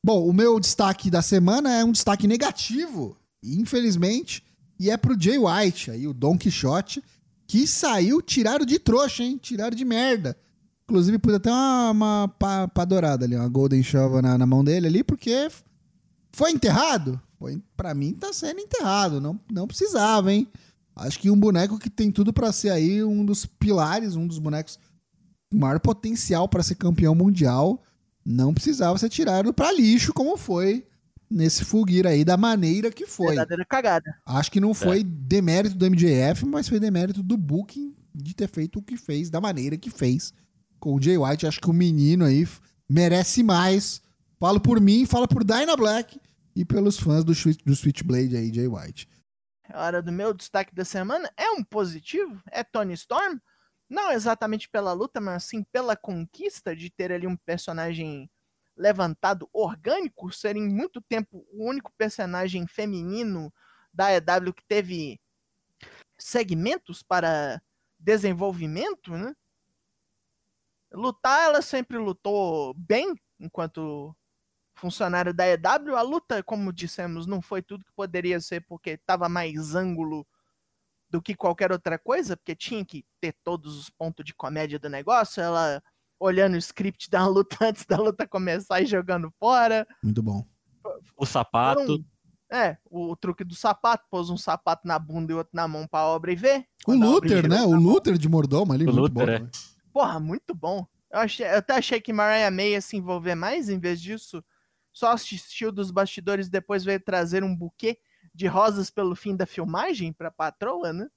Bom, o meu destaque da semana é um destaque negativo, infelizmente, e é pro Jay White, aí o Don Quixote, que saiu, tiraram de trouxa, hein? Tiraram de merda. Inclusive, pus até uma, uma pá, pá dourada ali, uma Golden Shovel na, na mão dele ali, porque foi enterrado. Foi, pra mim, tá sendo enterrado. Não, não precisava, hein? Acho que um boneco que tem tudo pra ser aí um dos pilares, um dos bonecos com maior potencial pra ser campeão mundial, não precisava ser tirado pra lixo como foi nesse Fugir aí, da maneira que foi. Verdadeira cagada. Acho que não foi demérito do MJF, mas foi demérito do Booking de ter feito o que fez, da maneira que fez com o Jay White. Acho que o menino aí merece mais. Falo por mim, falo por Dyna Black e pelos fãs do, do Switchblade aí, Jay White. A hora do meu destaque da semana é um positivo, é Tony Storm. Não exatamente pela luta, mas sim pela conquista de ter ali um personagem levantado orgânico, ser em muito tempo o único personagem feminino da EW que teve segmentos para desenvolvimento, né? Lutar, ela sempre lutou bem enquanto funcionário da EW. A luta, como dissemos, não foi tudo que poderia ser porque estava mais ângulo do que qualquer outra coisa, porque tinha que ter todos os pontos de comédia do negócio. Ela olhando o script da <laughs> luta antes da luta começar e jogando fora. Muito bom. O sapato. É, o truque do sapato, pôs um sapato na bunda e outro na mão pra obra e ver. O Luther, né? tá O. Luther de Mordoma ali, O muito Luther, bom. é. né? Porra, muito bom. Eu, achei, eu até achei que Mariah May ia se envolver mais, em vez disso, só assistiu dos bastidores depois veio trazer um buquê de rosas pelo fim da filmagem pra patroa, né?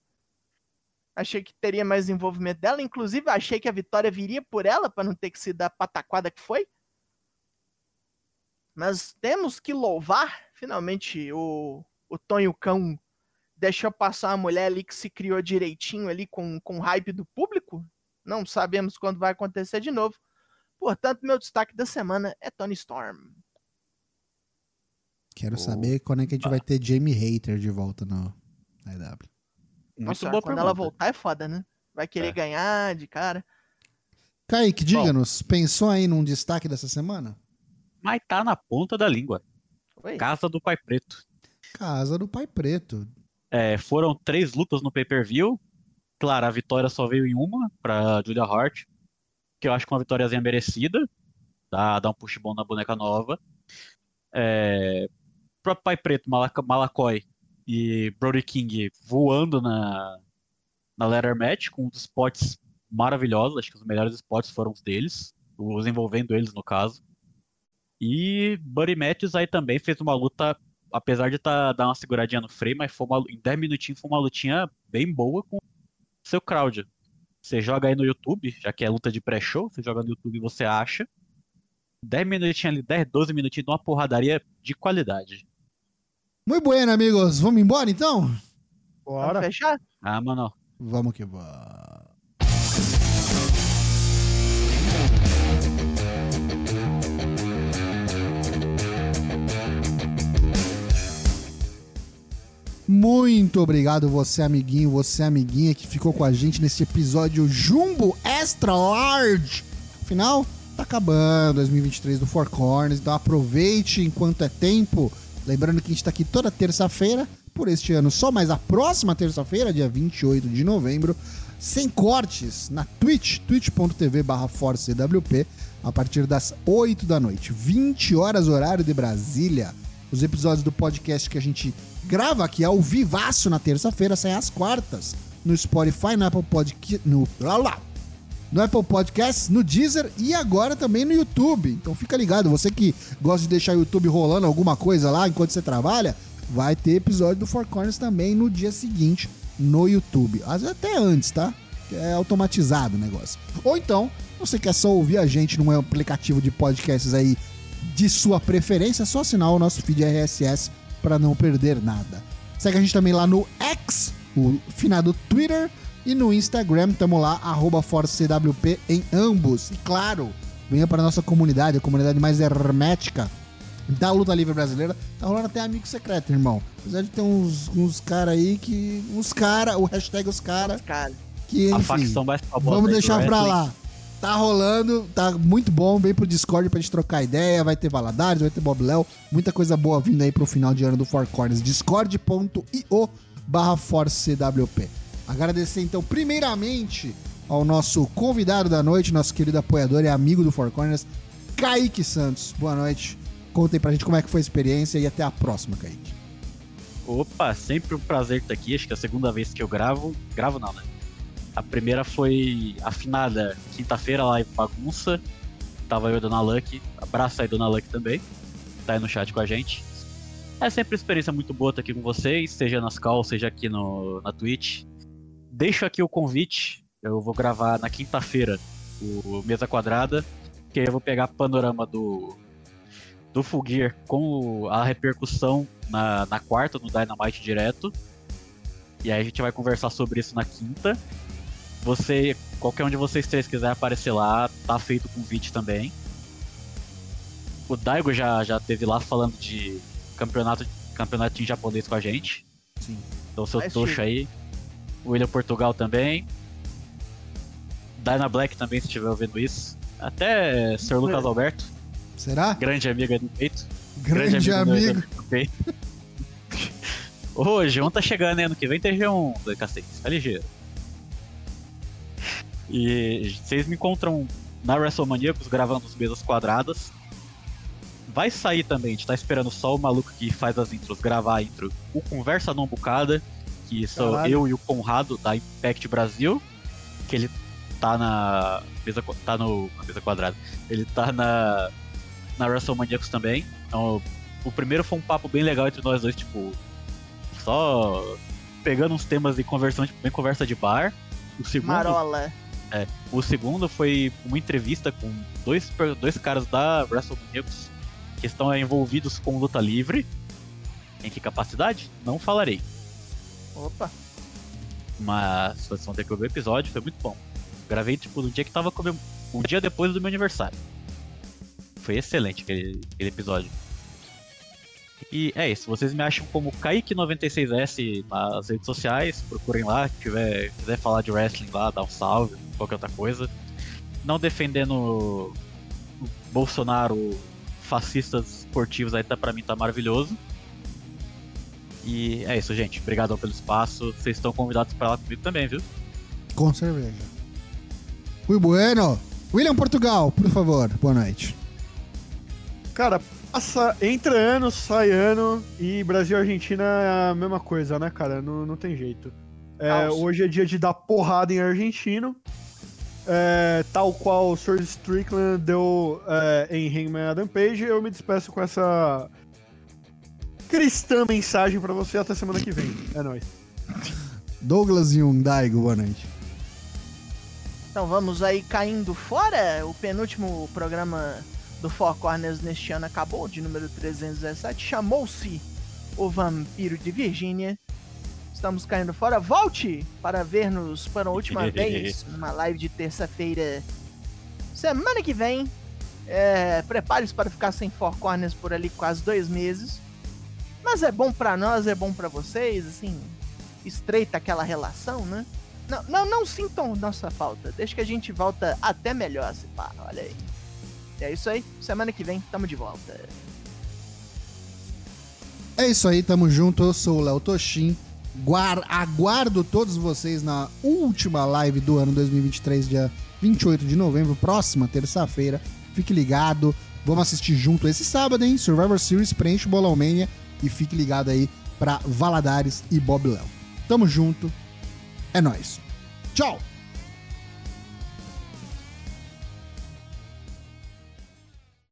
Achei que teria mais envolvimento dela. Inclusive, achei que a vitória viria por ela, pra não ter que se dar a pataquada que foi. Mas temos que louvar, finalmente, o, o Tonho Cão deixou passar uma mulher ali que se criou direitinho ali com, com o hype do público. Não sabemos quando vai acontecer de novo. Portanto, meu destaque da semana é Tony Storm. Quero Oh. saber quando é que a gente vai ter Jamie Hater de volta no na EW. Muito Nossa, boa quando pergunta. ela voltar é foda, né? Vai querer É. ganhar de cara. Kaique, diga-nos, pensou aí num destaque dessa semana? Mas tá na ponta da língua. Oi. Casa do Pai Preto. Casa do Pai Preto. É, foram três lutas no pay-per-view. Claro, a vitória só veio em uma pra Julia Hart, que eu acho que uma vitóriazinha merecida. Dá, dá um push bom na boneca nova. É, próprio Pai Preto, Malacói e Brody King voando na, na ladder match com uns spots maravilhosos. Acho que os melhores spots foram os deles, os envolvendo eles no caso. E Buddy Matthews aí também fez uma luta, apesar de tá, dar uma seguradinha no freio, mas foi uma, em 10 minutinhos foi uma lutinha bem boa com seu crowd. Você joga aí no YouTube, já que é luta de pré-show, você joga no YouTube e você acha. 10 minutinhos ali, 10, 12 minutinhos de uma porradaria de qualidade. Muito bueno, amigos. Vamos embora então? Bora. Vamos fechar? Ah, mano. Vamos que vamos. Muito obrigado, você amiguinho, você amiguinha que ficou com a gente nesse episódio Jumbo Extra Large. Afinal, tá acabando 2023 do Four Corners, então aproveite enquanto é tempo. Lembrando que a gente tá aqui toda terça-feira, por este ano só mais a próxima terça-feira, dia 28 de novembro, sem cortes, na Twitch, twitch.tv barra ForceWP, a partir das 8 da noite, 20 horas horário de Brasília. Os episódios do podcast que a gente grava aqui ao vivaço na terça-feira saem às quartas, no Spotify, no Apple Podcast, no... Lá, lá, no Apple Podcasts, no Deezer e agora também no YouTube. Então fica ligado, você que gosta de deixar o YouTube rolando alguma coisa lá enquanto você trabalha, vai ter episódio do Four Corners também no dia seguinte no YouTube. Às vezes até antes, tá? É automatizado o negócio. Ou então, você quer só ouvir a gente num aplicativo de podcasts aí de sua preferência, é só assinar o nosso feed RSS para não perder nada. Segue a gente também lá no X, o finado Twitter, e no Instagram, tamo lá, arroba ForceCWP em ambos. E claro, venha para nossa comunidade, a comunidade mais hermética da luta livre brasileira. Tá rolando até amigo secreto, irmão. Apesar de ter uns, uns caras aí que. Uns caras, o hashtag os caras, Cara, que A enfim. facção mais famosa Vamos deixar pra lá. Tá rolando, tá muito bom. Vem pro Discord pra gente trocar ideia. Vai ter Valadares, vai ter Bob Léo. Muita coisa boa vindo aí pro final de ano do Four Corners. Discord.io barra ForceCWP. Agradecer então, primeiramente, ao nosso convidado da noite, nosso querido apoiador e amigo do Four Corners, Kaique Santos. Boa noite. Contem pra gente como é que foi a experiência e até a próxima, Kaique. Opa, sempre um prazer estar aqui. Acho que é a segunda vez que eu gravo. Gravo não, né? A primeira foi afinada quinta-feira lá em Bagunça. Tava eu e a Dona Luck. Abraço aí, Dona Luck também. Tá aí no chat com a gente. É sempre uma experiência muito boa estar aqui com vocês, seja nas calls, seja aqui no, na Twitch. Deixo aqui o convite. Eu vou gravar na quinta-feira o Mesa Quadrada. Que aí eu vou pegar panorama do, do Full Gear com a repercussão na, na quarta, no Dynamite direto. E aí a gente vai conversar sobre isso na quinta. Você, qualquer um de vocês três quiser aparecer lá, tá feito o convite também. O Daigo já, já teve lá falando de campeonato, campeonatinho japonês com a gente. Sim. Então seu Mas, Chico. aí. William Portugal também. Dyna Black também, se estiver ouvindo isso. Até Sr. Lucas Alberto, Será? grande amigo aí do peito. Grande do- amigo. do peito. <laughs> Ô, G1 tá chegando, hein? Ano que vem tem G1, do cacete. Tá ligeiro. E vocês me encontram na WrestleManiacos gravando os mesas quadradas. Vai sair também, a gente tá esperando só o maluco que faz as intros gravar a intro. O Conversa Não Bucada, que sou Caralho. eu e o Conrado da Impact Brasil, que ele tá na mesa, tá no na mesa quadrada. Ele tá na na WrestleManiacos também. Então, o primeiro foi um papo bem legal entre nós dois, tipo, só pegando uns temas e conversando, tipo, bem conversa de bar. O segundo, Marola. o segundo foi uma entrevista com dois, dois caras da WrestleManiacos que estão envolvidos com luta livre. Em que capacidade? Não falarei. Opa. Mas vocês vão ter que ouvir o episódio, foi muito bom. Gravei, tipo, no dia que tava comem... um dia depois do meu aniversário. Foi excelente aquele, aquele episódio. E é isso, vocês me acham como Kaique96S nas redes sociais, procurem lá, se tiver, quiser falar de wrestling lá, dá um salve, qualquer outra coisa. Não defendendo Bolsonaro, fascistas esportivos aí, tá, pra mim tá maravilhoso. E é isso, gente. Obrigado pelo espaço. Vocês estão convidados pra lá comigo também, viu? Com cerveja. Muy bueno. William Portugal, por favor. Boa noite. Cara, passa, entra ano, sai ano e Brasil e Argentina é a mesma coisa, né, cara? Não, não tem jeito. É, hoje é dia de dar porrada em argentino. É, tal qual o Sir Strickland deu é, em Hangman Adam Page, eu me despeço com essa cristã mensagem pra você até semana que vem. É nóis. Douglas Hyundai, boa noite. Então vamos aí caindo fora. O penúltimo programa do Four Corners neste ano acabou, de número 317. Chamou-se O Vampiro de Virgínia. Estamos caindo fora. Volte para ver-nos pela última <laughs> vez numa live de terça-feira. Semana que vem. É, Prepare-se para ficar sem Four Corners por ali quase dois meses. Mas é bom pra nós, é bom pra vocês, assim, estreita aquela relação, né? Não, não, não sintam nossa falta. Deixa que a gente volta até melhor, se pá. Olha aí. É isso aí. Semana que vem, tamo de volta. É isso aí, tamo junto. Eu sou o Léo Toshin. Guar- aguardo todos vocês na última live do ano 2023, dia 28 de novembro, próxima terça-feira. Fique ligado. Vamos assistir junto esse sábado, hein? Survivor Series preenche o Bolão Mania e fique ligado aí pra Valadares e Bob Léo. Tamo junto. É nóis. Tchau!